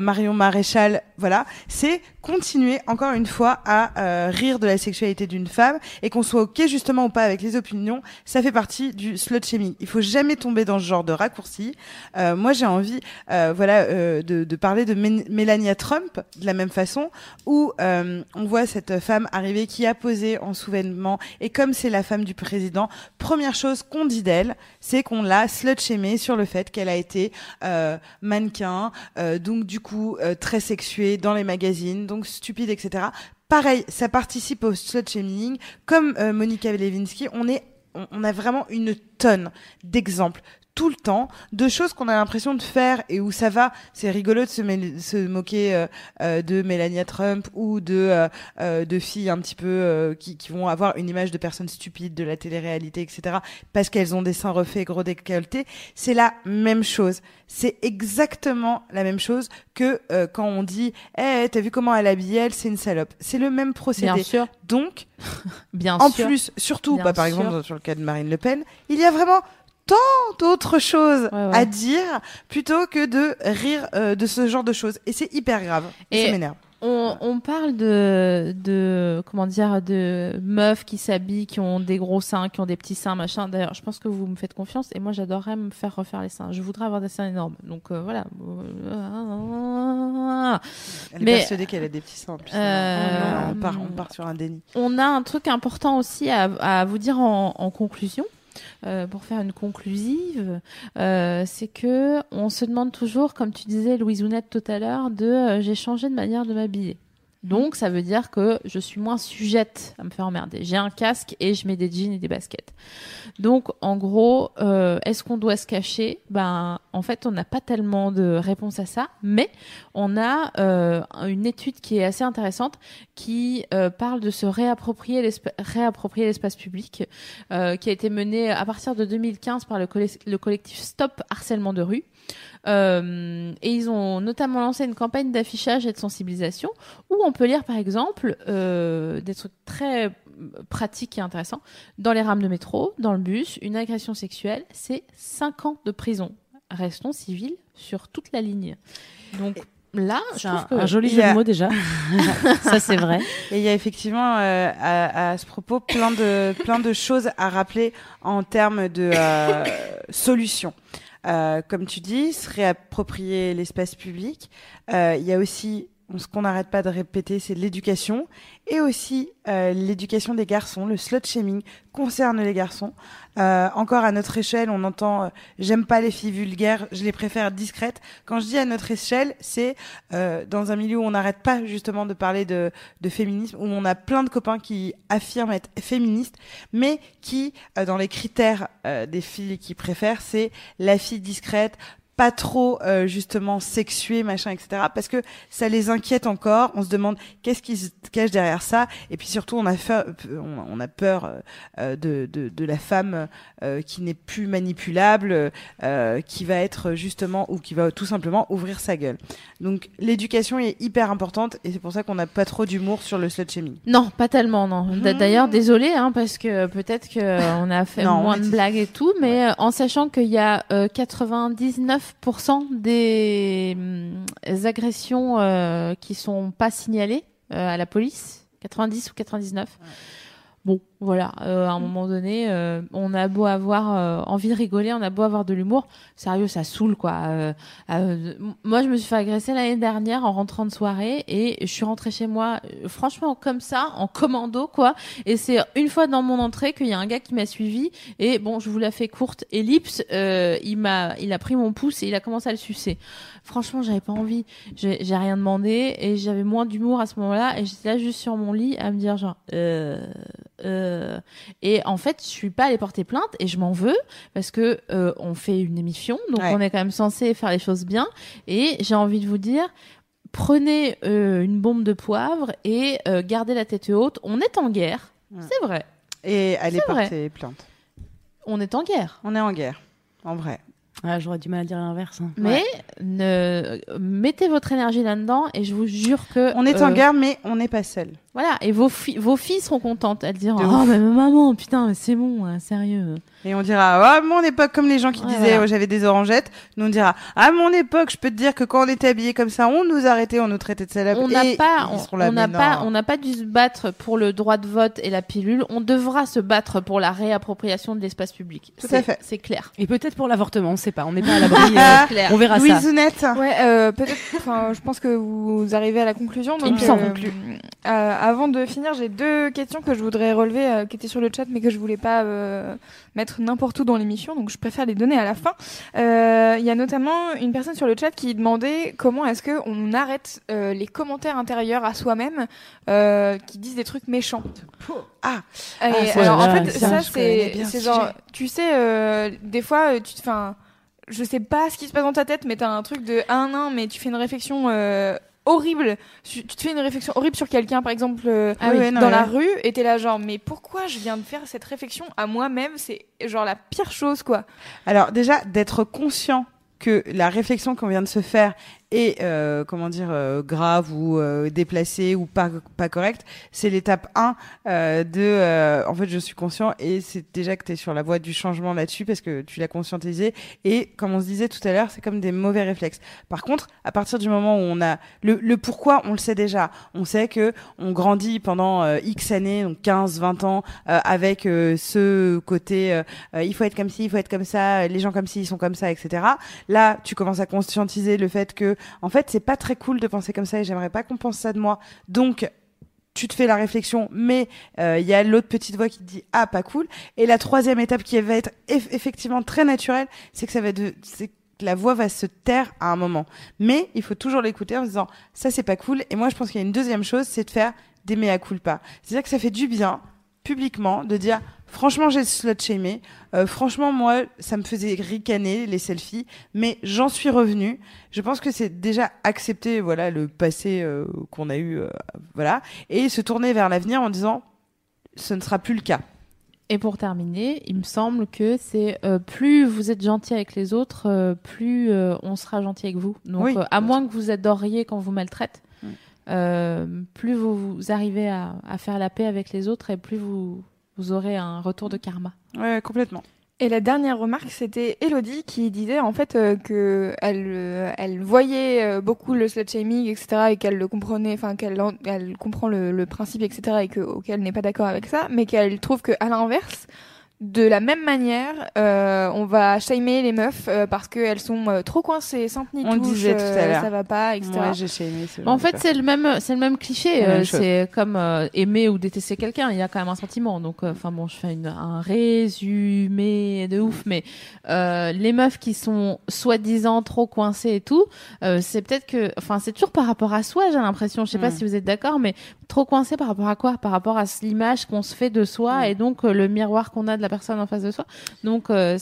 Marion Maréchal, voilà, c'est continuer encore une fois à rire de la sexualité d'une femme et qu'on soit ok justement ou pas avec les opinions, ça fait partie du slut shaming. Il faut jamais tomber dans ce genre de raccourci. Moi, j'ai envie, voilà, de, de parler de Mé- Melania Trump de la même façon, où euh, on voit cette femme arriver qui a posé en souvènement et comme c'est la femme du président, première chose qu'on dit d'elle, c'est qu'on l'a slut shamée sur le fait qu'elle a été euh, mannequin, euh, donc du coup très sexuée dans les magazines, donc stupide, etc. Pareil, ça participe au slut shaming. Comme Monica Lewinsky, on a vraiment une tonne d'exemples tout le temps de choses qu'on a l'impression de faire et où ça va. C'est rigolo de se, se moquer euh, euh, de Melania Trump ou de euh, euh, de filles un petit peu euh, qui, qui vont avoir une image de personnes stupides de la télé-réalité, etc. Parce qu'elles ont des seins refaits, gros décolletés. C'est la même chose. C'est exactement la même chose que euh, quand on dit Eh, t'as vu comment elle habille elle? C'est une salope. C'est le même procédé. Bien sûr. Donc, Bien en sûr. plus, surtout, bah, par sûr. exemple, sur le cas de Marine Le Pen, il y a vraiment tant d'autres choses Ouais, ouais. à dire plutôt que de rire euh, de ce genre de choses. Et c'est hyper grave. Et ça m'énerve. On, on parle de, de, comment dire, de meufs qui s'habillent, qui ont des gros seins, qui ont des petits seins, machin. D'ailleurs, je pense que vous me faites confiance et moi, j'adorerais me faire refaire les seins. Je voudrais avoir des seins énormes. Donc, euh, voilà. Elle est Mais- persuadée qu'elle a des petits seins. en plus. Euh, on, part, on part sur un déni. On a un truc important aussi à, à vous dire en, en conclusion. Euh, pour faire une conclusive, euh, c'est que on se demande toujours, comme tu disais Louise Ounette tout à l'heure, de euh, j'ai changé de manière de m'habiller. Donc ça veut dire que je suis moins sujette à me faire emmerder. J'ai un casque et je mets des jeans et des baskets. Donc en gros, euh, est-ce qu'on doit se cacher? Ben en fait, on n'a pas tellement de réponse à ça, mais on a euh, une étude qui est assez intéressante qui euh, parle de se réapproprier l'espa- réapproprier l'espace public, qui a été menée à partir de 2015 par le, le collectif Stop Harcèlement de rue. Euh, et ils ont notamment lancé une campagne d'affichage et de sensibilisation où on peut lire par exemple euh, des trucs très pratiques et intéressants. Dans les rames de métro, dans le bus, une agression sexuelle, c'est 5 ans de prison. Restons civils sur toute la ligne. Donc là, je trouve un, que un joli jeu a- de mots déjà. ça c'est vrai. Et il y a effectivement euh, à, à ce propos plein de plein de choses à rappeler en termes de euh, solutions. Euh, comme tu dis, se réapproprier l'espace public. Euh, Il y a aussi ce qu'on n'arrête pas de répéter, c'est l'éducation et aussi euh, l'éducation des garçons. Le slut shaming concerne les garçons. Euh, encore à notre échelle, on entend euh, j'aime pas les filles vulgaires, je les préfère discrètes. Quand je dis à notre échelle, c'est dans un milieu où on n'arrête pas justement de parler de, féminisme, où on a plein de copains qui affirment être féministes, mais qui, dans les critères des filles qui préfèrent, c'est la fille discrète, pas trop euh, justement sexuée, machin, etc. Parce que ça les inquiète encore. On se demande qu'est-ce qui se cache derrière ça. Et puis surtout, on a, on, peur euh, euh, de, de, de la femme euh, qui n'est plus manipulable, euh, qui va être justement ou qui va tout simplement ouvrir sa gueule. Donc l'éducation est hyper importante et c'est pour ça qu'on n'a pas trop d'humour sur le slut shaming. Non, pas tellement, non. D- D'ailleurs, désolé, hein, parce que peut-être que euh, a fait Non, moins de blagues et tout, mais en sachant qu'il y a euh, 99 99% des hum, agressions euh, qui sont pas signalées euh, à la police, 90 ou 99. Bon, voilà, euh, à un moment donné, euh, on a beau avoir euh, envie de rigoler, on a beau avoir de l'humour, sérieux, ça saoule quoi. Euh, euh, moi, je me suis fait agresser l'année dernière en rentrant de soirée et je suis rentrée chez moi, franchement comme ça, en commando quoi. Et c'est une fois dans mon entrée qu'il y a un gars qui m'a suivi et bon, je vous la fais courte, ellipse, euh, il m'a, il a pris mon pouce et il a commencé à le sucer. Franchement, j'avais pas envie, j'ai j'ai rien demandé et j'avais moins d'humour à ce moment-là et j'étais là juste sur mon lit à me dire genre. Euh, euh, et en fait, je suis pas allée porter plainte et je m'en veux parce que euh, on fait une émission, donc Ouais. on est quand même censé faire les choses bien. Et j'ai envie de vous dire, prenez euh, une bombe de poivre et euh, gardez la tête haute. On est en guerre, c'est vrai. Et allez vrai. porter plainte. On est en guerre. On est en guerre, en vrai. Ah, J'aurais du mal à dire l'inverse. hein. Mais ne mettez votre énergie là-dedans et je vous jure que On est en guerre, mais on n'est pas seul. Voilà, et vos, fi- vos filles seront contentes. Elles diront Oh, mais maman, putain, c'est bon, hein, sérieux. Et on dira, ah, à mon époque, comme les gens qui Ouais, disaient, voilà. oh, j'avais des orangettes, nous on dira, à mon époque, je peux te dire que quand on était habillés comme ça, on nous arrêtait, on nous traitait de salopes. On n'a pas, on n'a pas, on n'a pas dû se battre pour le droit de vote et la pilule. On devra se battre pour la réappropriation de l'espace public. Tout C'est- à fait. C'est clair. Et peut-être pour l'avortement, on sait pas. On n'est pas à l'abri. euh, on verra ça. Louisounette. Ouais, euh, peut-être. Enfin, je pense que vous arrivez à la conclusion. Donc, Il me semble euh, euh, avant de finir, j'ai deux questions que je voudrais relever, euh, qui étaient sur le chat, mais que je voulais pas euh, mettre n'importe où dans l'émission. Donc, je préfère les donner à la fin. Euh, Il y a notamment une personne sur le chat qui demandait comment est-ce que on arrête euh, les commentaires intérieurs à soi-même euh, qui disent des trucs méchants. Ah, Et Ah, ça, alors, en fait, ça, c'est ce genre, sujet. tu sais, euh, des fois, tu, enfin, je sais pas ce qui se passe dans ta tête, mais t'as un truc de un an, mais tu fais une réflexion euh, horrible. Tu te fais une réflexion horrible sur quelqu'un, par exemple, euh, Ah oui, ouais, non, dans ouais. la rue, et t'es là genre, mais pourquoi je viens de faire cette réflexion à moi-même? C'est genre la pire chose, quoi. Alors déjà d'être conscient que la réflexion qu'on vient de se faire est euh, comment dire euh, grave ou euh, déplacée ou pas pas correcte, c'est l'étape 1 euh, de euh, en fait je suis conscient et c'est déjà que tu es sur la voie du changement là-dessus parce que tu l'as conscientisé et comme on se disait tout à l'heure, c'est comme des mauvais réflexes. Par contre, à partir du moment où on a le, le pourquoi, on le sait déjà. On sait que on grandit pendant euh, X années, donc 15, 20 ans avec ce côté il faut être comme ci, il faut être comme ça, les gens comme ci, ils sont comme ça, etc. Là, tu commences à conscientiser le fait que, en fait, c'est pas très cool de penser comme ça et j'aimerais pas qu'on pense ça de moi. Donc, tu te fais la réflexion, mais euh, il y a l'autre petite voix qui te dit ah pas cool. Et la troisième étape qui va être eff- effectivement très naturelle, c'est que ça va de, c'est que la voix va se taire à un moment. Mais il faut toujours l'écouter en se disant ça c'est pas cool. Et moi je pense qu'il y a une deuxième chose, c'est de faire des mea culpa. C'est-à-dire que ça fait du bien publiquement de dire franchement j'ai slut shamé Euh, franchement moi ça me faisait ricaner les selfies mais j'en suis revenu je pense que c'est déjà accepter voilà le passé euh, qu'on a eu euh, voilà et se tourner vers l'avenir en disant ce ne sera plus le cas Et pour terminer, il me semble que c'est euh, plus vous êtes gentil avec les autres, euh, plus euh, on sera gentil avec vous. Donc, Oui. euh, à moins que vous adoriez quand vous maltraite. Euh, plus vous, vous arrivez à, à faire la paix avec les autres et plus vous, vous aurez un retour de karma. ouais complètement Et la dernière remarque, c'était Elodie qui disait en fait euh, que elle, euh, elle voyait euh, beaucoup le slut shaming, etc., et qu'elle le comprenait, enfin qu'elle en- elle comprend le, le principe, etc., et que auquel n'est pas d'accord avec ça, mais qu'elle trouve que à l'inverse, de la même manière, euh, on va shamer les meufs euh, parce qu'elles sont euh, trop coincées, sans tenir On le disait tout à l'heure. ça va pas, etc. Ouais, j'ai shamé ce Bon, genre en de fait, c'est le même, c'est le même cliché. La même euh, chose. c'est comme euh, aimer ou détester quelqu'un. Il y a quand même un sentiment. Donc, euh, enfin bon, je fais une, un résumé de ouf, mais euh, les meufs qui sont soi-disant trop coincées et tout, euh, c'est peut-être que, enfin, c'est toujours par rapport à soi. J'ai l'impression. Je sais pas Mm. si vous êtes d'accord, mais trop coincé par rapport à quoi? Par rapport à l'image qu'on se fait de soi Mm. et donc euh, le miroir qu'on a de la personne en face de soi. Donc, euh,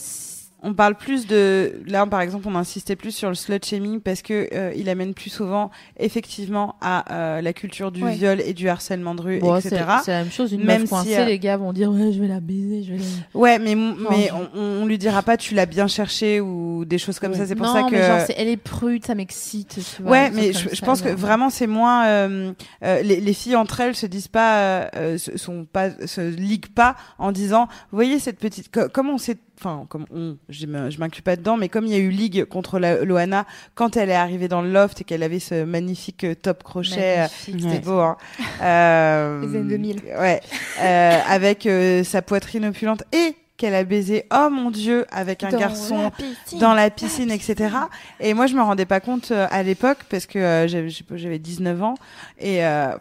on parle plus de là par exemple on insistait plus sur le slut shaming parce que euh, il amène plus souvent effectivement à euh, la culture du Ouais. viol et du harcèlement de rue bon, etc c'est la même chose. Une Même meuf si, coincée, euh, les gars vont dire ouais, je vais la baiser, je vais la. ouais mais mais on, on lui dira pas tu l'as bien cherché ou des choses comme ça c'est pour non, ça que mais genre, elle est prude, ça m'excite. Ouais, mais je, je pense que vraiment c'est moins euh, euh, les, les filles entre elles se disent pas, se- sont pas, se liguent pas en disant, vous voyez cette petite, co- comme on sait, enfin comme on, je m'inclus pas dedans, mais comme il y a eu ligue contre la, Loana quand elle est arrivée dans le loft et qu'elle avait ce magnifique euh, top crochet, euh, c'était Ouais. beau, hein. Euh, Les années 2000. Ouais, euh, avec euh, sa poitrine opulente et qu'elle a baisé, oh mon dieu, avec un Dans garçon la piscine. dans la piscine, etc. Et moi, je me rendais pas compte à l'époque parce que j'avais, je sais pas, j'avais 19 ans et euh...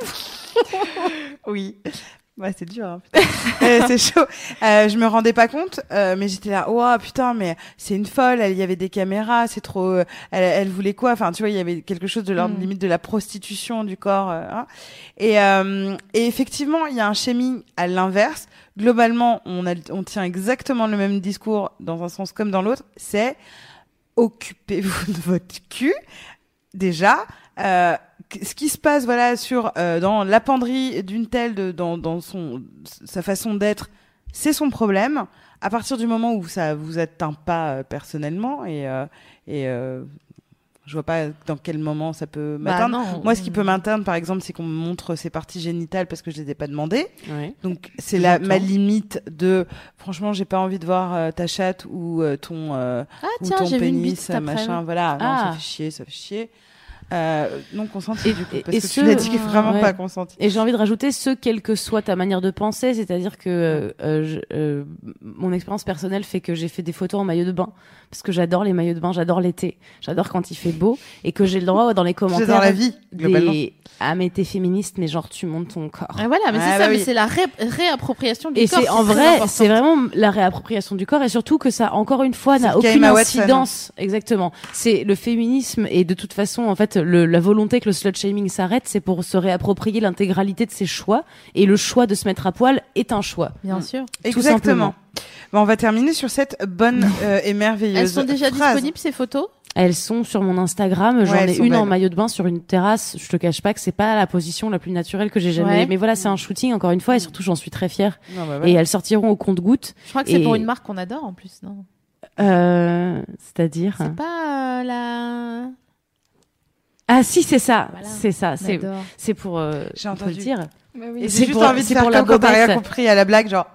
oui. Ouais, c'est dur. Hein, putain. Euh, c'est chaud. Euh, je me rendais pas compte, euh, mais j'étais là, oh putain, mais c'est une folle. Elle, il y avait des caméras, c'est trop. euh, elle, elle voulait quoi? Enfin, tu vois, il y avait quelque chose de l'ordre Mm. limite de la prostitution du corps. euh, hein. et, euh, et effectivement, il y a un shaming à l'inverse. Globalement, on, a, on tient exactement le même discours dans un sens comme dans l'autre. C'est occupez-vous de votre cul. Déjà, euh, ce qui se passe, voilà, sur euh, dans la penderie d'une telle, de, dans, dans son sa façon d'être, c'est son problème. À partir du moment où ça vous atteint pas euh, personnellement et euh, et euh, je vois pas dans quel moment ça peut Bah m'atteindre. non. Moi, ce qui peut m'atteindre, par exemple, c'est qu'on me montre ses parties génitales parce que je les ai pas demandées. Ouais. Donc c'est la ma limite de franchement j'ai pas envie de voir euh, ta chatte ou euh, ton euh, Ah ou tiens, ton vu une pénis bite machin voilà non, Ah. ça fait chier ça fait chier euh, non consenti Et- du coup et- parce et que ce- tu l'as dit que vraiment ouais. pas consenti Et j'ai envie de rajouter ce, quelle que soit ta manière de penser, c'est-à-dire que euh, euh, je- euh, mon expérience personnelle fait que j'ai fait des photos en maillot de bain parce que j'adore les maillots de bain, j'adore l'été, j'adore quand il fait beau et que j'ai le droit dans les commentaires dans la vie globalement des ah mais t'es féministe mais genre tu montes ton corps. Et voilà, mais Ah, c'est bah ça, mais oui. c'est la ré- réappropriation du Et corps. c'est en vrai, c'est vraiment la réappropriation du corps et surtout que ça, encore une fois, n'a aucune incidence. Exactement. C'est le féminisme et de toute façon, en fait, le, la volonté que le slut shaming s'arrête, c'est pour se réapproprier l'intégralité de ses choix et le choix de se mettre à poil est un choix. Bien sûr. exactement Bon, on va terminer sur cette bonne euh, et merveilleuse Elles sont déjà phrase. disponibles ces photos? Elles sont sur mon Instagram. J'en Ouais, ai une en maillot de bain sur une terrasse. Je te cache pas que c'est pas la position la plus naturelle que j'ai jamais. Ouais. Mais voilà, c'est un shooting encore une fois et surtout j'en suis très fière. Non, bah, Et elles sortiront au compte-goutte. Je crois que c'est pour une marque qu'on adore en plus, non? Euh, c'est-à-dire. C'est pas euh, la. Ah si, c'est ça. Voilà. C'est ça. C'est c'est pour. euh, J'ai entendu. le dire. Et oui. j'ai c'est juste pour- envie de faire pour la quand t'as rien bobette. compris à la blague genre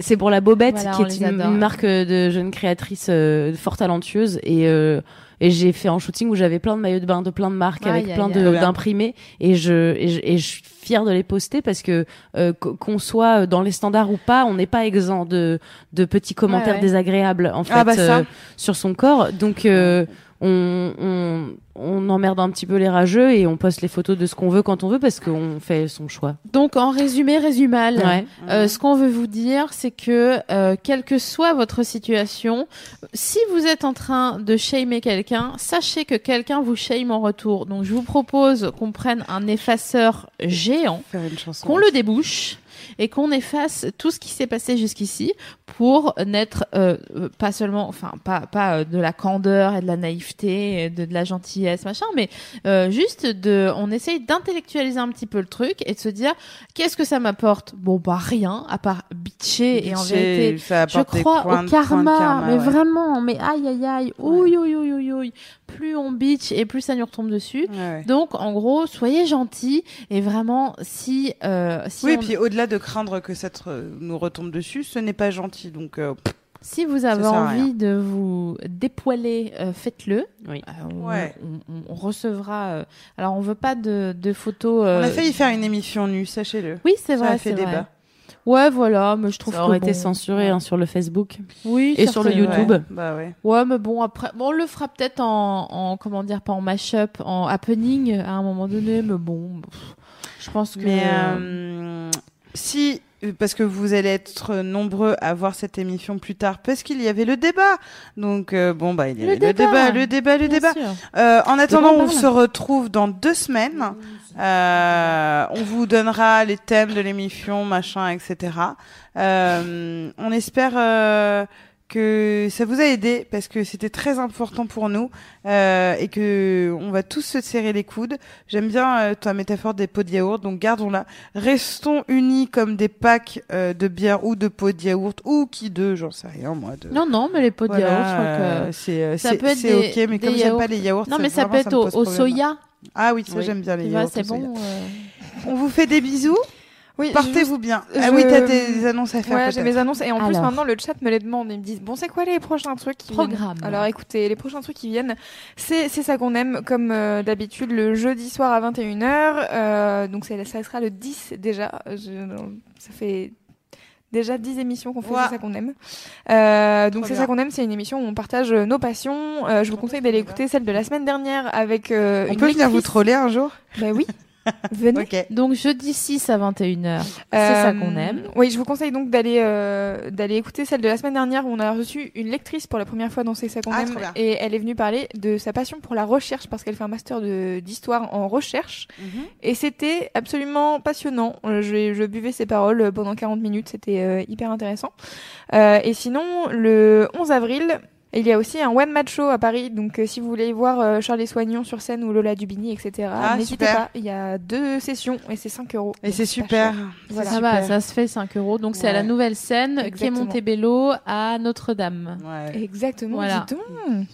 C'est pour la Bobette, Voilà, qui est une, adore. marque euh, de jeunes créatrices euh, fort talentueuses et euh, et j'ai fait un shooting où j'avais plein de maillots de bain de plein de marques avec plein d'imprimés et je, et je et je suis fière de les poster parce que euh, qu- qu'on soit dans les standards ou pas, on n'est pas exempt de de petits commentaires ouais. désagréables en fait Ah bah ça. euh, sur son corps. Donc euh, on, on on emmerde un petit peu les rageux et on poste les photos de ce qu'on veut quand on veut parce qu'on fait son choix. Donc en résumé, résumal. Ouais. Euh, ce qu'on veut vous dire, c'est que euh, quelle que soit votre situation, si vous êtes en train de shamer quelqu'un, sachez que quelqu'un vous shame en retour. Donc je vous propose qu'on prenne un effaceur géant, qu'on le débouche et qu'on efface tout ce qui s'est passé jusqu'ici pour n'être euh, euh, pas seulement, enfin pas pas euh, de la candeur et de la naïveté, et de, de la gentillesse machin, mais euh, juste de, on essaye d'intellectualiser un petit peu le truc et de se dire qu'est-ce que ça m'apporte? Bon bah rien à part bitcher et en vérité je crois au karma, karma, mais ouais. vraiment, mais aïe aïe aïe, ouïe ouïe ouïe ouïe. Plus on bitch et plus ça nous retombe dessus. Ouais, ouais. Donc en gros, soyez gentils et vraiment si euh, si oui, on- et puis au-delà de craindre que ça te- nous retombe dessus, ce n'est pas gentil. Donc, euh, si vous avez envie de vous dépoiler, euh, faites-le. Oui. Euh, on, Ouais. on- recevra. euh, alors on veut pas de, de photos. on a failli faire une émission nue, sachez-le. Oui, c'est Ça vrai, a fait débat. vrai. Ouais, voilà, mais je trouve Ça aurait que été bon, censuré hein, sur le Facebook. Oui, Et sur le. YouTube. Ouais, bah ouais. Ouais, mais bon, après, bon, on le fera peut-être en, en, comment dire, pas en mash-up, en happening à un moment donné, mais bon, pff, je pense que. Mais euh, si, parce que vous allez être nombreux à voir cette émission plus tard, parce qu'il y avait le débat. Donc euh, bon bah il y Le avait le débat. débat, le débat, le Bien débat. sûr. Euh, en attendant, on se retrouve dans deux semaines. Euh, on vous donnera les thèmes de l'émission, machin, etc. Euh, on espère euh, que ça vous a aidé parce que c'était très important pour nous euh, et que on va tous se serrer les coudes. J'aime bien euh, ta métaphore des pots de yaourt, donc gardons-la. Restons unis comme des packs euh, de bière ou de pots de yaourt ou qui d'eux, j'en sais rien moi. De... Non, non, mais les pots de Voilà, yaourt, je crois que. c'est euh, c'est- ok, mais comme j'aime pas les yaourts, Non, mais ça peut être au, soya. Ah oui, ça Oui. j'aime bien les yaourts. c'est bon. euh. On vous fait des bisous. Oui, Portez-vous bien. je- Ah oui, t'as des annonces à faire. Ouais, j'ai mes annonces et en plus maintenant le chat me les demande. Ils me disent bon c'est quoi les prochains trucs qui viennent Programme. Alors écoutez, les prochains trucs qui viennent, c'est c'est ça qu'on aime comme euh, d'habitude le jeudi soir à 21h. Euh, donc c'est- ça sera le 10 déjà. Je- ça fait déjà 10 émissions qu'on fait c'est ça qu'on aime. Euh, donc c'est ça qu'on aime, c'est une émission où on partage euh, nos passions. Euh, je vous conseille d'aller écouter celle de la semaine dernière avec euh, On une peut venir vous troller un jour? Bah oui. Venez. Donc jeudi 6 à 21h, c'est Euh, ça qu'on aime. Oui, je vous conseille donc d'aller euh, d'aller écouter celle de la semaine dernière où on a reçu une lectrice pour la première fois dans C'est ça qu'on Ah, aime et elle est venue parler de sa passion pour la recherche parce qu'elle fait un master d'histoire en recherche Mhm. et c'était absolument passionnant. Euh, Je, je buvais ses paroles euh, pendant 40 minutes, c'était euh, hyper intéressant. Et sinon, le 11 avril, il y a aussi un one match show à Paris, donc euh, si vous voulez voir euh, Charles Soignon sur scène ou Lola Dubini, etc. Ah, N'hésitez pas, il y a deux sessions et c'est 5 euros. Et c'est super. Voilà. Ça va, super. ça se fait 5 euros. Donc c'est à la nouvelle scène qui est. Montebello à Notre-Dame. Ouais. Exactement, Voilà.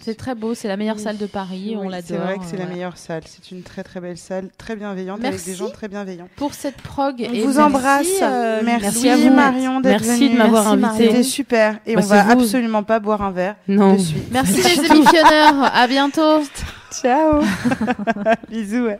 C'est très beau, c'est la meilleure Oui. salle de Paris, on l'adore. C'est vrai que c'est la meilleure salle. C'est une très très belle salle, très bienveillante, avec Merci. des gens très bienveillants. Pour cette prog. On et vous merci, embrasse. euh, merci, merci à vous. Marion d'être Merci de venue. m'avoir invité. C'était super. Et Bah, on va vous. absolument pas boire un verre Non. Merci les émissionneurs. À bientôt. Ciao. Bisous. ouais.